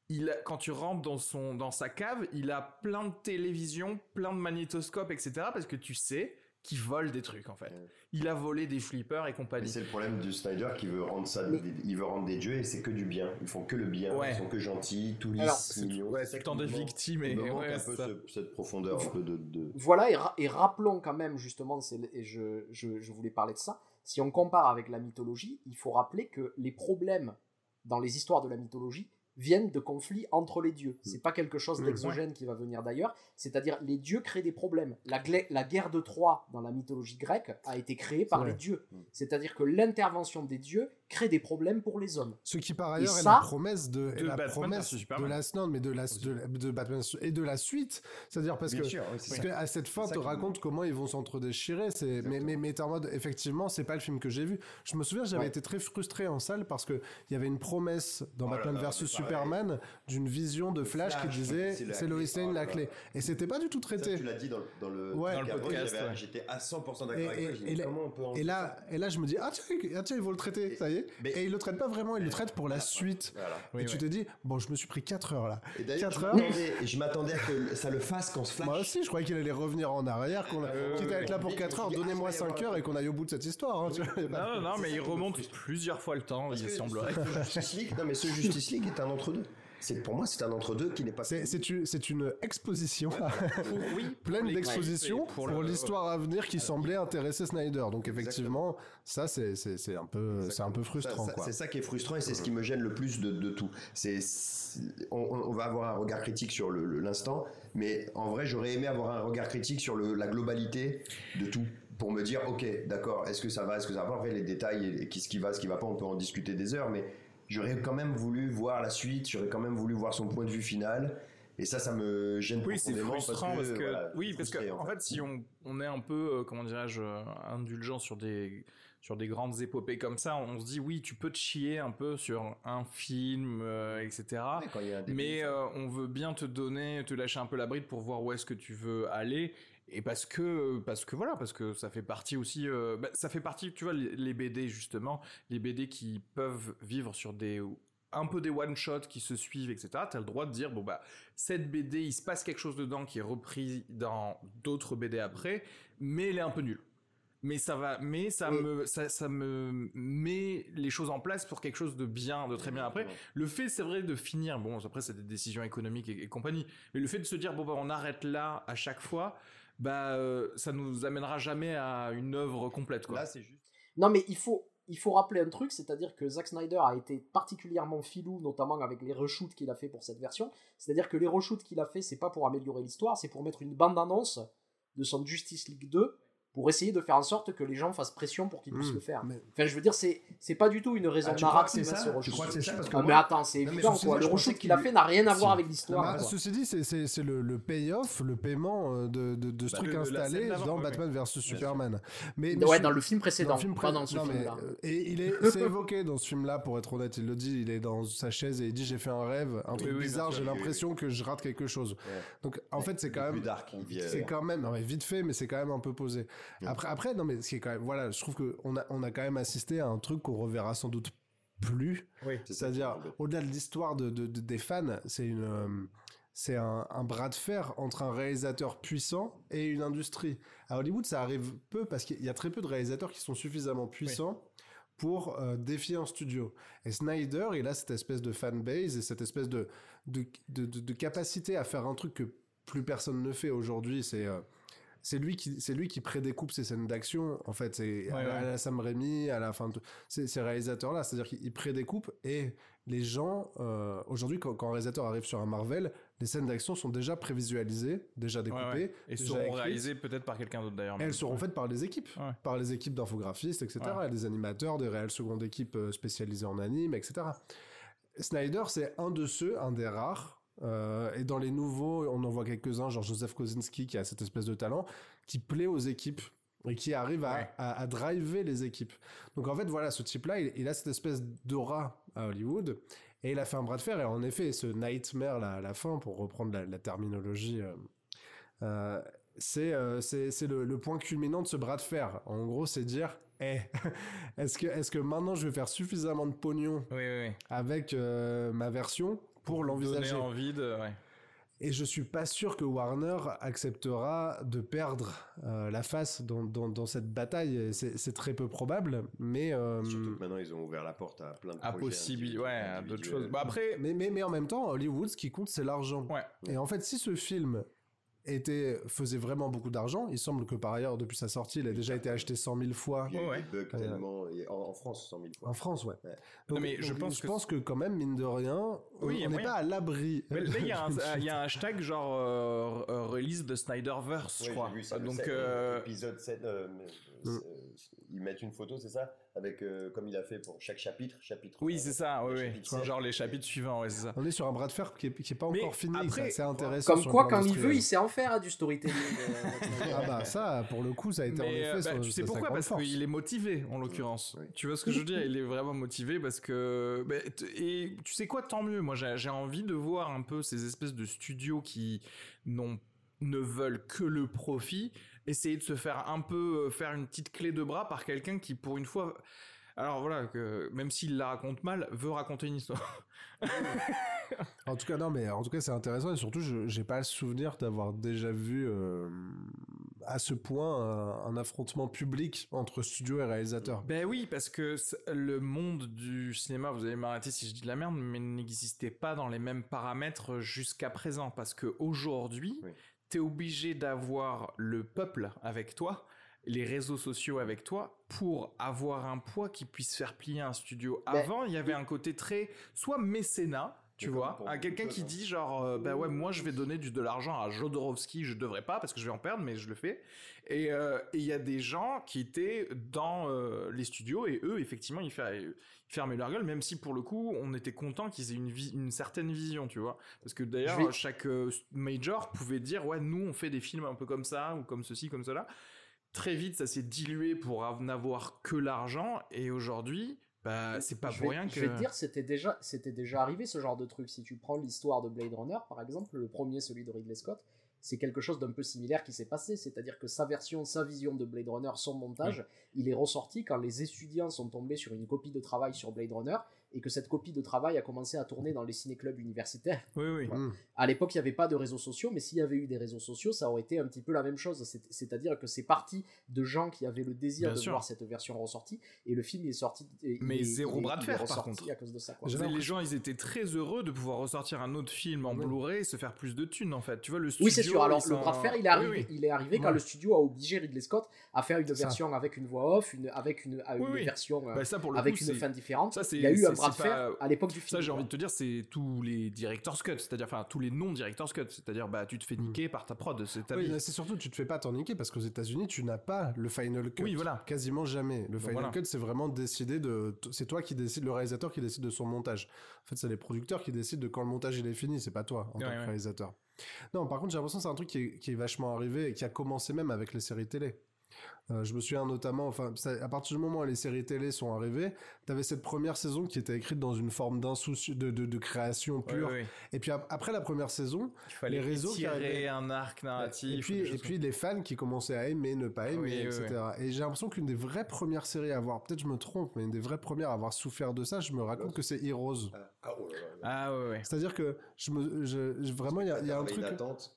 il a- quand tu rentres dans son dans sa cave, il a plein de télévisions, plein de magnétoscopes, etc. Parce que tu sais qu'il vole des trucs en fait. Il a volé des flippers et compagnie. c'est le problème du Snyder qui veut rendre ça, Mais- des- il veut rendre des dieux et c'est que du bien. Ils font que le bien. Ouais. Ils sont que gentils, tout C'est mignons. ouais, c'est tant qui de victimes et Il me manque ouais, un c'est peu ça. ce- cette profondeur un peu de. de- Voilà, et, ra- et rappelons quand même, justement, et je, je, je voulais parler de ça, si on compare avec la mythologie, il faut rappeler que les problèmes dans les histoires de la mythologie viennent de conflits entre les dieux. C'est pas quelque chose Mm. d'exogène qui va venir d'ailleurs, c'est-à-dire les dieux créent des problèmes. La, la guerre de Troie dans la mythologie grecque a été créée par les dieux. Mm. C'est-à-dire que l'intervention des dieux crée des problèmes pour les hommes. Ce qui par ailleurs est ça- la promesse de, la Batman promesse versus de Superman. la non, mais de la de, Batman et de la suite, c'est-à-dire parce Bien que sûr, oui, c'est parce ça. que à cette fin te raconte comment ils vont s'entre-déchirer, c'est mais mais mais en mode effectivement, c'est pas le film que j'ai vu. Je me souviens, j'avais Ouais. été très frustré en salle parce que il y avait une promesse dans Oh Batman versus. Superman d'une vision de Flash, Flash, qui disait c'est Lois. Lane Oh la clé et c'était pas du tout Ça, traité. tu l'as dit dans, le- dans le, Ouais. Dans le Gabriel, podcast. J'étais à 100% Et- d'accord avec et- toi. là- Et là, je me dis, ah tiens, ah, tiens, ils vont le traiter, ça y est. mais- et ils le traitent pas vraiment, ils le traitent pour la Voilà. suite. Voilà. Oui, et tu te dis, bon, je me suis pris 4 heures là. Et d'ailleurs, Quatre je heures. m'attendais- et je m'attendais à que ça le fasse quand ce Flash. Moi aussi, je croyais qu'il allait revenir en arrière, qu'on Euh, quitte à être là pour oui, 4 je me heures, donnez-moi ah, y 5 avoir heures et qu'on aille au bout de cette histoire. hein, tu vois, Non, non, non, mais il remonte plusieurs fois le temps, il semblerait. ce Justice League, non mais ce Justice League est un entre-deux. C'est pour moi c'est un entre-deux qui n'est pas. C'est c'est une, c'est une exposition oui, pleine oui, pour, l'histoire à venir qui semblait intéresser Snyder. Donc effectivement, ça c'est c'est- c'est un peu c'est un peu frustrant Ça- ça- quoi. C'est ça qui est frustrant et c'est ce qui me gêne le plus de, de tout. C'est on, va avoir un regard critique sur le- le- l'instant, mais en vrai j'aurais aimé avoir un regard critique sur le- la globalité de tout pour me dire ok d'accord est-ce que ça va est-ce que ça va pas après les détails et, et qui- ce qui va ce qui va pas on peut en discuter des heures mais j'aurais quand même voulu voir la suite j'aurais quand même voulu voir son point de vue final et ça ça me gêne Oui, c'est frustrant parce que, voilà, oui, parce que en fait, si on, on est un peu, euh, comment dirais-je, euh, indulgent sur des sur des grandes épopées comme ça, on se dit oui, tu peux te chier un peu sur un film, euh, etc. Ouais, Mais euh, on veut bien te donner, te lâcher un peu la bride pour voir où est-ce que tu veux aller. Et parce que, parce que voilà, parce que ça fait partie aussi, euh, bah, ça fait partie, tu vois, les, les BD justement, les BD qui peuvent vivre sur des, un peu des one shots qui se suivent, etc. T'as le droit de dire, bon bah, cette BD, il se passe quelque chose dedans qui est repris dans d'autres BD après, mais elle est un peu nulle. Mais ça va, mais ça Oui. me, ça, ça me met les choses en place pour quelque chose de bien, de très bien après. Le fait, c'est vrai, de finir, bon, après, c'est des décisions économiques et, et compagnie, mais le fait de se dire, bon, bah, on arrête là à chaque fois, bah, euh, ça nous amènera jamais à une œuvre complète, quoi. là c'est juste Non, mais il faut, il faut rappeler un truc, c'est-à-dire que Zack Snyder a été particulièrement filou, notamment avec les reshoots qu'il a fait pour cette version. C'est-à-dire que les reshoots qu'il a fait, c'est pas pour améliorer l'histoire, c'est pour mettre une bande-annonce de son Justice League 2 pour essayer de faire en sorte que les gens fassent pression pour qu'ils puissent Mmh, le faire. mais- Enfin, je veux dire, c'est c'est pas du tout une raison Ah, tu crois que narrative c'est ça ce reshoot. crois que c'est ça parce que Ah, mais attends, c'est Non, évident quoi. dit, Le je reshoot qu'il a fait n'a rien à voir avec l'histoire. bah, ceci dit, c'est- c'est c'est le, le payoff, le paiement euh, de, de, de ce Bah, truc installé dans ouais, Batman vs. Superman. Mais, mais Ouais, je- dans le film précédent, dans le film pas pré- dans ce non, mais, film-là. euh, et il est, c'est évoqué dans ce film-là, pour être honnête, il le dit, il est dans sa chaise et il dit j'ai fait un rêve, un truc bizarre, j'ai l'impression que je rate quelque chose. Donc en fait c'est quand plus même euh, c'est quand même, non mais vite fait, mais c'est quand même un peu posé. Ouais. Après, après, non mais ce qui est quand même, voilà, je trouve que on a, on a quand même assisté à un truc qu'on reverra sans doute plus. Oui. C'est-à-dire, au-delà de l'histoire de, de- de- des fans, c'est une, euh, c'est un, un bras de fer entre un réalisateur puissant et une industrie. À Hollywood, ça arrive peu parce qu'il y a très peu de réalisateurs qui sont suffisamment puissants pour euh, défier un studio. Et Snyder, il a cette espèce de fanbase et cette espèce de, de, de, de- de capacité à faire un truc que plus personne ne fait aujourd'hui. C'est euh, c'est lui qui c'est lui qui prédécoupe ses scènes d'action en fait c'est à, Ouais, à la Sam Raimi à la fin de ces, ces réalisateurs là c'est à dire qu'il prédécoupe et les gens euh, aujourd'hui quand, quand un réalisateur arrive sur un Marvel les scènes d'action sont déjà prévisualisées déjà découpées Ouais. Et déjà seront écrites. réalisés peut-être par quelqu'un d'autre d'ailleurs. Elles seront faites par les équipes, par les équipes d'infographistes, etc., des animateurs, des réelles secondes équipes euh, spécialisées en anime, etc. Snyder, c'est un de ceux, un des rares. Euh, et dans les nouveaux, on en voit quelques-uns, genre Joseph Kosinski, qui a cette espèce de talent, qui plaît aux équipes et qui arrive à, Ouais. à, à driver les équipes. Donc en fait, voilà, ce type-là, il, il a cette espèce d'aura à Hollywood. Et il a fait un bras de fer. Et en effet, ce nightmare là, à la fin, pour reprendre la, la terminologie euh, euh, c'est euh, le, le point culminant de ce bras de fer. En gros, c'est dire, Eh, est-ce que maintenant je vais faire suffisamment de pognon Oui, oui, oui. avec ma version pour l'envisager envie de. Ouais. Et je suis pas sûr que Warner acceptera de perdre euh, la face dans, dans, dans cette bataille. C'est c'est très peu probable, mais euh, Surtout que maintenant, ils ont ouvert la porte à plein de À possible, ouais, à d'autres choses. Bah après, mais, mais mais en même temps, Hollywood, ce qui compte, c'est l'argent. ouais. Et en fait, si ce film était faisait vraiment beaucoup d'argent, il semble que par ailleurs, depuis sa sortie, il a déjà été acheté 100 000 fois. Il y a eu Ouais, des bugs Ouais. tellement. En, en France, 100 000 fois. En France, ouais. Ouais. Donc, Non, mais je pense je que pense que quand même, mine de rien, on Oui, n'est pas à l'abri. Là, il y, a un- d'une il y a un hashtag genre euh, euh, release de Snyderverse, Ouais, je j'ai crois. vu ça, le Donc, euh, épisode 7, euh, euh, ils mettent une photo, c'est ça Avec, euh, comme il a fait pour chaque chapitre, chapitre. oui, euh, c'est ça, oui, oui. genre les chapitres suivants, ouais, c'est ça. On est sur un bras de fer qui est, qui est pas Mais encore fini. après, c'est intéressant. Comme sur quoi, quand il veut, il sait en faire hein, du storytelling. euh, Ah bah ça, pour le coup, ça a été en Mais euh, effet. bah, son- tu sais sa- sa pourquoi? Parce qu'il est motivé, en l'occurrence. Oui. Tu vois ce que je veux dire? Il est vraiment motivé parce que... bah, et tu sais quoi? Tant mieux. Moi, j'ai j'ai envie de voir un peu ces espèces de studios qui n'ont ne veulent que le profit, essayer de se faire un peu euh, faire une petite clé de bras par quelqu'un qui, pour une fois... Alors voilà, que même s'il la raconte mal, veut raconter une histoire. En tout cas, non, mais en tout cas, c'est intéressant et surtout, je j'ai pas le souvenir d'avoir déjà vu euh, à ce point un, un affrontement public entre studio et réalisateur. Ben oui, parce que le monde du cinéma, vous allez m'arrêter si je dis de la merde, mais n'existait pas dans les mêmes paramètres jusqu'à présent. Parce que aujourd'hui, Oui. T'es obligé d'avoir le peuple avec toi, les réseaux sociaux avec toi, pour avoir un poids qui puisse faire plier un studio. Ben, Avant, il y avait un côté très, soit mécénat, tu vois, à quelqu'un qui choses, hein. dit genre, euh, bah ouais, moi je vais donner du, de l'argent à Jodorowsky, je devrais pas parce que je vais en perdre, mais je le fais. Et euh, et il y a des gens qui étaient dans euh, les studios et eux, effectivement, ils, fer- ils fermaient leur gueule, même si pour le coup, on était content qu'ils aient une, certaine vision, tu vois. Parce que d'ailleurs, vais- chaque euh, major pouvait dire, ouais, nous, on fait des films un peu comme ça, ou comme ceci, comme cela. Très vite, ça s'est dilué pour av- n'avoir que l'argent, et aujourd'hui, bah, c'est pas je pour vais, rien que. Je vais te dire, c'était déjà, c'était déjà arrivé ce genre de truc. Si tu prends l'histoire de Blade Runner, par exemple, le premier, celui de Ridley Scott, c'est quelque chose d'un peu similaire qui s'est passé. C'est-à-dire que sa version, sa vision de Blade Runner, son montage, il est ressorti quand les étudiants sont tombés sur une copie de travail sur Blade Runner et que cette copie de travail a commencé à tourner dans les ciné-clubs universitaires. Oui, oui. Mm. À l'époque, il n'y avait pas de réseaux sociaux, mais s'il y avait eu des réseaux sociaux, ça aurait été un petit peu la même chose. C'est- C'est-à-dire que c'est parti de gens qui avaient le désir Bien de sûr. voir cette version ressortie, et le film il est sorti. Mais est- zéro il bras de fer, par contre. à cause de ça. quoi. Les gens, ils étaient très heureux de pouvoir ressortir un autre film en Oui. Blu-ray et se faire plus de thunes, en fait. Tu vois, le studio. Oui, c'est sûr. Alors, le sont- bras de fer, il est arrivé, oui. il est arrivé quand Ouais. le studio a obligé Ridley Scott à faire une ça. version avec une voix off, une, avec une, à une Oui, oui. version Bah, ça, pour le avec coup, une fin différente. ça, c'est- il y a eu un de à l'époque du film. Ça, j'ai envie de te dire, c'est tous les director's cut, c'est-à-dire, enfin, tous les non-director's cut, c'est-à-dire, bah, tu te fais niquer par ta prod, c'est ta Oui, c'est surtout, tu te fais pas t'en niquer parce qu'aux États-Unis, tu n'as pas le final cut. Oui, voilà. Quasiment jamais. Le final voilà. cut, c'est vraiment décider de. C'est toi qui décide, le réalisateur qui décide de son montage. En fait, c'est les producteurs qui décident de quand le montage il est fini. C'est pas toi en Ouais, tant que réalisateur. Non, par contre, j'ai l'impression que c'est un truc qui est, qui est vachement arrivé et qui a commencé même avec les séries télé. Euh, je me souviens notamment, enfin, ça- à partir du moment où les séries télé sont arrivées, t'avais cette première saison qui était écrite dans une forme d'insouciance, de, de, de création pure. Et puis ap- après la première saison, Les réseaux qui tirer arrivaient. un arc narratif. et puis, et les fans qui commençaient à aimer, ne pas aimer, Oui, oui, etc. Et j'ai l'impression qu'une des vraies premières séries à avoir, peut-être je me trompe, mais une des vraies premières à avoir souffert de ça, je me raconte que c'est Heroes. Ah, oh là. Ah ouais, ouais. C'est-à-dire que je me, je, je- vraiment, il y a, y a un truc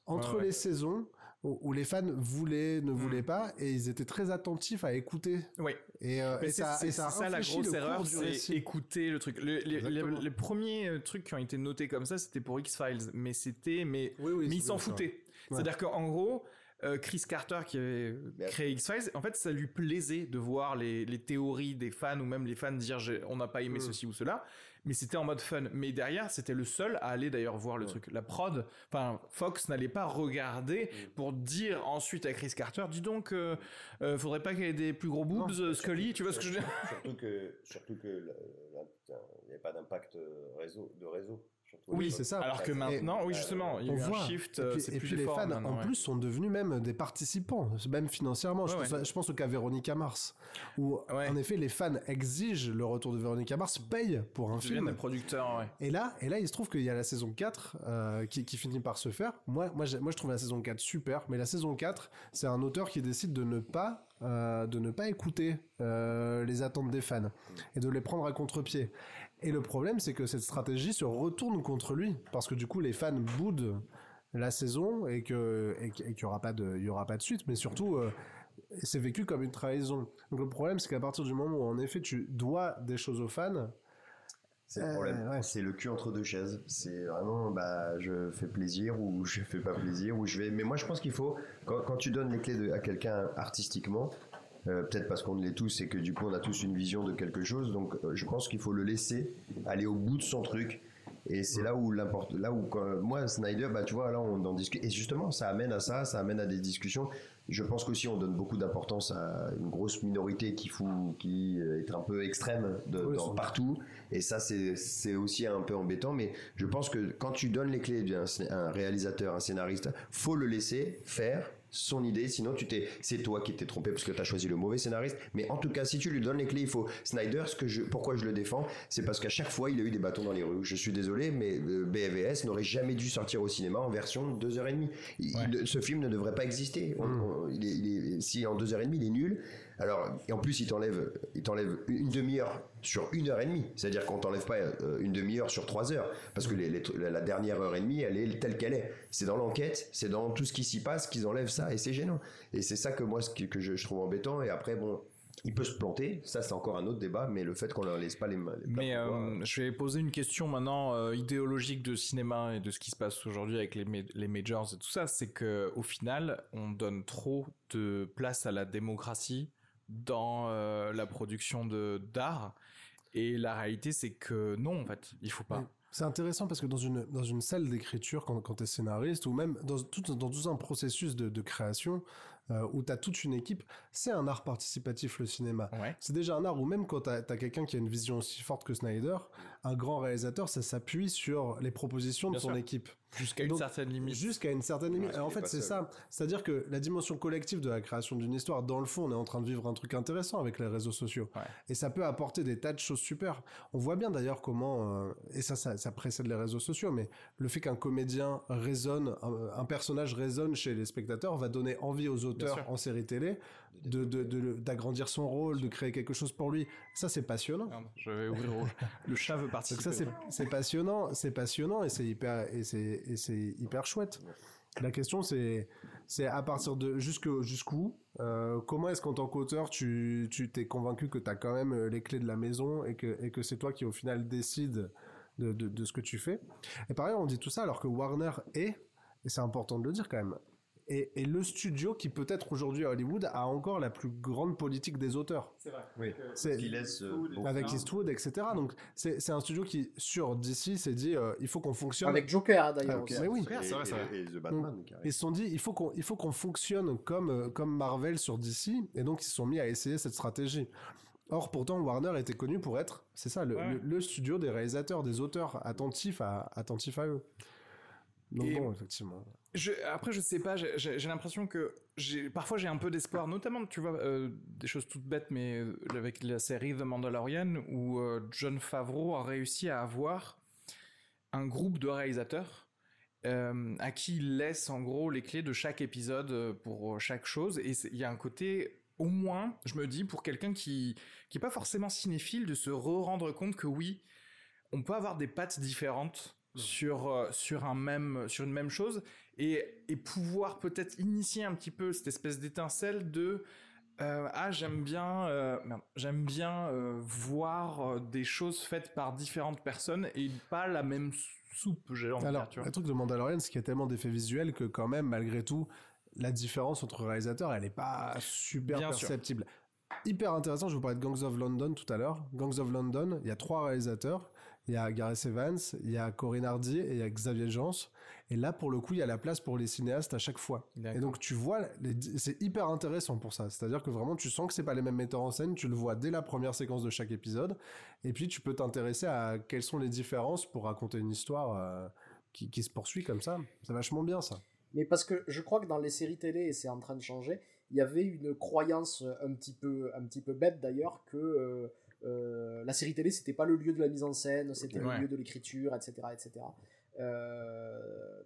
entre Ouais, ouais. les saisons où, où les fans voulaient, ne voulaient Mm. pas, et ils étaient très attentifs à écouter. Oui. Et, euh, et ça, c'est- et ça, la grosse erreur, c'est écouter le truc. Le- les, les- Exactement. les premiers euh, trucs qui ont été notés comme ça, c'était pour X-Files, mais c'était, mais, Oui, oui, mais ils s'en foutaient. C'est-à-dire qu'en gros, euh, Chris Carter qui avait créé X-Files, en fait, ça lui plaisait de voir les, les théories des fans ou même les fans dire on n'a pas aimé Mm. ceci ou cela, mais c'était en mode fun. Mais derrière, c'était le seul à aller d'ailleurs voir le Ouais. truc. La prod, enfin, Fox n'allait pas regarder Mm. pour dire ensuite à Chris Carter, dis donc, euh, euh, faudrait pas qu'il y ait des plus gros boobs, euh, Scully, tu vois ce que je veux dire? Surtout que, surtout que il n'y avait pas d'impact euh, réseau, de réseau. Surtout. Oui, c'est ça. Alors que Et- maintenant, oui, justement, il y a on eu un voit. shift, et euh, puis, c'est et plus puis les fans, en ouais. plus, sont devenus même des participants, même financièrement. je, Ouais, pense, ouais. je pense au cas Véronica Mars, où Ouais. en effet les fans exigent le retour de Véronica Mars, payent pour un film. des producteurs, ouais. Et là, et là, il se trouve qu'il y a la saison 4 euh, qui, qui finit par se faire. Moi, moi, moi, je trouve la saison 4 super, mais la saison 4, c'est un auteur qui décide de ne pas, euh, de ne pas écouter euh, les attentes des fans et de les prendre à contre-pied. Et le problème, c'est que cette stratégie se retourne contre lui, parce que du coup, les fans boudent la saison et que et, qu'il y aura pas de, il y aura pas de suite, mais surtout. euh, c'est vécu comme une trahison. Donc le problème, c'est qu'à partir du moment où en effet tu dois des choses aux fans, C'est le Euh, problème. ouais. C'est le cul entre deux chaises. C'est vraiment, bah, je fais plaisir ou je fais pas plaisir ou je vais. Mais moi, je pense qu'il faut, quand, quand tu donnes les clés de- à quelqu'un artistiquement, euh, peut-être parce qu'on l'est tous et que du coup on a tous une vision de quelque chose, donc euh, je pense qu'il faut le laisser aller au bout de son truc. Et c'est là où l'importe, là où quand- moi Snyder, bah tu vois, là on en discute. Et justement, ça amène à ça, ça amène à des discussions. Je pense qu'aussi on donne beaucoup d'importance à une grosse minorité qui fout, qui est un peu extrême de, Oui, dans- sans doute. partout. Et ça, c'est c'est aussi un peu embêtant. Mais je pense que quand tu donnes les clés d'un un réalisateur, un scénariste, faut le laisser faire son idée. Sinon, tu t'es, c'est toi qui t'es trompé parce que tu as choisi le mauvais scénariste. Mais en tout cas, si tu lui donnes les clés, il faut. Snyder, ce que je, pourquoi je le défends, c'est parce qu'à chaque fois, il a eu des bâtons dans les rues. Je suis désolé, mais euh, BVS n'aurait jamais dû sortir au cinéma en version 2h30. Il- Ouais. il- ce film ne devrait pas exister. On- on- il est- il est- si en 2h30, il est nul. Alors, et en plus, il t'enlève, il t'enlève une demi-heure sur une heure et demie. C'est-à-dire qu'on t'enlève pas euh, une demi-heure sur trois heures. Parce que les- les- la dernière heure et demie, elle est telle qu'elle est. C'est dans l'enquête, c'est dans tout ce qui s'y passe qu'ils enlèvent ça et c'est gênant. Et c'est ça que moi, que je, je trouve embêtant. Et après, bon, il peut se planter. Ça, c'est encore un autre débat. Mais le fait qu'on leur laisse pas les mains. Mais euh, je vais poser une question maintenant euh, idéologique de cinéma et de ce qui se passe aujourd'hui avec les, ma- les majors et tout ça, c'est que au final, on donne trop de place à la démocratie dans euh, la production de d'art. Et la réalité, c'est que non, en fait, il faut pas. C'est intéressant parce que dans une, dans une salle d'écriture, quand, quand tu es scénariste, ou même dans tout, dans tout un processus de, de création, euh, où tu as toute une équipe, c'est un art participatif le cinéma. Ouais. C'est déjà un art où même quand tu as, quelqu'un qui a une vision aussi forte que Snyder, un grand réalisateur, ça s'appuie sur les propositions de son sûr. équipe. Jusqu'à une certaine limite. Jusqu'à une certaine limite. Ouais, en fait, c'est ça. C'est-à-dire que la dimension collective de la création d'une histoire, dans le fond, on est en train de vivre un truc intéressant avec les réseaux sociaux. Ouais. Et ça peut apporter des tas de choses super. On voit bien d'ailleurs comment, euh, et ça, ça, ça précède les réseaux sociaux, mais le fait qu'un comédien résonne, un, un personnage résonne chez les spectateurs va donner envie aux auteurs en série télé de, d'agrandir son rôle, de créer quelque chose pour lui. Ça, c'est passionnant. Merde, je vais ouvrir le chat veut Donc participer. ça c'est c'est passionnant, c'est passionnant et c'est hyper et c'est et c'est hyper chouette. La question c'est c'est à partir de jusque jusqu'où euh, comment est-ce qu'en tant qu'auteur tu tu t'es convaincu que tu as quand même euh, les clés de la maison et que et que c'est toi qui au final décide de, de de ce que tu fais? Et par ailleurs on dit tout ça alors que Warner est et c'est important de le dire quand même. Et, et le studio qui peut-être aujourd'hui à Hollywood a encore la plus grande politique des auteurs. C'est vrai. Oui. C'est- qui laisse euh, avec Eastwood, etc. Donc c'est un studio qui, sur DC, s'est dit euh, il faut qu'on fonctionne. Avec Joker, hein, d'ailleurs. Ah, aussi. mais oui. Et, c'est vrai, et- c'est vrai. et The Batman, qui arrive. Ils se sont dit il faut qu'on il faut qu'on fonctionne comme euh, comme Marvel sur DC et donc ils se sont mis à essayer cette stratégie. Or pourtant Warner était connu pour être c'est ça le, Ouais. le- le studio des réalisateurs des auteurs attentifs à attentifs à eux. Donc Et- bon effectivement. Après, je sais pas, j'ai- l'impression que parfois j'ai un peu d'espoir, notamment, tu vois, euh, des choses toutes bêtes, mais euh, avec la série The Mandalorian, où euh, John Favreau a réussi à avoir un groupe de réalisateurs euh, à qui il laisse en gros les clés de chaque épisode pour chaque chose. Et il y a un côté, au moins, je me dis, pour quelqu'un qui qui est pas forcément cinéphile, de se re-rendre compte que oui, on peut avoir des pattes différentes sur euh, sur un même sur une même chose et et pouvoir peut-être initier un petit peu cette espèce d'étincelle de euh, ah j'aime bien euh, j'aime bien euh, voir des choses faites par différentes personnes et pas la même soupe j'ai envie de Alors, vois. le truc de Mandalorian, c'est qu'il y a tellement d'effets visuels que quand même, malgré tout, la différence entre réalisateurs, elle est pas super Bien sûr. perceptible. Hyper intéressant, je vous parlais de Gangs of London tout à l'heure. Gangs of London, il y a trois réalisateurs. Il y a Gareth Evans, il y a Corinne Hardy et il y a Xavier Jans. Et là, pour le coup, il y a la place pour les cinéastes à chaque fois. Et donc, tu vois, c'est hyper intéressant pour ça. C'est-à-dire que vraiment, tu sens que c'est pas les mêmes metteurs en scène. Tu le vois dès la première séquence de chaque épisode. Et puis, tu peux t'intéresser à quelles sont les différences pour raconter une histoire euh, qui, qui se poursuit comme ça. C'est vachement bien, ça. Mais parce que je crois que dans les séries télé, et c'est en train de changer, il y avait une croyance un petit peu, un petit peu bête d'ailleurs que euh, euh, la série télé c'était pas le lieu de la mise en scène, c'était Ouais. le lieu de l'écriture, etc., etc. Euh,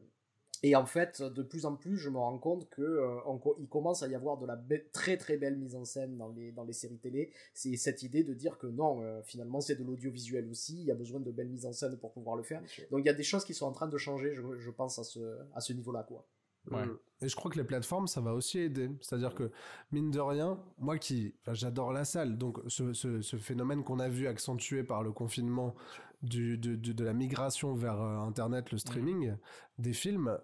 et en fait, de plus en plus, je me rends compte que euh, on il commence à y avoir de la be- très très belle mise en scène dans les dans les séries télé. C'est cette idée de dire que non, euh, finalement, c'est de l'audiovisuel aussi. Il y a besoin de belles mises en scène pour pouvoir le faire. Donc il y a des choses qui sont en train de changer, je, je pense à ce à ce niveau-là, quoi. Ouais. Mm. Et je crois que les plateformes, ça va aussi aider. C'est-à-dire que, mine de rien, moi qui, enfin, j'adore la salle, donc ce, ce, ce phénomène qu'on a vu accentué par le confinement du, de, de, de la migration vers euh, Internet, le streaming des films, euh,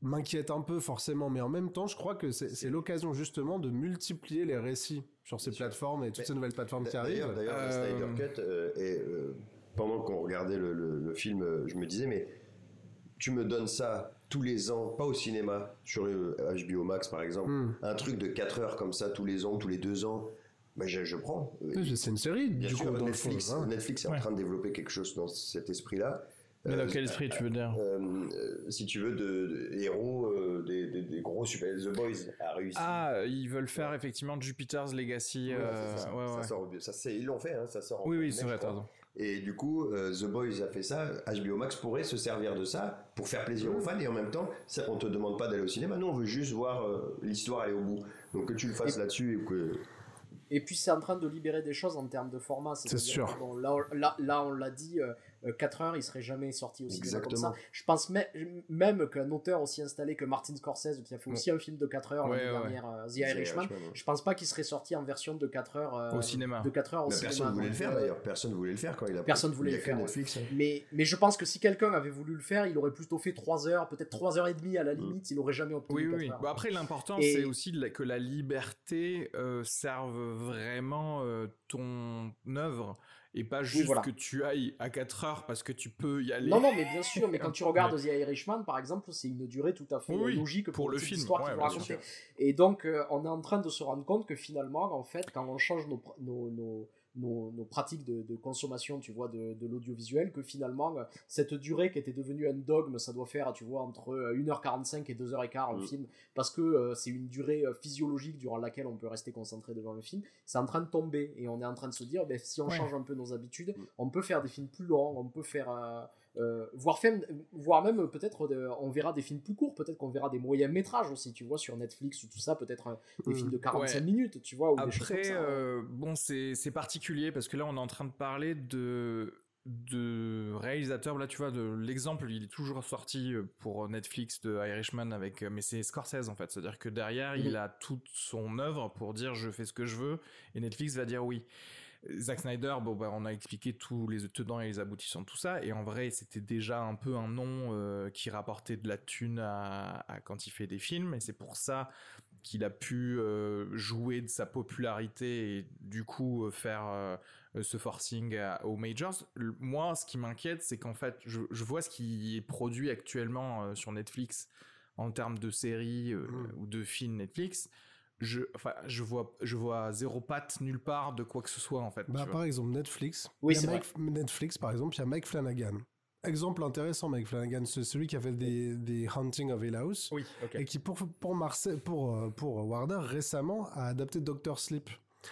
m'inquiète un peu forcément, mais en même temps, je crois que c'est l'occasion justement de multiplier les récits sur ces plateformes et toutes Mais ces nouvelles plateformes qui arrivent. d'ailleurs, le Euh, Snyder Cut, euh, et, euh, pendant qu'on regardait le, le- le film, euh, je me disais, mais tu me donnes ça tous les ans, pas au cinéma, sur le HBO Max par exemple, Mm. un truc de 4 heures comme ça tous les ans, tous les 2 ans, ben je, je prends. Oui, C'est une série, Bien du sûr, coup, dans le Netflix, fond, hein. Netflix est Ouais. en train de développer quelque chose dans cet esprit-là. mais dans Euh, quel esprit tu veux dire euh, euh, si tu veux, de, de héros, euh, des, des- des gros super. The Boys a réussi. ah ils veulent faire effectivement Jupiter's Legacy Ouais, euh, ça. ouais, Ça ouais. sort au- ça, c'est- ils l'ont fait, hein, ça sort en oui oui c'est vrai t'as raison Et du coup, euh, The Boys a fait ça. HBO Max pourrait se servir de ça pour faire plaisir aux fans et en même temps, ça, on te demande pas d'aller au cinéma. Nous, on veut juste voir euh, l'histoire aller au bout. Donc que tu le fasses Et- là-dessus et que. Et puis c'est en train de libérer des choses en termes de format. C'est sûr. bon, là, on- là, là, on l'a dit, euh, 4 heures, il serait jamais sorti au cinéma comme Exactement. ça. Je pense me- même qu'un auteur aussi installé que Martin Scorsese, qui a fait aussi un film de 4 heures Ouais, l'année ouais, dernière, euh, The Irishman, je pense pas qu'il serait sorti en version de 4 heures, euh, au cinéma de 4 heures au Mais cinéma. personne voulait le faire euh, d'ailleurs. Personne voulait le faire quand il a. Personne voulait il y a le faire, hein. Mais, mais je pense que si quelqu'un avait voulu le faire, il aurait plutôt fait 3 heures, peut-être 3 heures et demie à la limite, il aurait jamais obtenu Oui, oui, 4 oui. heures. Bon, après, l'important, Et- c'est aussi que la liberté euh, serve vraiment euh, ton œuvre et pas juste voilà. que tu ailles à 4 heures parce que tu peux y aller. Non, non, mais bien sûr, mais quand tu regardes The Irishman, par exemple, c'est une durée tout à fait Oui, logique pour, pour le film, ouais, qu'il faut raconter. Et donc, euh, on est en train de se rendre compte que finalement, en fait, quand on change nos, pr- nos, nos, nos, nos pratiques de, de consommation, tu vois, de, de l'audiovisuel, que finalement, euh, cette durée qui était devenue un dogme, ça doit faire, tu vois, entre euh, 1h45 et 2h15 un Mm. film, parce que euh, c'est une durée euh, physiologique durant laquelle on peut rester concentré devant le film, c'est en train de tomber. Et on est en train de se dire, ben, si on Ouais. change un peu nos habitudes, Mm. on peut faire des films plus longs, on peut faire... euh, euh, voire, fait- voire même peut-être de- on verra des films plus courts, peut-être qu'on verra des moyens métrages aussi, tu vois, sur Netflix ou tout ça, peut-être euh, des Mm. films de 45 Ouais. minutes, tu vois, ou des choses comme Après, ça. hein. euh, bon, c'est c'est particulier parce que là, on est en train de parler de de réalisateurs. Là, tu vois, de l'exemple, il est toujours sorti euh, pour Netflix de Irishman avec, euh, mais c'est Scorsese en fait. C'est-à-dire que derrière, il a toute son œuvre pour dire je fais ce que je veux et Netflix va dire oui. Zack Snyder, bon, bah, on a expliqué tous les tenants et les aboutissants de tout ça, et en vrai, c'était déjà un peu un nom euh, qui rapportait de la thune à, à quand il fait des films, et c'est pour ça qu'il a pu euh, jouer de sa popularité et du coup euh, faire ce forcing à- aux majors. Le- Moi, ce qui m'inquiète, c'est qu'en fait, je, je vois ce qui est produit actuellement sur Netflix en termes de séries euh, Mm. ou de films Netflix. Je, enfin, je vois, je vois zéro patte nulle part de quoi que ce soit en fait. Bah, par exemple, Netflix. Oui, Il y a c'est Mike- Netflix, par exemple, il y a Mike Flanagan. exemple intéressant, Mike Flanagan, c'est celui qui a fait des, des Haunting of Hill House. Oui, ok. Et qui, pour, pour, Marseille, pour, euh, pour Warner, récemment, a adapté Doctor Sleep.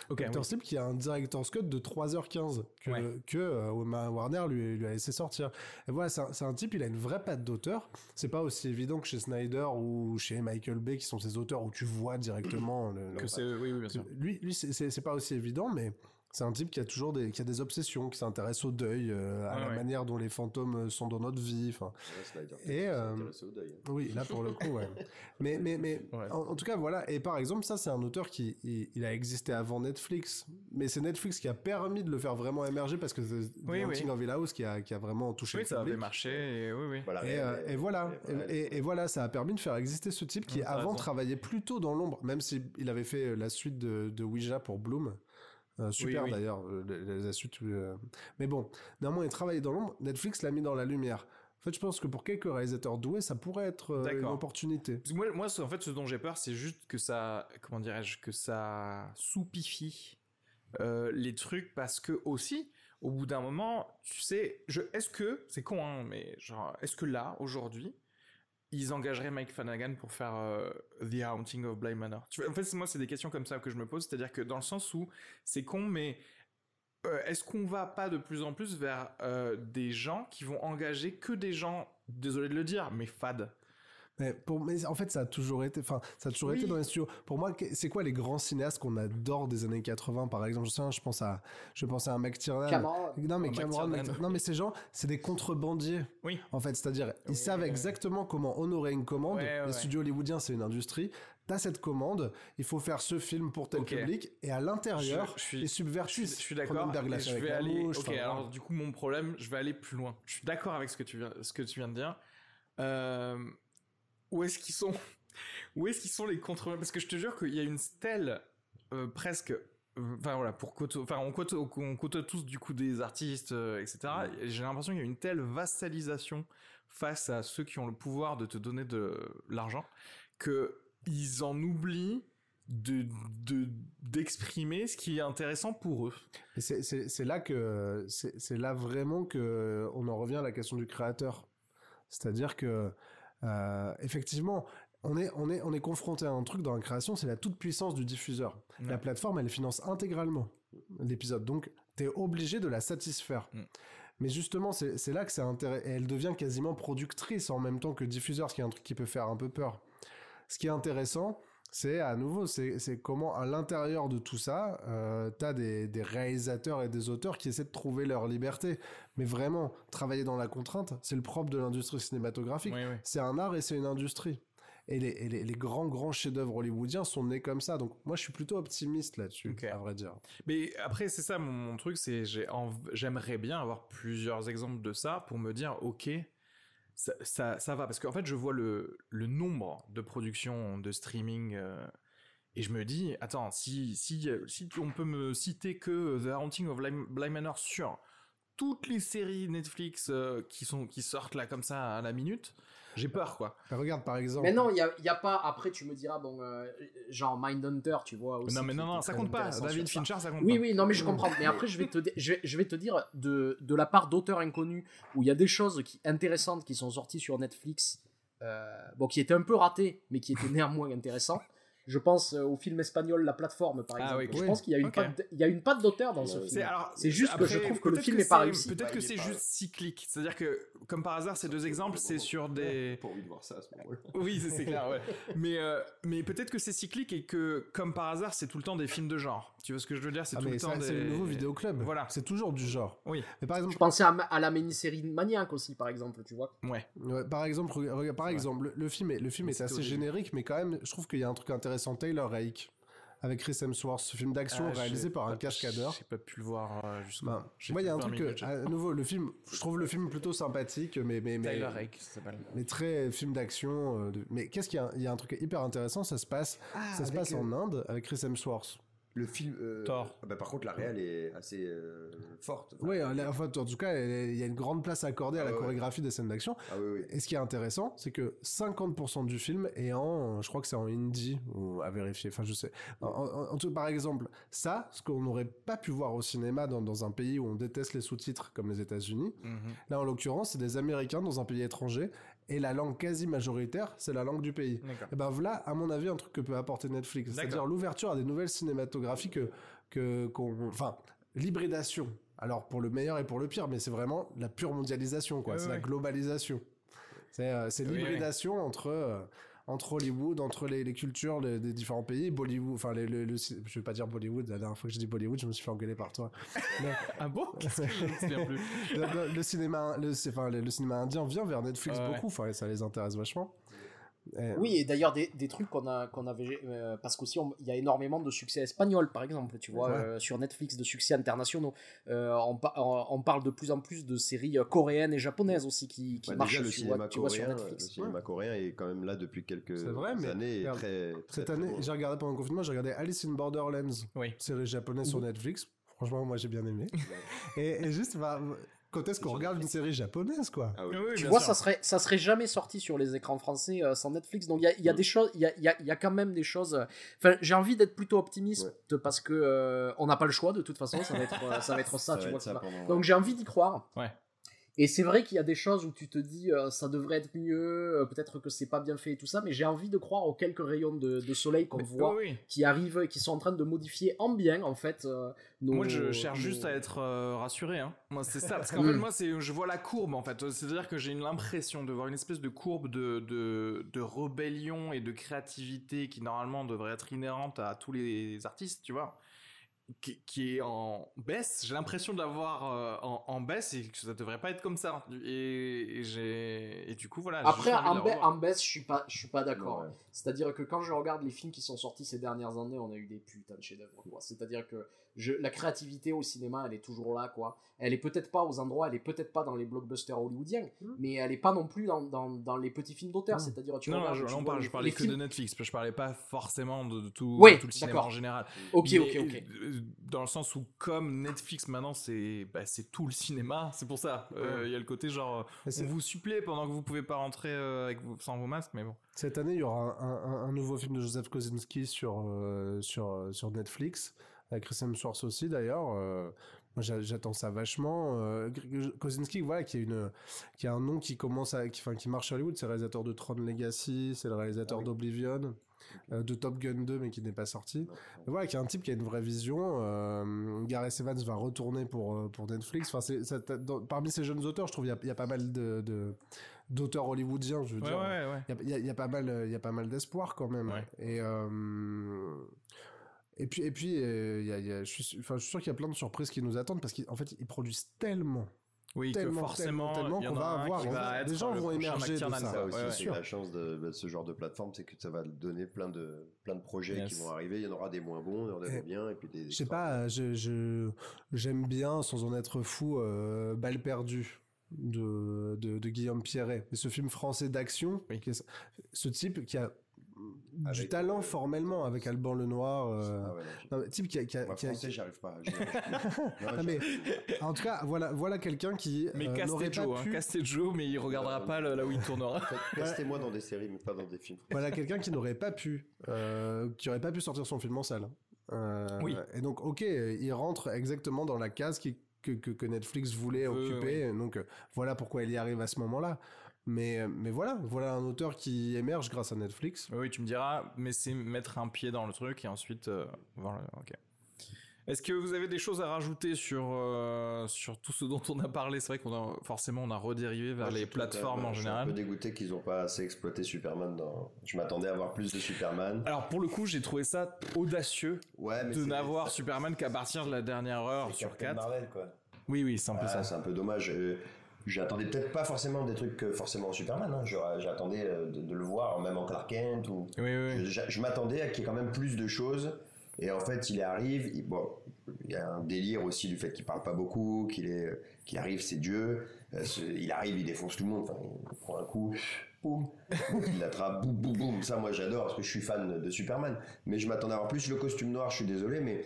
Ok, Doctor oui. Sleep qui a un director's cut de 3h15 que, Ouais. que euh, Warner lui, lui a laissé sortir. Et voilà, c'est un, type, il a une vraie patte d'auteur. C'est pas aussi évident que chez Snyder ou chez Michael Bay qui sont ces auteurs où tu vois directement le, Que le- c'est, oui, oui, bien sûr. lui, lui c'est pas aussi évident, mais c'est un type qui a toujours des, qui a des obsessions, qui s'intéresse au deuil, euh, à Ouais, la ouais. manière dont les fantômes sont dans notre vie. Enfin, Ouais, Snyder, Et, c'est euh, au deuil. hein. oui, là pour le coup, ouais. Mais, mais, mais Ouais. en, en tout cas, voilà. Et par exemple, ça, c'est un auteur qui il, il a existé avant Netflix. Mais c'est Netflix qui a permis de le faire vraiment émerger parce que The, The Oui, Haunting oui. of Hill House qui a, qui a vraiment touché Oui, le ça avait public. marché, et oui, oui. Voilà. Et, euh, et voilà, et, voilà. et- et voilà, ça a permis de faire exister ce type qui avant travaillait plutôt dans l'ombre, même s'il avait fait la suite de, de Ouija pour Bloom. Euh, super oui. d'ailleurs, euh, la, la suite. euh, Mais bon, néanmoins, il travaillait dans l'ombre. Netflix l'a mis dans la lumière. En fait, je pense que pour quelques réalisateurs doués, ça pourrait être euh, une opportunité. Moi, moi, en fait, ce dont j'ai peur, c'est juste que ça, comment dirais-je, que ça soupifie euh, les trucs parce que aussi, au bout d'un moment, tu sais, je, est-ce que, c'est con, hein, mais genre, est-ce que là, aujourd'hui, ils engageraient Mike Flanagan pour faire euh, The Haunting of Bly Manor. En fait, moi, c'est des questions comme ça que je me pose, c'est-à-dire que dans le sens où c'est con, mais euh, est-ce qu'on va pas de plus en plus vers euh, des gens qui vont engager que des gens, désolé de le dire, mais fades? Mais, pour, mais en fait, ça a toujours été, enfin, ça a toujours Oui. été dans les studios. Pour moi, c'est quoi les grands cinéastes qu'on adore des années 80, par exemple? Je sais, je pense à, je pense à un McTiernan. Cameron. Non, mais Oh, Cameron, McTiernan. Non, mais ces gens, c'est des contrebandiers. Oui. En fait, c'est-à-dire, ils Oui, savent exactement comment honorer une commande. Ouais, ouais, les ouais. studios hollywoodiens, c'est une industrie. T'as cette commande, il faut faire ce film pour tel public, et à l'intérieur, Je- je suis- ils Je suis, subvertissent. je suis d'accord. Je avec vais La aller. Mouche, Ok, enfin, alors du coup, mon problème, je vais aller plus loin. Je suis d'accord avec ce que tu viens, ce que tu viens de dire. Euh, où est-ce qu'ils sont? Où est-ce qu'ils sont les contre Parce que je te jure qu'il y a une stèle euh, presque. euh, Enfin voilà, pour enfin on côtoie, on côtoie tous du coup des artistes, euh, etc. Et J'ai l'impression qu'il y a une telle vassalisation face à ceux qui ont le pouvoir de te donner de l'argent que ils en oublient de de- d'exprimer ce qui est intéressant pour eux. C'est- là que c'est là vraiment que on en revient à la question du créateur. C'est-à-dire que euh, effectivement, on est on est on est confronté à un truc dans la création, c'est la toute puissance du diffuseur. La plateforme, elle finance intégralement l'épisode, donc t'es obligé de la satisfaire. Mm. Mais justement, c'est là que c'est intéressant. Elle devient quasiment productrice en même temps que diffuseur, ce qui est un truc qui peut faire un peu peur. Ce qui est intéressant, c'est à nouveau, c'est comment à l'intérieur de tout ça, euh, t'as des, des réalisateurs et des auteurs qui essaient de trouver leur liberté. Mais vraiment, travailler dans la contrainte, c'est le propre de l'industrie cinématographique. Oui, oui. C'est un art et c'est une industrie. Et les, et les, les grands, grands chefs-d'œuvre hollywoodiens sont nés comme ça. Donc, moi, je suis plutôt optimiste là-dessus, à vrai dire. Mais après, c'est ça mon, mon truc, c'est j'aimerais bien avoir plusieurs exemples de ça pour me dire, ok, ça, ça, va. Parce qu'en fait, je vois le, le nombre de productions de streaming euh, et je me dis, attends, si, si, si on peut me citer que The Haunting of Bly Manor sur toutes les séries Netflix euh, qui, sont, qui sortent là comme ça à la minute, j'ai peur, quoi. Mais regarde, par exemple. Mais non, il n'y a, y a pas. Après, tu me diras, bon, euh, genre Mindhunter, tu vois. Aussi, non, mais non, non, ça compte pas. David. Fincher, ça compte Oui, pas. oui, non, mais je comprends. Mais après, je vais te, di- je vais, je vais te dire de, de la part d'auteurs inconnus où il y a des choses qui, intéressantes qui sont sorties sur Netflix, euh, bon, qui étaient un peu ratées, mais qui étaient néanmoins intéressantes. Je pense euh, au film espagnol La Plateforme, par Ah exemple. oui, je oui. pense qu'il y a une Ok. patte, il y a une patte d'auteur dans ce film. C'est juste que je trouve que le peut-être film n'est pas c'est- réussi. Peut-être Bah, que est c'est pas- juste cyclique. C'est-à-dire que, comme par hasard, ces deux exemples, c'est sur des. Pas envie de voir ça à ce moment-là. Oui, c'est c'est clair, ouais. Mais, euh, mais peut-être que c'est cyclique et que, comme par hasard, c'est tout le temps des films de genre. Tu vois ce que je veux dire? C'est Ah, tout mais le temps des. c'est le nouveau vidéoclub. Voilà. C'est toujours du genre. Oui. Mais par exemple, Je pensais à, à la mini-série Maniac aussi, par exemple, tu vois. Ouais. Ouais, par exemple, rega- regarde, par Ouais. exemple, le, le film est, le film Mais est au assez générique, mais quand même, je trouve qu'il y a un truc intéressant. Taylor Rake, avec Chris Hemsworth, ce film d'action Ah, réalisé par un cascadeur. J'ai pas pu le voir euh, jusqu'au. Ben, moi, il y a un truc, 20 minutes, que, à nouveau, le film, je trouve le film plutôt sympathique, mais, mais, mais, Tyler Rake, ça s'appelle. mais très film d'action. euh, de- Mais qu'est-ce qu'il y a Il y a un truc hyper intéressant, ça se passe, Ah, ça se passe en Inde avec Chris Hemsworth. Le film. euh, Thor. ah bah, par contre, la réelle est assez euh, forte. Oui, enfin, en tout cas, il y a une grande place accordée à Ah la ouais, chorégraphie des scènes d'action. Ah oui, oui. Et ce qui est intéressant, c'est que 50% du film est en, je crois que c'est en hindi, ou à vérifier, enfin je sais. En, en- en tout, par exemple, ça, ce qu'on n'aurait pas pu voir au cinéma dans, dans un pays où on déteste les sous-titres comme les États-Unis, Mhm. là en l'occurrence, c'est des Américains dans un pays étranger, et la langue quasi majoritaire, c'est la langue du pays. Et ben voilà, à mon avis, un truc que peut apporter Netflix, c'est-à-dire l'ouverture à des nouvelles cinématographies que, que qu'on, enfin, l'hybridation. Alors pour le meilleur et pour le pire, mais c'est vraiment la pure mondialisation, quoi. C'est la globalisation. C'est, euh, Oui, l'hybridation entre euh, entre Hollywood, entre les, les cultures les- des différents pays, Bollywood, enfin le, le- je vais pas dire Bollywood. La dernière fois que je dis Bollywood, je me suis fait engueuler par toi. Mais- Ah bon? Le, le- cinéma, le, enfin, le, le cinéma indien vient vers Netflix ouais. beaucoup. Enfin, ça les intéresse vachement. Oui, et d'ailleurs, des, des trucs qu'on a, qu'on avait. euh, parce qu'aussi, il y a énormément de succès espagnols, par exemple, tu vois, Ouais. euh, sur Netflix, de succès internationaux. Euh, on, pa- on- parle de plus en plus de séries euh, coréennes et japonaises aussi qui, qui Bah, marchent déjà, le tu vois, cinéma tu vois, sur coréen, le Netflix. cinéma coréen est quand même là depuis quelques C'est vrai, mais années. regarde, très, très, Cette très année, bon. j'ai regardé pendant le confinement, j'ai regardé Alice in Borderlands, Oui. série japonaise sur. Netflix. Franchement, moi j'ai bien aimé. et, et juste, bah, quand est-ce qu'on regarde une série japonaise, quoi Ah oui. Oui, oui, Tu vois, sûr. ça serait, ça serait jamais sorti sur les écrans français euh, sans Netflix. Donc il y a, il y a Mm. des choses, il y a, il y a- y a quand même des choses. euh, Enfin, j'ai envie d'être plutôt optimiste parce que euh, on n'a pas le choix de toute façon. Ça va être, ça va être ça, Ça tu va vois. être ça qui va- pendant- Donc j'ai envie d'y croire. Ouais. Et c'est vrai qu'il y a des choses où tu te dis euh, ça devrait être mieux, euh, peut-être que c'est pas bien fait et tout ça, mais j'ai envie de croire aux quelques rayons de, de soleil qu'on voit oui, qui arrivent et qui sont en train de modifier en bien en fait. euh, nos- Moi, je cherche nos- juste à être rassuré. Hein. Moi, c'est ça. Parce qu'en fait, moi, c'est, je vois la courbe, en fait. C'est-à-dire que j'ai l'impression de voir une espèce de courbe de, de, de rébellion et de créativité qui, normalement, devrait être inhérente à tous les artistes, tu vois. Qui, qui est en baisse. J'ai l'impression de l'avoir euh, en, en baisse et que ça devrait pas être comme ça. Et, et j'ai, et du coup, voilà. Après, en, ba- baisse, je suis pas, je suis pas d'accord. Ouais. C'est-à-dire que quand je regarde les films qui sont sortis ces dernières années, on a eu des putains de chefs-d'œuvre. C'est-à-dire que je, la créativité au cinéma, elle est toujours là, quoi. Elle est peut-être pas aux endroits, elle est peut-être pas dans les blockbusters hollywoodiens, mais elle est pas non plus dans, dans, dans les petits films d'auteur. Mm. C'est-à-dire, tu Non, non, regardes, je, tu là, on vois parle, les- je parlais que films- de Netflix, je parlais pas forcément de, de tout, tout le cinéma en général. Ok, Mais, ok, ok. euh, Dans le sens où, comme Netflix maintenant, c'est bah, c'est tout le cinéma, c'est pour ça. Euh, Il y a le côté genre, on vous supplée pendant que vous pouvez pas rentrer euh, avec vous, sans vos masques, mais bon. Cette année, il y aura un, un- un nouveau film de Joseph Kosinski sur, euh, sur, sur Netflix, avec Chris Hemsworth aussi d'ailleurs. Euh, moi, j'a- j'attends ça vachement. Euh, Kosinski, voilà, qui a une, qui a un nom qui commence à, qui, enfin, qui marche à Hollywood. C'est le réalisateur de Tron Legacy, c'est le réalisateur Ah oui. d'Oblivion, euh, de Top Gun 2, mais qui n'est pas sorti. Voilà, qui est un type qui a une vraie vision. Euh, Gareth Evans va retourner pour, pour Netflix. Enfin, c'est, ça- dans- parmi ces jeunes auteurs, je trouve il y a, il y a pas mal de, de- d'auteurs hollywoodiens, je veux Ouais, dire. ouais, ouais. Il y a- il y, a- il y a pas mal, il y a pas mal d'espoir quand même. Et et puis et puis euh, il y a, il y a- je suis, su- enfin, je suis sûr qu'il y a plein de surprises qui nous attendent parce qu'en fait ils produisent tellement. Oui, que Tellement, forcément, tellement, il y en qu'on a va avoir- on va des gens vont émerger de ça. Ça aussi, Ouais, la chance de, de ce genre de plateforme, c'est que ça va donner plein de, plein de projets Yes. qui vont arriver. Il y en aura des moins bons, il y en aura des Et- bien, et puis des. Je sais pas, je, je j'aime bien sans en être fou euh, Balle perdue de, de, de Guillaume Pierret. Et ce film français d'action, Oui. qui est- ce type qui a du talent euh, formellement avec Alban Lenoir. euh, Ah ouais, non, type qui a, qui a- Moi, qui a- français, j'arrive pas. Non, Ah, mais- en tout cas, voilà, voilà quelqu'un qui Mais euh, n'aurait castez pas Joe, hein, pu- mais il regardera pas le- là où il tournera. Castez-moi dans des séries, mais pas dans des films. Voilà quelqu'un qui n'aurait pas pu, euh, qui aurait pas pu sortir son film en salle. Euh, Oui. Et donc, ok, il rentre exactement dans la case qui, que, que, que Netflix voulait Euh, occuper. Donc euh, voilà pourquoi il y arrive à ce moment-là. Mais, euh, mais voilà, voilà un auteur qui émerge grâce à Netflix. Oui, tu me diras, mais c'est mettre un pied dans le truc et ensuite. euh, voilà, ok. Est-ce que vous avez des choses à rajouter sur, euh, sur tout ce dont on a parlé? C'est vrai qu'on a forcément on a redérivé vers Moi, les plateformes en Je suis un peu général. dégoûté qu'ils ont pas assez exploité Superman. Dans... Je m'attendais à avoir plus de Superman. Alors pour le coup, j'ai trouvé ça audacieux Ouais, mais de n'avoir Superman qu'à partir de la dernière heure sur Captain 4. Marvel, quoi. Oui, oui, c'est un peu Ah, ça. c'est un peu dommage. J'attendais peut-être pas forcément des trucs euh, forcément Superman. Hein. J'attendais euh, de, de le voir, même en Clark Kent. Ou... Oui, oui, oui. Je, je m'attendais à qu'il y ait quand même plus de choses. Et en fait, il arrive. Il, bon, il y a un délire aussi du fait qu'il parle pas beaucoup, qu'il est, qu'il arrive, c'est Dieu. Euh, il arrive, il défonce tout le monde. Enfin, il prend un coup, boum, il attrape, boum, boum, boum. Ça, moi, j'adore parce que je suis fan de Superman. Mais je m'attendais à avoir plus le costume noir. Je suis désolé, mais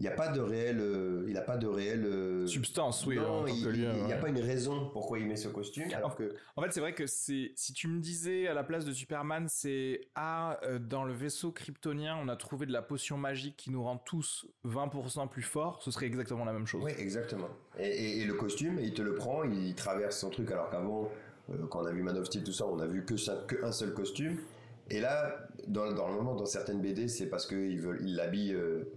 il n'y a pas de réel. euh, il a pas de réel. euh, Substance, oui. non, en il n'y a ouais. pas une raison pourquoi il met ce costume. Alors que En fait, c'est vrai que c'est si tu me disais à la place de Superman, c'est ah euh, dans le vaisseau kryptonien, on a trouvé de la potion magique qui nous rend tous 20% plus forts, ce serait exactement la même chose. Oui, exactement. Et, et- et le costume, il te le prend, il traverse son truc, alors qu'avant, euh, quand on a vu Man of Steel, tout ça, on a vu que, ça, que un seul costume. Et là, dans, dans le moment, dans certaines BD, c'est parce qu'ils veulent, ils l'habillent, euh,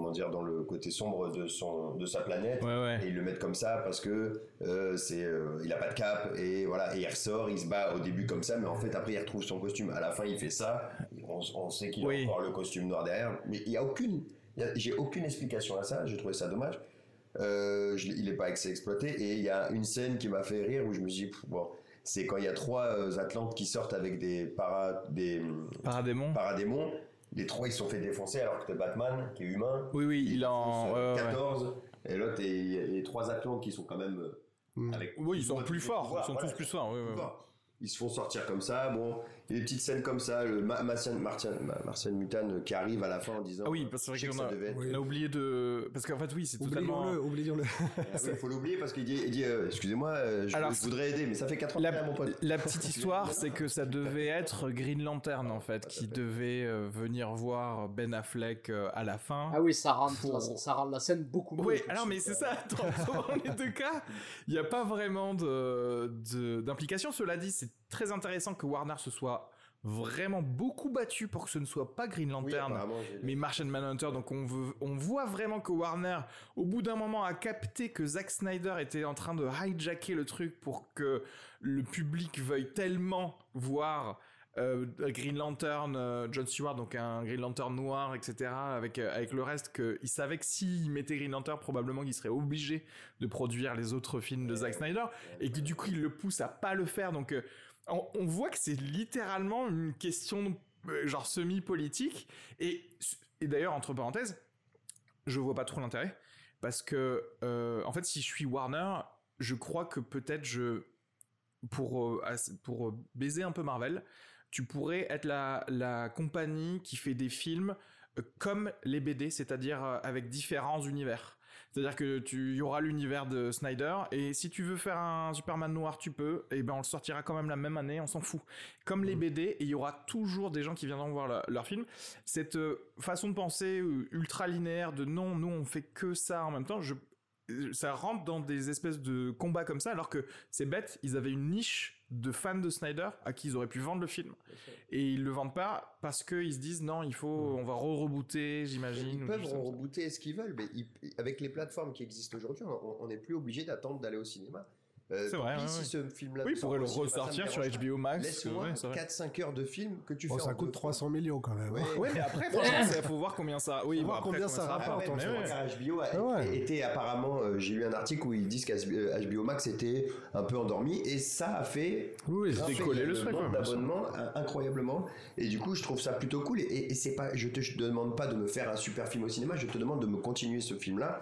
comment dire, dans le côté sombre de, son, de sa planète. Ouais, ouais. Et ils le mettent comme ça parce que euh, c'est, euh, il a pas de cap et voilà, et il ressort, il se bat au début comme ça, mais en fait après il retrouve son costume. À la fin il fait ça, on, on sait qu'il Oui. a encore le costume noir derrière, mais il y a aucune, j'ai aucune explication à ça. J'ai trouvé ça dommage. Euh, je il est pas assez exploité et il y a une scène qui m'a fait rire où je me suis dit pff, bon, c'est quand il y a trois euh, Atlantes qui sortent avec des para, des Paradémon. paradémons. Les trois ils se sont fait défoncer alors que t'as Batman qui est humain. Oui, oui, il en. euh, ouais, ouais. 14 et l'autre et il y a les trois Atlantes qui sont quand même euh, Mm. avec Oui, ils sont plus forts. pouvoir, Ils sont voilà, tous plus forts. Oui. Ils se font sortir comme ça, bon, des petites scènes comme ça, le Ma- Martian, Martian, Ma- Martian Mutan euh, qui arrive à la fin en disant Ah oui, parce que que qu'on a, devait être- Oui. on a oublié de. Parce qu'en fait, oui, c'est totalement. Oublions-le, oublions-le. Ah oui, il faut l'oublier parce qu'il dit, dit euh, excusez-moi, euh, je, Alors, je voudrais aider, mais ça fait 4 ans La, que mon pote. la petite histoire, c'est que ça devait être Green Lantern en fait, qui devait euh, venir voir Ben Affleck euh, à la fin. Ah oui, ça rend, Pour- la, ça rend la scène beaucoup mieux. Oui, alors mais c'est ça, dans, les deux cas, il n'y a pas vraiment de- de- d'implication. Cela dit, c'est très intéressant que Warner se soit vraiment beaucoup battu pour que ce ne soit pas Green Lantern. mais Martian Manhunter, donc on, veut, on voit vraiment que Warner, au bout d'un moment, a capté que Zack Snyder était en train de hijacker le truc pour que le public veuille tellement voir euh, Green Lantern, euh, John Stewart, donc un Green Lantern noir, etc., avec, euh, avec le reste, qu'il savait que s'il mettait Green Lantern, probablement qu'il serait obligé de produire les autres films de Zack Snyder, et que du coup, il le pousse à pas le faire. Donc, on, voit que c'est littéralement une question euh, genre semi-politique. Et, et d'ailleurs, entre parenthèses, je vois pas trop l'intérêt. Parce que, euh, en fait, si je suis Warner, je crois que peut-être je. Pour, euh, pour baiser un peu Marvel, tu pourrais être la, la compagnie qui fait des films comme les BD, c'est-à-dire avec différents univers. C'est-à-dire que tu y aura l'univers de Snyder et si tu veux faire un Superman noir, tu peux. Et ben on le sortira quand même la même année, on s'en fout. Comme les BD, et il y aura toujours des gens qui viendront voir leur, leur film. Cette euh, façon de penser euh, ultra linéaire de non, nous on fait que ça en même temps, je ça rentre dans des espèces de combats comme ça, alors que c'est bête, ils avaient une niche de fans de Snyder à qui ils auraient pu vendre le film. Et ils le vendent pas parce qu'ils se disent non, il faut, on va re-rebooter, j'imagine. Ils peuvent des choses comme ça. rebooter ce qu'ils veulent, mais ils- avec les plateformes qui existent aujourd'hui, on n'est plus obligé d'attendre d'aller au cinéma. Euh, C'est vrai, pis ouais, si ouais. ce film-là Oui, pourraient le ressortir sur. HBO Max. Laisse-moi ouais, c'est vrai. 4-5 heures de film que tu Bon, fais ça en coûte deux 300 millions quand même. hein. Ouais. Ouais, mais après, franchement, il faut voir combien ça. Oui, Faut voir après, combien ça rapporte. HBO a Ah ouais. était apparemment, euh, j'ai lu un article où ils disent qu'HBO Max était un peu endormi et ça a fait Oui, décollé le truc, d'abonnements euh, incroyablement et du coup je trouve ça plutôt cool et, et c'est pas, je te je demande pas de me faire un super film au cinéma, je te demande de me continuer ce film là.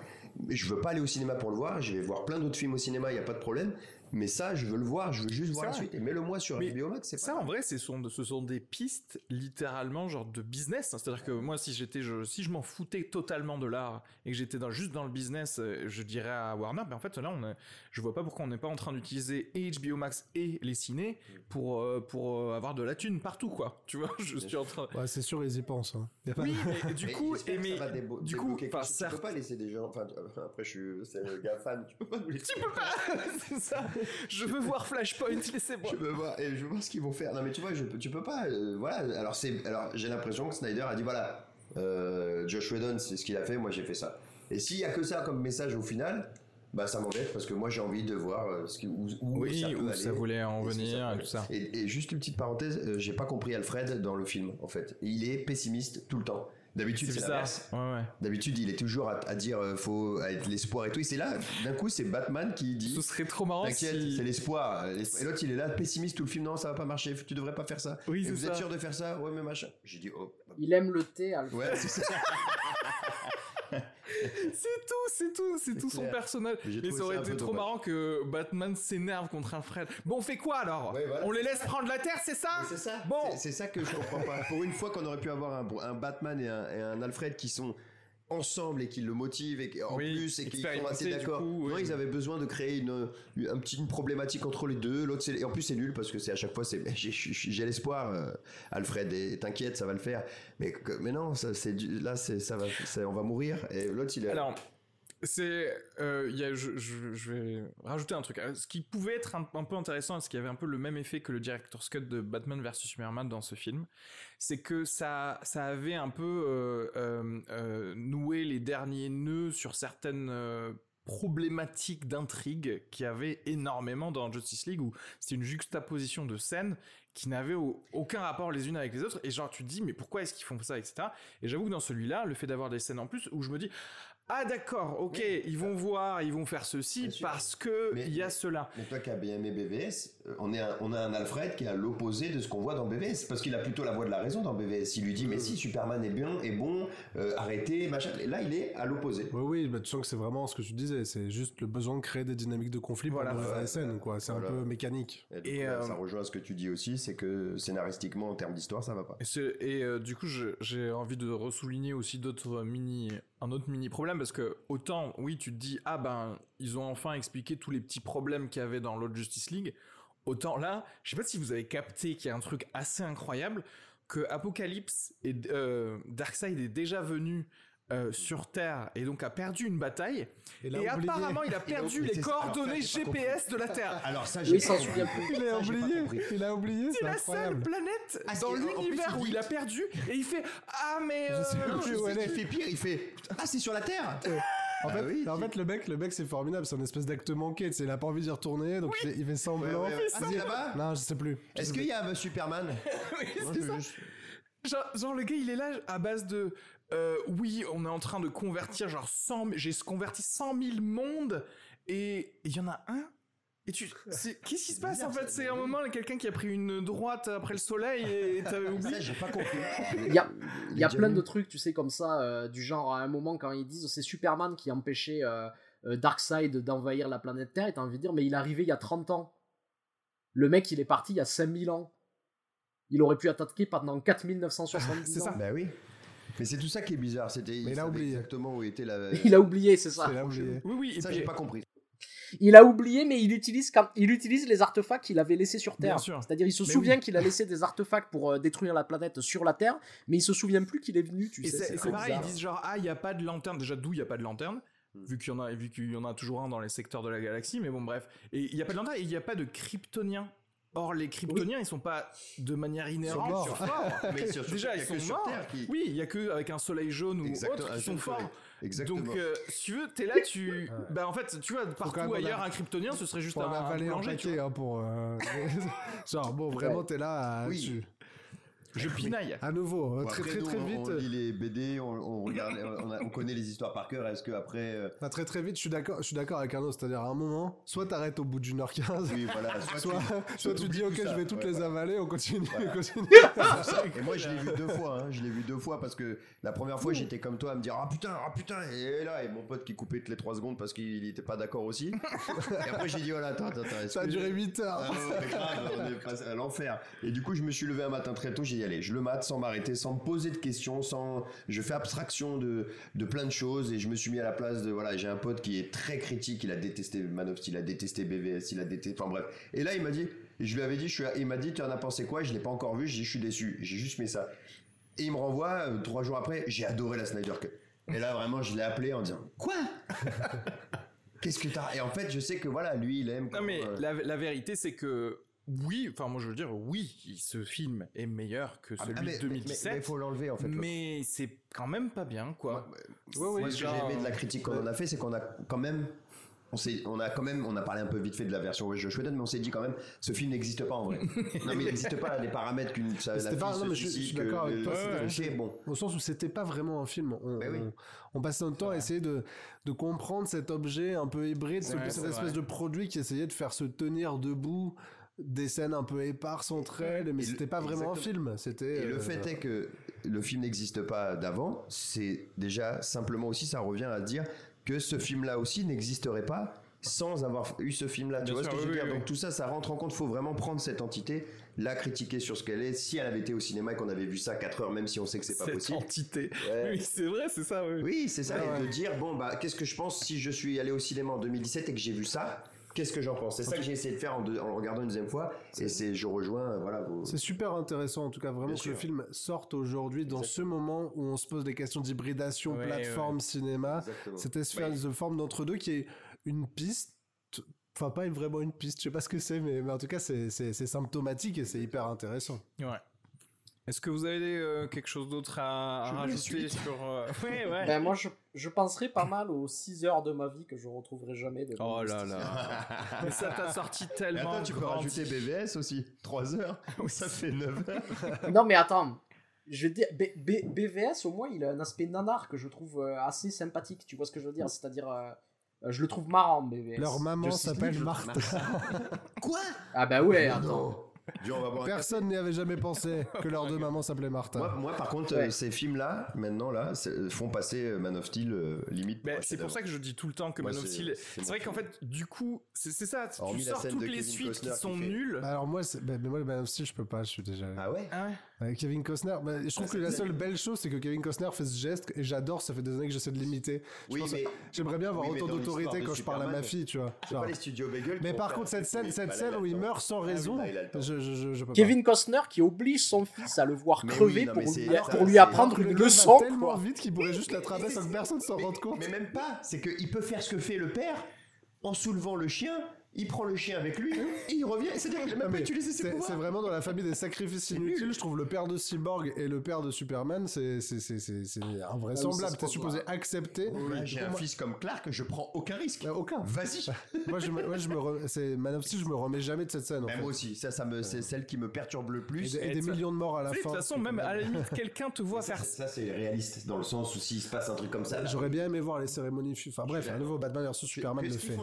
Je veux pas aller au cinéma pour le voir, je vais voir plein d'autres films au cinéma, il y a pas de problème. Mais ça, je veux le voir, je veux juste voir la vrai. suite. Et mets-le moi sur Mais HBO Max, c'est pas Ça, en vrai, ce sont, ce sont des pistes littéralement genre de business. hein. C'est-à-dire que moi, si j'étais, je, si je m'en foutais totalement de l'art et que j'étais dans, juste dans le business, euh, je dirais à Warner, mais en fait, là, on est, je vois pas pourquoi on n'est pas en train d'utiliser et HBO Max et les ciné pour, euh, pour euh, avoir de la thune partout, quoi. Tu vois, je suis en train. Ouais, c'est sûr, ils y pensent. hein. Y a pas Oui, mais du coup, et mais, ça du coup, enfin, chose. tu peux pas laisser des gens. Enfin, après, je suis, c'est le gars fan, tu peux pas nous laisser. tu peux pas, c'est ça. Je veux voir Flashpoint, laissez-moi. Je veux voir, et je veux voir ce qu'ils vont faire. Non, mais tu vois, je, tu peux pas. euh, voilà. Alors, c'est, alors, j'ai l'impression que Snyder a dit voilà, euh, Josh Whedon, c'est ce qu'il a fait, moi j'ai fait ça. Et s'il y a que ça comme message au final, bah ça m'embête parce que moi j'ai envie de voir euh, ce qui, où, où Oui, ça peut où aller. ça voulait en venir et tout ça. Et, et juste une petite parenthèse, euh, j'ai pas compris Alfred dans le film en fait. Il est pessimiste tout le temps. D'habitude C'est c'est bizarre. l'inverse. Ouais, ouais. D'habitude il est toujours à, à dire euh, faut être l'espoir et tout. Et c'est là, d'un coup c'est Batman qui dit Ce serait trop marrant T'inquiète, si... c'est l'espoir. Et l'autre, il est là, pessimiste tout le film. Non, ça va pas marcher. Tu devrais pas faire ça. Oui, Et c'est vous ça. êtes sûr de faire ça? Ouais, mais machin. J'ai dit, oh. Il aime le thé, Alfred. Ouais, c'est ça. C'est tout, c'est tout, c'est tout son personnage. Mais ça aurait été trop dommage. marrant que Batman s'énerve contre Alfred. Bon, on fait quoi alors? Ouais, voilà. On les laisse prendre la Terre, c'est ça? C'est ça. Bon. C'est- C'est ça que je comprends pas. Pour une fois qu'on aurait pu avoir un, un Batman et un, et un Alfred qui sont ensemble et qui le motivent et en Oui, plus et qui sont assez d'accord. Non, ils avaient besoin de créer une, une, un petit- une problématique entre les deux. L'autre, c'est et en plus c'est nul parce que c'est à chaque fois c'est j'ai- j'ai j'ai l'espoir. euh, Alfred, et t'inquiète, ça va le faire. Mais que- mais non, ça, c'est du- là c'est ça va, c'est- on va mourir. Et l'autre il est. Alors, c'est, euh, y a, je, je- vais rajouter un truc. Euh, Ce qui pouvait être un, peu intéressant, ce qui avait un peu le même effet que le director's cut de Batman vs Superman dans ce film, c'est que ça, ça avait un peu euh, euh, noué les derniers nœuds sur certaines problématiques d'intrigue qu'il y avait énormément dans Justice League, où c'est une juxtaposition de scènes qui n'avaient au- aucun rapport les unes avec les autres. Et genre, tu te dis, mais pourquoi est-ce qu'ils font ça, etc. Et j'avoue que dans celui-là, le fait d'avoir des scènes en plus, où je me dis, ah d'accord, ok, ils vont voir, ils vont faire ceci parce que Mais- il y a mais- cela. Mais toi qui as bien aimé BVS, euh, on, est un- on a un Alfred qui est à l'opposé de ce qu'on voit dans BVS. Parce qu'il a plutôt la voix de la raison dans BVS. Il lui dit, mais si, Superman est bien, est bon, euh, arrêtez, machin. Et là, il est à l'opposé. Oui, oui, bah, tu sens que c'est vraiment ce que tu disais. C'est juste le besoin de créer des dynamiques de conflit Voilà. pour la scène, quoi. C'est voilà. un peu mécanique. Et, là, euh, ça rejoint ce que tu dis aussi, c'est que scénaristiquement, en termes d'histoire, ça va pas. Et, euh, du coup, j'ai envie de ressouligner aussi d'autres mini, un autre mini problème parce que autant, oui, tu te dis ah ben ils ont enfin expliqué tous les petits problèmes qu'il y avait dans l'autre Justice League. Autant là, je sais pas si vous avez capté qu'il y a un truc assez incroyable que Apocalypse et euh, Darkseid est déjà venu euh, sur Terre et donc a perdu une bataille. Et, Et apparemment, il a perdu les ça. Coordonnées j'ai pas. GPS de la Terre. Alors ça, Oui, il s'en souvient plus. Il a j'ai pas oublié. Il a oublié. C'est la seule planète Ah, dans l'univers il où il a perdu et il fait ah mais Je sais euh, plus où elle est. fait pire, il fait Ah, c'est sur la Terre En fait, Ah oui, en tu- fait, le mec, le mec, c'est formidable. C'est une espèce d'acte manqué. tu sais, Il a pas envie d'y retourner, donc il, fait, il semblant. ouais, ouais. Ah, là-bas Non, je sais plus. Est-ce qu'il y a un Superman? Oui, Moi, c'est ça. Genre, genre, le gars il est là à base de euh, oui on est en train de convertir genre 100 000 j'ai converti 100 000 mondes et il y en a un? Et tu c'est- qu'est-ce qui se passe en fait? c'est un moment quelqu'un qui a pris une droite après le soleil et t'avais oublié? j'ai pas compris. Il y a, il y a Les plein de trucs, tu sais, comme ça, euh, du genre à un moment quand ils disent c'est Superman qui a empêché euh, euh, Darkseid d'envahir la planète Terre, et t'as envie de dire mais il est arrivé il y a 30 ans. Le mec il est parti il y a 5000 ans. Il aurait pu attaquer pendant 4970 C'est ans. ça. Bah oui. Mais c'est tout ça qui est bizarre. C'était. Il a oublié. exactement où était la. Il a oublié, c'est ça. C'est là où j'ai- oui oui et Ça, puis- j'ai pas compris. Il a oublié, mais il utilise, quand, il utilise les artefacts qu'il avait laissés sur Terre. C'est-à-dire, il se Mais souvient oui. qu'il a laissé des artefacts pour euh, détruire la planète sur la Terre, mais il se souvient plus qu'il est venu, tu et sais. c'est pareil ils disent genre ah il y a pas de lanterne déjà d'où il y a pas de lanterne Hmm. vu qu'il y en a vu qu'il y en a toujours un dans les secteurs de la galaxie mais bon bref et il y a pas de lanterne et il y a pas de kryptoniens Or, les kryptoniens, ils sont pas de manière inhérente morts. forts. Mais Déjà, ils sont morts. Qui- Oui, il y a que avec un soleil jaune ou Exactement, autre un qui sont forts. Exactement. Donc, euh, si tu veux, t'es là, tu. Bah, en fait, tu vois, partout ailleurs, un kryptonien, ce serait juste un, un un tu paquet hein, pour. euh, Genre, bon, vraiment, t'es là. à- Oui. tu- Je pinaille. À nouveau, euh, Bon, très après, très nous, très on- vite. On, lit les BD, on, on regarde, on, a- on connaît les histoires par cœur. Est-ce que après, euh, Enfin, très très vite, je suis d'accord, je suis d'accord avec Arnaud, c'est-à-dire à un moment, soit t'arrêtes au bout d'une heure quinze, oui, voilà, soit, soit, tu- soit tu t'oublies dis ok, ça, je vais toutes ouais, les avaler, on continue, on continue. Et moi, je l'ai vu deux fois. Hein. Je l'ai vu deux fois parce que la première fois, j'étais comme toi à me dire ah putain, ah putain, et là, et mon pote qui coupait toutes les trois secondes parce qu'il était pas d'accord aussi. et après, j'ai dit voilà, attends, attends, attends. Ça a duré 8 heures. Ah on est passé à l'enfer. Et du coup, je me suis levé un matin très tôt, j'ai dit je le mate sans m'arrêter, sans me poser de questions, sans, je fais abstraction de, de plein de choses et je me suis mis à la place de, voilà, j'ai un pote qui est très critique, il a détesté Man of Steel, il a détesté BVS, il a détesté, enfin bref. Et là, il m'a dit, et je lui avais dit, je suis, il m'a dit, tu en as pensé quoi? Je l'ai pas encore vu, j'ai dit, je suis déçu, j'ai juste mis ça. Et il me renvoie, euh, trois jours après, j'ai adoré la Snyder Cut. Et là, vraiment, je l'ai appelé en disant, quoi? Qu'est-ce que t'as? Et en fait, je sais que voilà, lui, il aime. Non, mais euh, la, la vérité, c'est que. Oui, enfin, moi je veux dire, oui, ce film est meilleur que ah, celui ah, mais- de mais- Mais il 2017. faut l'enlever en fait. Mais c'est quand même pas bien, quoi. Moi, Ouais, ouais, ce que j'ai aimé de la critique qu'on en a fait, c'est qu'on a quand même, on s'est, on a quand même, on a parlé un peu vite fait de la version Josh Whedon, mais on s'est dit quand même, ce film n'existe pas en vrai. non, mais il n'existe pas les paramètres qu'une, C'était pas- non, mais je suis- je suis suicide, d'accord avec toi, c'était- bon. Au sens où c'était pas vraiment un film. On, Ben oui. on, on passait notre temps à essayer de, de comprendre cet objet un peu hybride, Ouais, cette espèce vrai. de produit qui essayait de faire se tenir debout des scènes un peu éparses entre elles, mais c'était pas vraiment un film. C'était. Et le euh, fait est que le film n'existe pas d'avant, c'est déjà simplement aussi, ça revient à dire que ce film-là aussi n'existerait pas sans avoir eu ce film-là. Tu vois sûr, ce que je veux dire? oui, Donc tout ça, ça rentre en compte. faut vraiment prendre cette entité, la critiquer sur ce qu'elle est. Si elle avait été au cinéma et qu'on avait vu ça à 4 heures, même si on sait que c'est pas Cette possible. entité. Ouais. Oui, c'est vrai, c'est ça, oui. Oui, c'est ça. Ouais, et de dire, bon, bah, qu'est-ce que je pense si je suis allé au cinéma en 2017 et que j'ai vu ça? Qu'est-ce que j'en pense? C'est ça que j'ai essayé de faire en, deux- en regardant une deuxième fois. Et c'est, je rejoins, euh, voilà. vos- C'est super intéressant en tout cas vraiment Bien que le film sorte aujourd'hui dans ce moment où on se pose des questions d'hybridation Ouais, plateforme cinéma Exactement. cette espèce de forme d'entre deux qui est une piste enfin pas vraiment une piste je sais pas ce que c'est mais, mais en tout cas c'est c'est- c'est symptomatique et c'est hyper intéressant Ouais. Est-ce que vous avez euh, quelque chose d'autre à, à rajouter sur. euh, Ouais, ouais. Ben, moi, je, je penserais pas mal aux 6 heures de ma vie que je retrouverai jamais. De Oh là là. Mais ça t'a sorti Mais tellement. attends, tu peux grandi. rajouter BVS aussi. 3 heures. ça fait 9 heures. Non, mais attends. Je vais dire, B- B- BVS, au moins, il a un aspect nanar que je trouve euh, assez sympathique. Tu vois ce que je veux dire? C'est-à-dire, euh, euh, je le trouve marrant, BVS. leur maman s'appelle Marthe Quoi? Ah, bah ouais, attends. Non. Viens, on va boire un personne n'y avait jamais pensé que leurs deux mamans s'appelaient Martha Moi, moi, par contre, Ouais. euh, ces films-là, maintenant, là, c'est- font passer euh, Man of Steel euh, limite. Ben, c'est pour ça que je dis tout le temps que Moi, Man of c'est- Steel. c'est C'est mon vrai qu'en fait, du coup, c'est c'est ça. Tu Hormis la sors scène toutes de les Kevin suites Costner qui qui sont fait- nulles. Bah, alors moi c'est- bah, mais moi le Man of Steel je peux pas je suis déjà Ah ouais? Ah ouais Euh, Kevin Costner, bah, je trouve Ah, que la seule belle chose, c'est que Kevin Costner fait ce geste et j'adore. Ça fait des années que j'essaie de l'imiter. Oui, J'aimerais bien avoir Oui, autant d'autorité quand je parle à ma fille, tu vois. c'est Genre. pas les studios Bagel. Mais par contre, cette scène, cette bah, scène où il meurt sans Ah raison, je, je, je, peux pas. Kevin Costner qui oblige son fils à le voir crever oui, non, pour, lui, pour apprendre Le une leçon. tellement vite qu'il pourrait juste l'attraper sans que personne s'en rende compte. Mais même pas. C'est qu'il peut faire ce que fait le père en soulevant le chien. Il prend le chien avec lui et il revient. C'est-à-dire qu'il a même pas utilisé ses C'est c'est pouvoirs. vraiment dans la famille des sacrifices inutiles. Je trouve le père de Cyborg et le père de Superman, c'est c'est- c'est- c'est- c'est invraisemblable. Ah, T'es supposé accepter. J'ai un fils comme Clark, je prends aucun risque. Euh, aucun. Vas-y. Moi, je me, moi, je me re- c'est Man of Steel, je me remets jamais de cette scène. En fait. moi aussi, ça, ça me, c'est celle qui me perturbe le plus. et des millions de morts à la fin. De toute façon, même à la limite, quelqu'un te voit faire ça, c'est réaliste dans le sens où s'il se passe un truc comme ça. J'aurais bien aimé voir les cérémonies. Enfin bref, un nouveau Batman vs Superman le fait.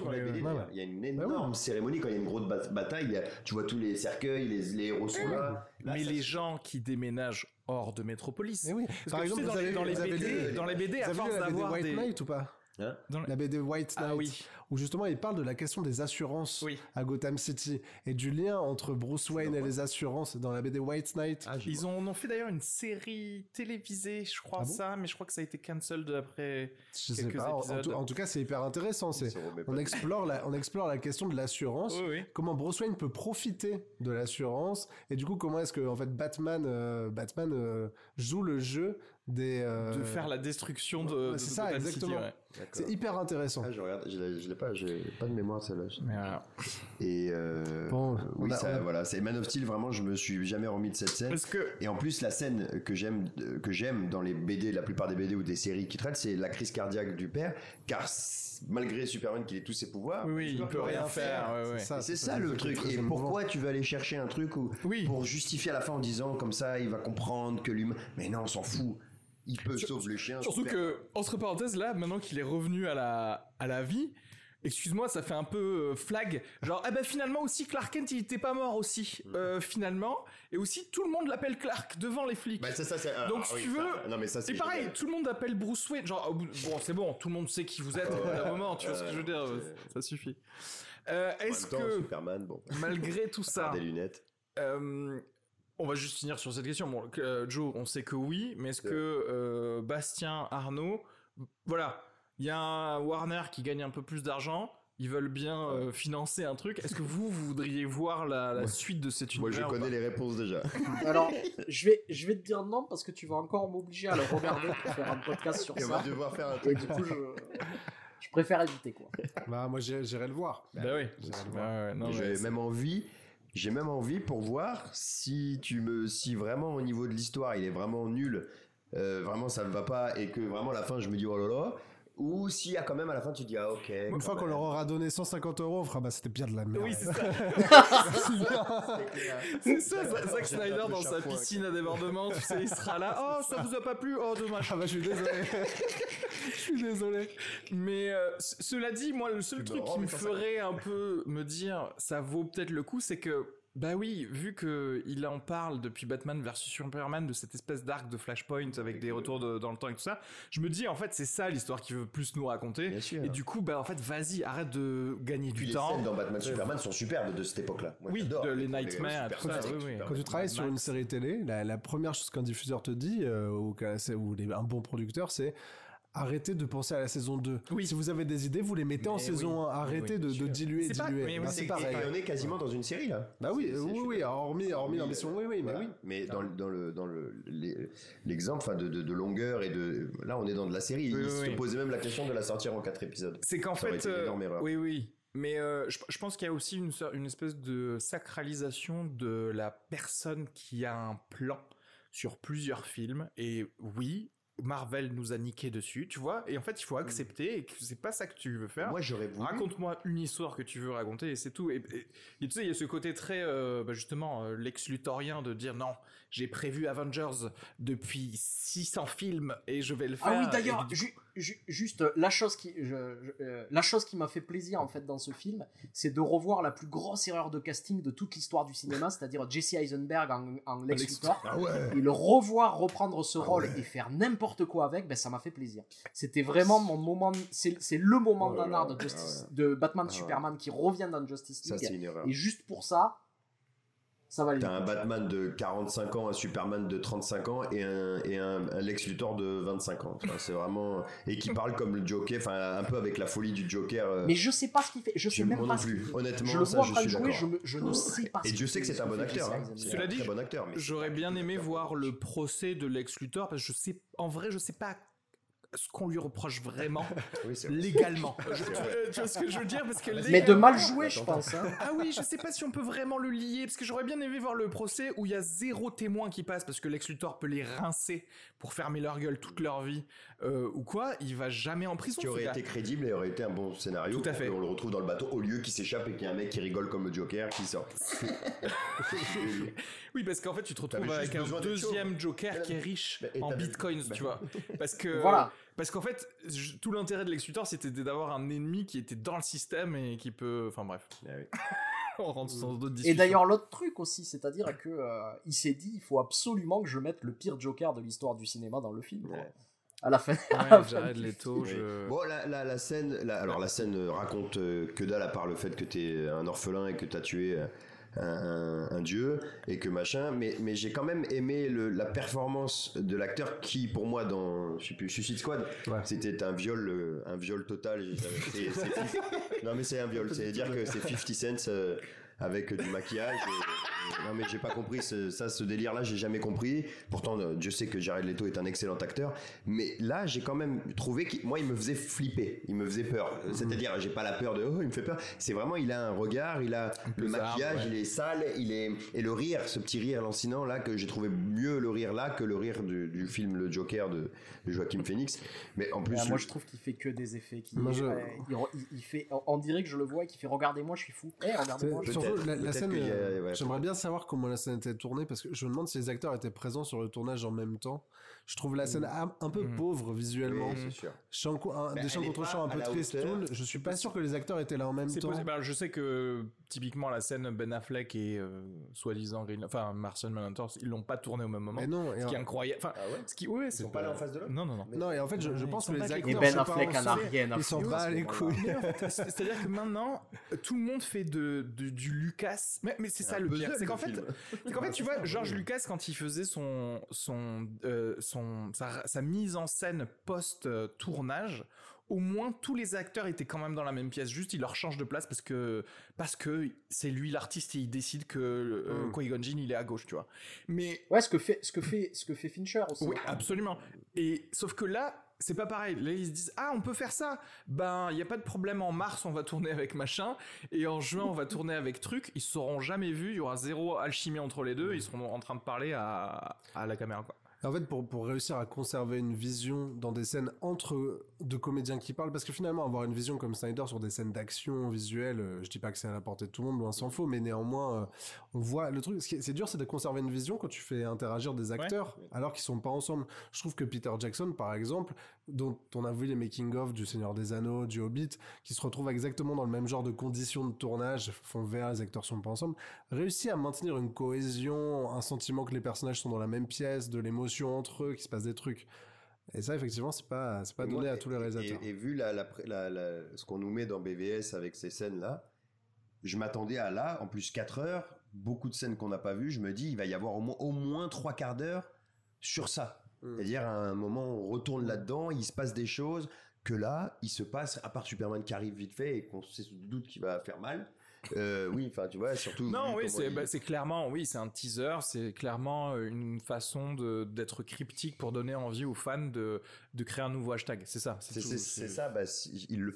Il y a une Bah énorme cérémonie quand il y a une grosse ba- bataille. tu vois tous les cercueils, les, les héros sont là. Là, Mais ça, les gens qui déménagent hors de Métropolis. Mais oui. Parce Par que tu exemple, sais, dans, vous les, avez- dans les vous avez BD, dans les BD, Vous à avez force d'avoir White des. Knight ou pas? Hein Dans la- La BD White Knight. Ah oui. Où justement il parle de la question des assurances Oui. à Gotham City et du lien entre Bruce Wayne et les assurances dans la BD White Knight. Ah, Ils ont, en ont fait d'ailleurs une série télévisée, je crois Ah bon ça, mais je crois que ça a été cancelled après. Je sais quelques pas. En, en épisodes. tout, en tout cas, c'est hyper intéressant. C'est on explore la on explore la question de l'assurance. Oui, oui. Comment Bruce Wayne peut profiter de l'assurance et du coup comment est-ce que en fait Batman euh, Batman euh, joue le jeu des euh, De faire la destruction de. ouais, de c'est ça, Gotham City, exactement. ouais. C'est hyper intéressant. Ah, je regarde, je l'ai je l'ai pas, j'ai pas de mémoire celle-là. Mais voilà. Et euh, Bon, oui, a- ça, a- voilà, c'est Man of Steel. Vraiment, je me suis jamais remis de cette scène. Parce que. Et en plus, la scène que j'aime, que j'aime dans les BD, la plupart des BD ou des séries qui traitent, c'est la crise cardiaque du père, car malgré Superman qui ait tous ses pouvoirs, Oui, oui, il peut rien faire. ouais, ouais. Et c'est ça le truc. Et pourquoi tu veux aller chercher un truc où, Oui. pour justifier à la fin en disant comme ça, il va comprendre que l'humain. Mais non, on s'en fout. Il peut sauver le chien. Surtout super. que, entre parenthèses, là, maintenant qu'il est revenu à la, à la vie, excuse-moi, ça fait un peu euh, flag. Genre, ah bah finalement aussi, Clark Kent, il était pas mort aussi, euh, finalement. Et aussi, tout le monde l'appelle Clark devant les flics. Bah, ça, ça, c'est- ah, Donc, ah si oui, tu ça- veux, non mais ça c'est C'est pareil, tout le monde appelle Bruce Wayne. Genre, bon, c'est bon, tout le monde sait qui vous êtes au bout d'un moment, tu vois ce que je veux dire, euh, ça suffit. Euh, Est-ce que, Superman, bon, malgré tout ça, des lunettes. euh, on va juste finir sur cette question. Bon, euh, Joe, on sait que oui, mais est-ce Ouais. que euh, Bastien, Arnaud, voilà, il y a un Warner qui gagne un peu plus d'argent, ils veulent bien euh, financer un truc. Est-ce que vous, vous voudriez voir la, la Moi- suite de cette Moi, univers je ou connais les réponses déjà. Alors, je vais, je vais te dire non parce que tu vas encore m'obliger à le regarder pour faire un podcast sur Et on va ça. devoir faire un Et truc. du coup, je, je préfère éviter quoi. Bah moi j'irai le voir. Bah oui. Ouais, voir. ouais, même envie, j'ai même envie pour voir si tu me, si vraiment au niveau de l'histoire il est vraiment nul, euh, vraiment ça ne va pas et que vraiment à la fin je me dis oh là là, ou s'il y a quand même à la fin tu dis ah ok. Une fois qu'on leur aura donné 150 euros, on fera bah c'était bien de la merde. Oui, c'est ça. C'est ça, Zack Snyder dans sa piscine à débordement, tu sais, il sera là. Oh, ça vous a pas plu? Oh, dommage. Ah bah je suis désolé. je suis désolé. Mais euh, cela dit, moi, le seul truc qui me les 150. ferait un peu me dire ça vaut peut-être le coup, c'est que Bah oui, vu que il en parle depuis Batman versus Superman de cette espèce d'arc de Flashpoint avec des retours de- dans le temps et tout ça, je me dis en fait c'est ça l'histoire qu'il veut plus nous raconter. Bien sûr. Et du coup bah en fait vas-y arrête de gagner Puis du les temps. scènes dans Batman Superman sont superbes de cette époque-là. Moi, Oui, de- les Nightmares, ça, oui, oui. Quand tu travailles sur une série télé, la, la première chose qu'un diffuseur te dit, euh, ou, les- un bon producteur, c'est arrêtez de penser à la saison 2. Oui. Si vous avez des idées, vous les mettez en Mais saison oui, 1. Arrêtez oui, de, diluer, C'est pas- diluer. mais Bah, c'est pareil. et on est quasiment dans une série là. Bah oui, oui, oui, hormis, hormis Oui, l'ambition, oui, oui, mais Voilà. oui. Mais dans, le- dans le dans le l'exemple enfin de, de, de longueur et de là on est dans de la série. Oui, Il oui, se oui. posait même la question de la sortir en quatre épisodes. C'est qu'en fait, euh, énorme erreur. oui, oui. Mais euh, je, je pense qu'il y a aussi une, une espèce de sacralisation de la personne qui a un plan sur plusieurs films. Et oui, Marvel nous a niqué dessus, tu vois. Et en fait, il faut accepter et que c'est pas ça que tu veux faire. Moi j'aurais voulu. Raconte-moi une histoire que tu veux raconter et c'est tout. Et, et- et tu sais, il y a ce côté très, euh, bah, justement, euh, Lex Luthorien de dire non, j'ai prévu Avengers depuis 600 films et je vais le faire. Ah oui, d'ailleurs, du- ju- ju- juste euh, la chose qui, je- je- euh, la chose qui m'a fait plaisir en fait dans ce film, c'est de revoir la plus grosse erreur de casting de toute l'histoire du cinéma, c'est-à-dire Jesse Eisenberg en, en Lex Luthor, Ah ouais. et le revoir reprendre ce rôle et faire n'importe quoi avec, ben ça m'a fait plaisir. C'était vraiment mon moment, c'est c'est le moment Oh nanar là, de, Justice, ah de Batman Ah ouais. Superman qui revient dans Justice League, c'est une erreur. et juste pour ça, ça va T'as un Batman de 45 ans, un Superman de 35 ans et un, et un, un Lex Luthor de 25 ans. Enfin, c'est vraiment et qui parle comme le Joker, enfin un peu avec la folie du Joker. euh, Mais je sais pas ce qu'il fait, je sais même pas non ce qu'il plus. fait. Honnêtement, je le ça, vois en je train de suis jouer, d'accord. je, me- je ne sais pas. Et Dieu sais que c'est un bon acteur. Hein. Cela dit, bon J'aurais bien aimé acteur voir le procès de Lex Luthor parce que je sais, en vrai, je sais pas ce qu'on lui reproche vraiment Oui, c'est vrai. légalement. Je- tu, tu vois ce que je veux dire? Parce que Mais de mal joué, je pense. hein. Ah oui, je sais pas si on peut vraiment le lier parce que j'aurais bien aimé voir le procès où il y a zéro témoin qui passe parce que Lex Luthor peut les rincer pour fermer leur gueule toute leur vie euh, ou quoi. Il va jamais en prison. qui aurait été crédible et aurait été un bon scénario. Tout à fait. qu'on le retrouve dans le bateau au lieu qu'il s'échappe et qu'il y a un mec qui rigole comme le Joker qui sort. Oui, parce qu'en fait, tu te retrouves avec un deuxième Joker qui est riche en bitcoins, tu vois. Parce que Voilà. Parce qu'en fait, je- tout l'intérêt de Lex Luthor, c'était d'avoir un ennemi qui était dans le système et qui peut. Enfin bref, oui. on rentre dans d'autres Et discussions. d'ailleurs, l'autre truc aussi, c'est-à-dire que euh, il s'est dit, il faut absolument que je mette le pire Joker de l'histoire du cinéma dans le film. Ouais. À la fin. Ouais, Leto, Oui. je. Bon, la, la, la scène, la- alors la scène euh, raconte euh, que dalle à part le fait que t'es un orphelin et que t'as tué euh, un, dieu et que machin, mais, mais j'ai quand même aimé le, la performance de l'acteur qui, pour moi, dans je sais plus, Suicide Squad, Ouais. c'était un viol, euh, un viol total. C'est- c'est fif- non mais c'est un viol, c'est dire que c'est 50 cents euh, avec du maquillage. et- non mais j'ai pas compris ce- ça, ce délire-là, j'ai jamais compris. Pourtant, euh, Dieu sait que Jared Leto est un excellent acteur, mais là, j'ai quand même trouvé qu'il, moi, il me faisait flipper, il me faisait peur. C'est-à-dire, j'ai pas la peur de, oh, il me fait peur. C'est vraiment, il a un regard, il a le bizarre, maquillage, ouais. il est sale, il est et le rire, ce petit rire lancinant là que j'ai trouvé mieux le rire là que le rire du, du film Le Joker de, de Joaquin Phoenix. Mais en plus, Ouais, moi, le- je trouve qu'il fait que des effets. Qui, Moi, je- il, fait, on- dirait que je le vois et qu'il fait regardez-moi, je suis fou. Eh, regardez-moi. je suis La, la scène, euh, ouais, j'aimerais bien savoir comment la scène était tournée parce que je me demande si les acteurs étaient présents sur le tournage en même temps. Je trouve la scène un, un peu Mm. pauvre visuellement. Oui, c'est sûr. Un- Bah, des est contre pas champs un peu hauteur. Je suis pas sûr que les acteurs étaient là en même C'est temps. possible. Alors, je sais que typiquement la scène Ben Affleck et euh, soi-disant Green, enfin Martian Manhunter, ils l'ont pas tourné au même moment. Mais non, Ce qui est incroyable. Enfin, Ah ouais ce qui, ouais, c'est sont pas là en face de l'autre Non, non, non. non, et en fait, je, je pense ils que sont les pas acteurs. Et Ben pas Affleck en a en rien à Ils à ce les couilles. Mais C'est-à-dire que maintenant, tout le monde fait de, du Lucas. Mais, mais c'est ça le pire. C'est qu'en fait, tu vois, George Lucas, quand il faisait son, son, euh, son, sa, sa mise en scène post-tournage, au moins tous les acteurs étaient quand même dans la même pièce. Juste, il leur change de place parce que, parce que c'est lui l'artiste et il décide que euh, Mm. Jinn, il est à gauche, tu vois. Mais Ouais, ce que fait, ce que fait, ce que fait Fincher aussi. oui, absolument. Et sauf que là, c'est pas pareil. Là, ils se disent ah, on peut faire ça. Ben, il y a pas de problème. En mars, on va tourner avec machin, et en juin, on va tourner avec truc. Ils se seront jamais vus. Il y aura zéro alchimie entre les deux. Ils seront en train de parler à, à la caméra. Quoi. En fait, pour, pour réussir à conserver une vision dans des scènes entre deux comédiens qui parlent, parce que finalement, avoir une vision comme Snyder sur des scènes d'action visuelle, euh, je dis pas que c'est à la portée de tout le monde, loin s'en faut, mais néanmoins, euh, on voit le truc. ce qui est- C'est dur, c'est de conserver une vision quand tu fais interagir des acteurs alors qu'ils sont pas ensemble. Je trouve que Peter Jackson, par exemple, dont on a vu les making-of du Seigneur des Anneaux, du Hobbit, qui se retrouvent exactement dans le même genre de conditions de tournage, fond vert, les acteurs sont pas ensemble, réussit à maintenir une cohésion, un sentiment que les personnages sont dans la même pièce, de l'émotion entre eux, qu'il se passe des trucs. Et ça, effectivement, c'est pas, c'est pas donné Moi, à tous les et- réalisateurs. Et, et vu la, la- la- la- ce qu'on nous met dans BVS avec ces scènes-là, je m'attendais à là, en plus 4 heures, beaucoup de scènes qu'on n'a pas vues, je me dis, il va y avoir au moins, au moins 3 quarts d'heure sur ça. Mm. C'est-à-dire, à un moment, on retourne là-dedans, il se passe des choses que là, il se passe, à part Superman qui arrive vite fait et qu'on se doute qu'il va faire mal. Euh, oui, enfin, tu vois, surtout. Non, oui, comment c'est il- bah, c'est clairement, oui, c'est un teaser, c'est clairement euh, une façon d'être cryptique pour donner envie aux fans de, de créer un nouveau hashtag. C'est ça. C'est ça, bah, si- il le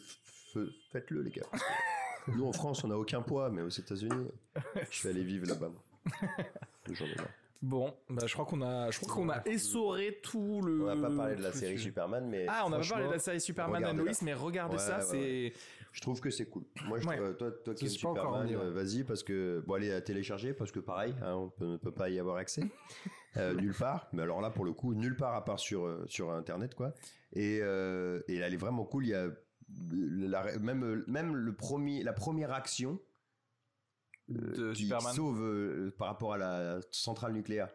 faites-le, les gars. Nous, en France, on n'a aucun poids, mais aux États-Unis, je vais aller vivre là-bas. J'en ai marre. Bon, bah, je crois qu'on a, je crois qu'on a essoré tout le. On n'a pas parlé de la série. Superman, mais. Ah, on n'a pas parlé de la série Superman and. Lois, mais regardez Ouais, ça, ouais, c'est. Je trouve que c'est cool. Moi, je Ouais. trouve- toi, toi qui aimes suis pas encore Superman, euh, vas-y, parce que. Bon, allez à télécharger, parce que pareil, hein, on peut- ne peut pas y avoir accès. Euh, nulle part. Mais alors là, pour le coup, nulle part à part sur, euh, sur Internet, quoi. Et, euh, et elle est vraiment cool. Il y a. la- même, même le premier, la première action euh, De qui Superman. sauve euh, par rapport à la centrale nucléaire.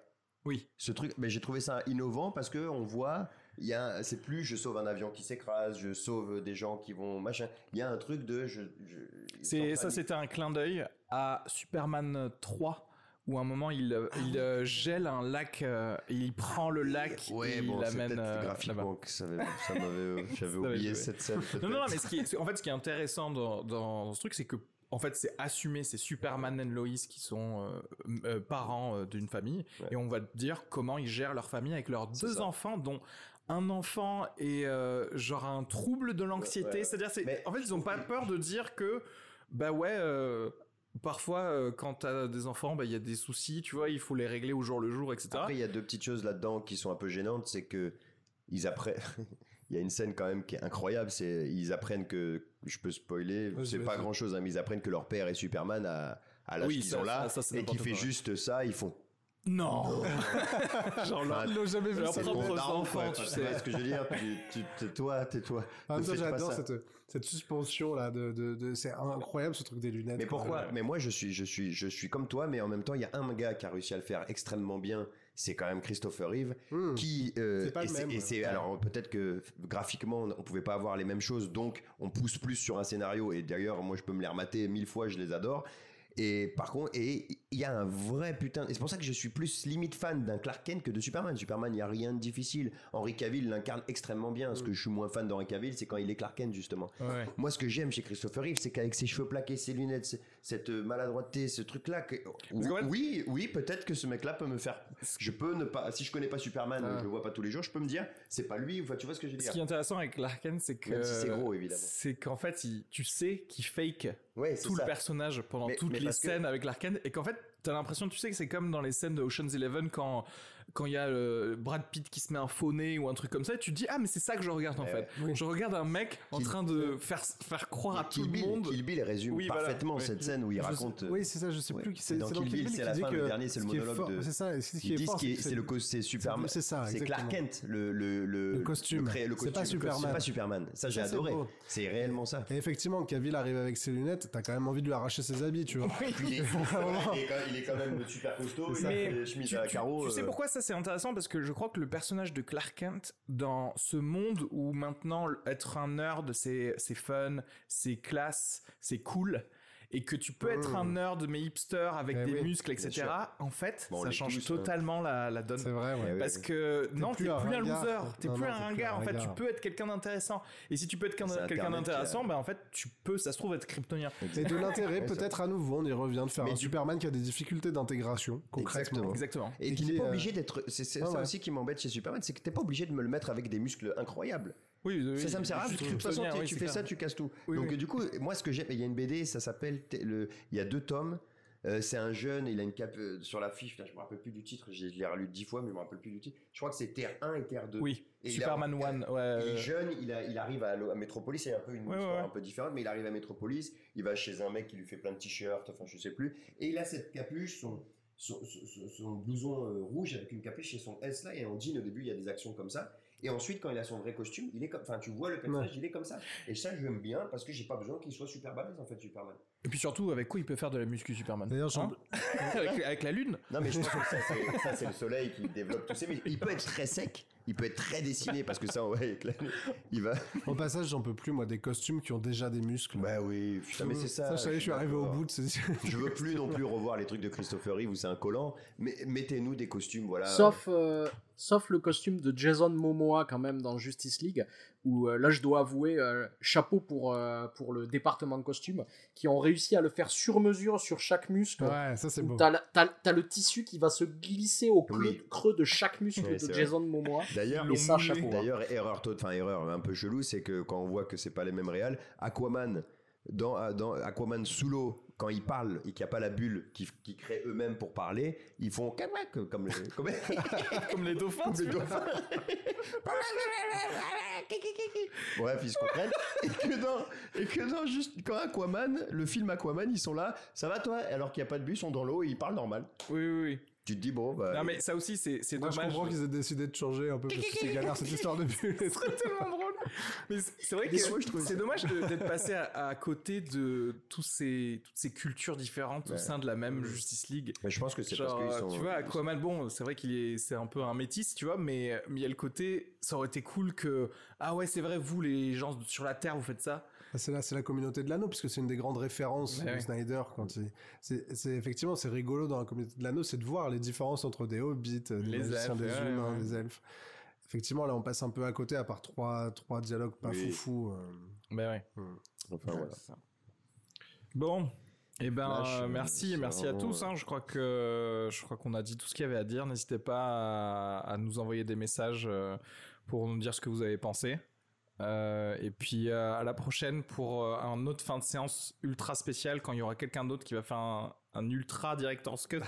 Oui. Ce truc, mais j'ai trouvé ça innovant parce que on voit, il y a, c'est plus je sauve un avion qui s'écrase, je sauve des gens qui vont machin. Il y a un truc de je. je C'est ça, c'était un clin d'œil à Superman 3 où à un moment il, euh, il euh, gèle un lac, euh, il prend le lac Ouais, et bon, il l'amène euh, graphiquement que ça, avait- ça m'avait, j'avais oublié cette scène. Non, non, non, mais ce qui est, en fait, ce qui est intéressant dans, dans ce truc, c'est que, en fait, c'est assumé, c'est Superman et Lois qui sont euh, euh, parents euh, d'une famille, Ouais. et on va te dire comment ils gèrent leur famille avec leurs deux ça. enfants, dont un enfant est euh, genre un trouble de l'anxiété. Ouais. C'est-à-dire, en fait, ils ont pas peur de dire que, bah ouais. Parfois, euh, quand t'as des enfants, bah, il y a des soucis, tu vois, il faut les régler au jour le jour, etc. Après, il y a deux petites choses là-dedans qui sont un peu gênantes, c'est que ils apprennent. Il y a une scène quand même qui est incroyable, c'est ils apprennent que je peux spoiler, c'est pas grand-chose, hein, mais ils apprennent que leur père est Superman à, à l'âge Oui, qu'ils ont là, ça- ça, c'est et qui fait juste ça, ils font. non, genre Enfin, Ils l'ont jamais vu. Daron, enfants, quoi, tu sais. ce que je veux dire? Tu, tu- tais-toi, tais-toi. En même Ne temps, faites pas j'adore cette, cette suspension là de, de, de- c'est incroyable ce truc des lunettes. Mais quoi. pourquoi? Mais moi, je suis, je suis, je suis comme toi, mais en même temps, il y a un gars qui a réussi à le faire extrêmement bien. C'est quand même Christopher Reeve, Hmm. qui euh, pas et c'est- ouais. alors peut-être que graphiquement, on pouvait pas avoir les mêmes choses, donc on pousse plus sur un scénario. Et d'ailleurs, moi, je peux me les remater mille fois, je les adore. Et par contre, et il y a un vrai putain. Et c'est pour ça que je suis plus limite fan d'un Clark Kent que de Superman. Superman, il y a rien de difficile. Henry Cavill l'incarne extrêmement bien. Ce Hmm. que je suis moins fan d'Henry Cavill, c'est quand il est Clark Kent justement. Ouais. Moi, ce que j'aime chez Christopher Reeve, c'est qu'avec ses cheveux plaqués, ses lunettes, cette maladroiteté, ce truc-là, que- oui, oui, peut-être que ce mec-là peut me faire. Je peux ne pas, si je connais pas Superman, Ah. je le vois pas tous les jours, je peux me dire, c'est pas lui. Enfin, tu vois ce que je veux Ce dire qui est intéressant avec Larken, c'est que Même si c'est gros, évidemment. c'est qu'en fait, il- tu sais qu'il fake Ouais, tout ça. le personnage pendant Mais- toutes mais les que- scènes avec Larken et qu'en fait, t'as l'impression, tu sais que c'est comme dans les scènes de Ocean's Eleven quand quand il y a euh, Brad Pitt qui se met un faux nez ou un truc comme ça, tu te dis ah mais c'est ça que je regarde en Ouais, fait. Je regarde un mec en Kill- train de faire faire croire à tout Kill le Bill, monde. Kill Bill résume Oui, parfaitement cette scène où il Je raconte. euh, Oui, c'est ça, je sais plus. C'est Dans c'est Kill Bill, c'est qui la fin, le dernier, c'est le ce qui monologue de- C'est ça, et ce qui est fort, c'est c'est le co- c'est Superman. c'est ça, C'est Clark. Kent, le le le, Le costume. le C'est pas costume, le costume, Superman. pas Superman. Ça, j'ai c'est adoré. C'est réellement ça. Et effectivement, Cavill arrive avec ses lunettes, t'as quand même envie de lui arracher ses habits, tu vois. Il est, quand- même super costaud. il a Mais des chemises tu, à carreaux. tu sais euh, pourquoi ça c'est intéressant parce que je crois que le personnage de Clark Kent dans ce monde où maintenant être un nerd c'est c'est fun, c'est classe, c'est cool et que tu peux être un nerd mais hipster avec Eh des oui, muscles etc. En fait Bon, ça change tous, totalement la, la donne. C'est vrai, ouais. Eh oui. Parce que non, t'es un plus un loser, t'es plus un ringard. En fait, tu peux être quelqu'un d'intéressant. Et si tu peux être quelqu'un d'intéressant, ben en fait, tu peux, ça se trouve, être kryptonien. Et de l'intérêt, peut-être à nouveau, on y revient, de faire un Superman qui a des difficultés d'intégration, concrètement. Exactement. Et, Et qui n'est pas est, euh, obligé d'être. C'est ouais, ça aussi qui m'embête chez Superman, c'est que t'es pas obligé de me le mettre avec des muscles incroyables. Oui, oui, ça, ça me sert à rien, parce que de toute façon, tu- oui, tu c'est fais clair. ça, tu casses tout. Donc, du coup, moi, ce que j'aime, il y a une BD, ça s'appelle. le- Il y a deux tomes. Euh, c'est un jeune, il a une cape euh, sur la fiche, putain, je me rappelle plus du titre, je l'ai relu dix fois, mais je me rappelle plus du titre. Je crois que c'est Terre 1 et Terre 2. Oui, Et Superman One. Ouais, Il est euh, jeune, il, a- il arrive à, à Metropolis, c'est un peu une Ouais, histoire ouais, un peu différente, mais il arrive à Metropolis, il va chez un mec qui lui fait plein de t-shirts, enfin je sais plus, et il a cette capuche, son, son, son- son blouson euh, rouge avec une capuche et son S là, et en jean au début il y a des actions comme ça, et ensuite quand il a son vrai costume, il est comme, enfin tu vois le personnage, il est comme ça, et ça j'aime bien parce que j'ai pas besoin qu'il soit super balèze en fait Superman. Et puis surtout, avec quoi il peut faire de la muscu Superman D'ailleurs, Hein avec, avec la lune Non mais je pense que ça c'est, ça, c'est le soleil qui développe tous ces muscles. Il peut être très sec, il peut être très dessiné parce que ça ouais, il va. Au passage, j'en peux plus, moi, des costumes qui ont déjà des muscles. Bah oui, putain mais c'est ça. Ça, je savais, je suis arrivé au bout de ces. Je veux plus non plus revoir les trucs de Christopher Reeve où c'est un collant, mais mettez-nous des costumes, voilà. Sauf, euh, sauf le costume de Jason Momoa quand même dans Justice League, où euh, là je dois avouer, euh, chapeau pour, euh, pour le département de costumes, qui ont réussi à le faire sur mesure sur chaque muscle. Ouais, ça, c'est beau. T'as, t'as- t'as le tissu qui va se glisser au creux, Oui. creux de chaque muscle Ouais, de Jason Momoa. D'ailleurs, Et ça, chapeau. hein. D'ailleurs, erreur tot- enfin erreur un peu chelou, c'est que quand on voit que c'est pas les mêmes réals, Aquaman dans, dans Aquaman sous l'eau, quand ils parlent et qu'il n'y a pas la bulle qui, qui crée eux-mêmes pour parler, ils font kawak comme le, comme, Comme les dauphins. comme les dauphins. Bref, ils se comprennent. Et que dans, et que dans juste quand Aquaman, le film Aquaman, ils sont là, ça va toi? Alors qu'il n'y a pas de but, ils sont dans l'eau et ils parlent normal. Oui, oui, oui. Tu te dis bon, bah. Non, mais ça aussi, c'est c'est Moi, je dommage. comprends qu'ils aient décidé de changer un peu parce que c'est galère cette histoire de bulle. Ce serait tellement drôle. Mais c'est vrai que c'est dommage d'être passé à, à côté de tous ces, toutes ces cultures différentes au sein de la même Justice League. mais je pense que c'est parce qu'ils sont. tu vois, Aquaman, bon, c'est vrai qu'il est, c'est un peu un métis, tu vois, mais il y a le côté, ça aurait été cool que, ah ouais, c'est vrai, vous, les gens sur la Terre, vous faites ça. Ah, C'est là, c'est la communauté de l'anneau, puisque c'est une des grandes références Ouais, de ouais. Snyder. Quand il... c'est, c'est- effectivement, c'est rigolo dans la communauté de l'anneau, c'est de voir les différences entre des hobbits, des Les elfes, des ouais, humains, ouais. des elfes. Effectivement, là, on passe un peu à côté, à part trois, trois dialogues pas Oui. foufou. euh. Ben ouais. Enfin, voilà. Bon. Eh ben, euh, merci, merci à tous. hein. Je crois que je crois qu'on a dit tout ce qu'il y avait à dire. N'hésitez pas à, à nous envoyer des messages euh, pour nous dire ce que vous avez pensé. Euh, et puis euh, à la prochaine pour euh, un autre fin de séance ultra spécial quand il y aura quelqu'un d'autre qui va faire un, un ultra director's cut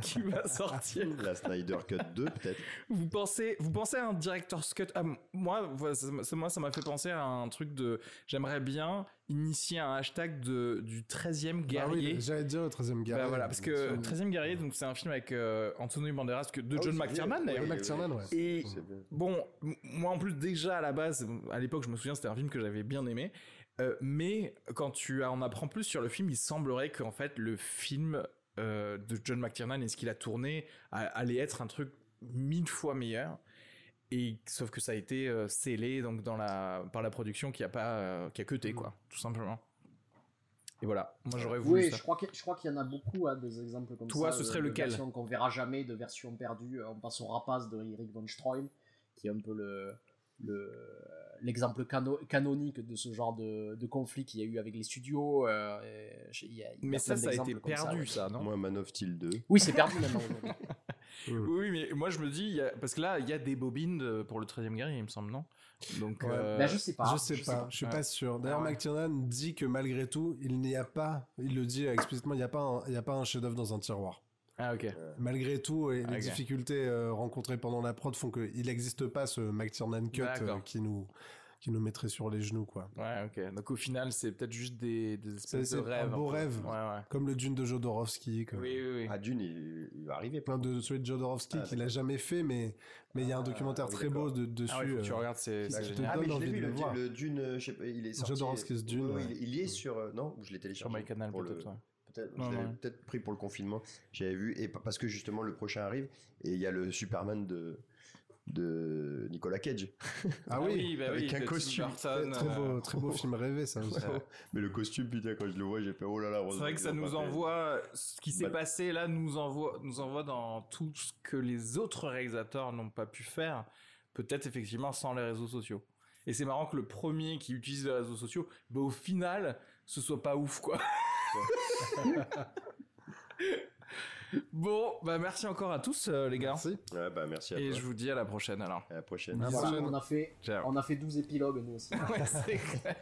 qui va sortir. La Snyder Cut 2, peut-être. Vous pensez, vous pensez à un director's cut Ah, Moi, ça moi, ça m'a fait penser à un truc de. J'aimerais bien initier un hashtag de du 13e Ah guerrier. oui, j'allais dire le 13e guerrier. Bah voilà, parce que 13e guerrier, donc c'est un film avec euh, Anthony Banderas que de Ah oui, John McTiernan d'ailleurs. Oui, McTiernan, ouais. Et bon, moi en plus déjà à la base, à l'époque, je me souviens, c'était un film que j'avais bien aimé. Euh, mais quand tu en apprends plus sur le film, il semblerait qu'en fait le film euh, de John McTiernan et ce qu'il a tourné a- allait être un truc mille fois meilleur. Et sauf que ça a été euh, scellé donc dans la par la production qui a pas euh, qui a cuté quoi, tout simplement. Et voilà, moi j'aurais voulu Oui, ça. je crois que- je crois qu'il y en a beaucoup, hein, des exemples comme Toi, ça. ce de- serait de lequel qu'on verra jamais, de versions perdues. Euh, On pense au Rapace de Eric von Stroheim, qui est un peu le le- l'exemple cano- canonique de ce genre de, de conflit qu'il y a eu avec les studios. euh, et il y a- il y a Mais ça, ça a été perdu, ouais. ça, non Moi, Man of Steel 2. Oui, c'est perdu maintenant. aujourd'hui. Oui, mais moi je me dis, il y a- parce que là, il y a des bobines de- pour le 13e guerrier, il me semble, non? Donc, Ouais. euh, Ben, je sais pas. je sais pas, je suis Ouais. pas sûr. D'ailleurs, ouais. McTiernan dit que malgré tout, il n'y a pas, il le dit explicitement, il n'y a pas un, il y a pas un chef-d'œuvre dans un tiroir. Ah, ok. Malgré tout, et les Ok. difficultés euh, rencontrées pendant la prod font qu'il n'existe pas ce McTiernan cut euh, qui nous qui nous mettrait sur les genoux, quoi. Ouais, ok. Donc au final, c'est peut-être juste des, espèces de c'est rêves. un beau rêve, Ouais, ouais. comme le Dune de Jodorowsky. comme- Oui, oui, oui. Ah, Dune, il, il va arriver. Plein de celui de Jodorowsky Ah, qu'il a jamais fait, mais mais il y a un Ah, documentaire très beau de- dessus. Ah ouais, faut que tu euh, regardes, c'est génial. Ah, mais je l'ai vu, de le, le Dune, euh, je sais pas, il est sorti. Jodorowsky's Dune, il, il y est sur. euh, non, je l'ai téléchargé. Sur MyCanal, pour le- peut-être, ouais. Peut-être, Ouais, ouais. peut-être pris pour le confinement. J'avais vu, et pa- parce que justement le prochain arrive, et il y a le Superman de, de Nicolas Cage. Ah oui, bah avec oui, un costume. Burton, très euh, beau, très beau film rêvé, ça aussi. Mais le costume, putain, quand je le vois, j'ai fait oh là là. C'est vrai que ça nous envoie, ce qui s'est Bah- passé là nous envoie, nous envoie dans tout ce que les autres réalisateurs n'ont pas pu faire, peut-être effectivement sans les réseaux sociaux. Et c'est marrant que le premier qui utilise les réseaux sociaux, bah au final, ce soit pas ouf quoi. bon, bah merci encore à tous euh, les gars. Merci. Ouais, bah merci à Et toi. je vous dis à la prochaine alors. À la prochaine. Ah, voilà, on, a fait, Ciao. on a fait 12 épilogues, nous aussi. Ouais, c'est clair.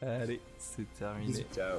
Allez, c'est terminé. Ciao.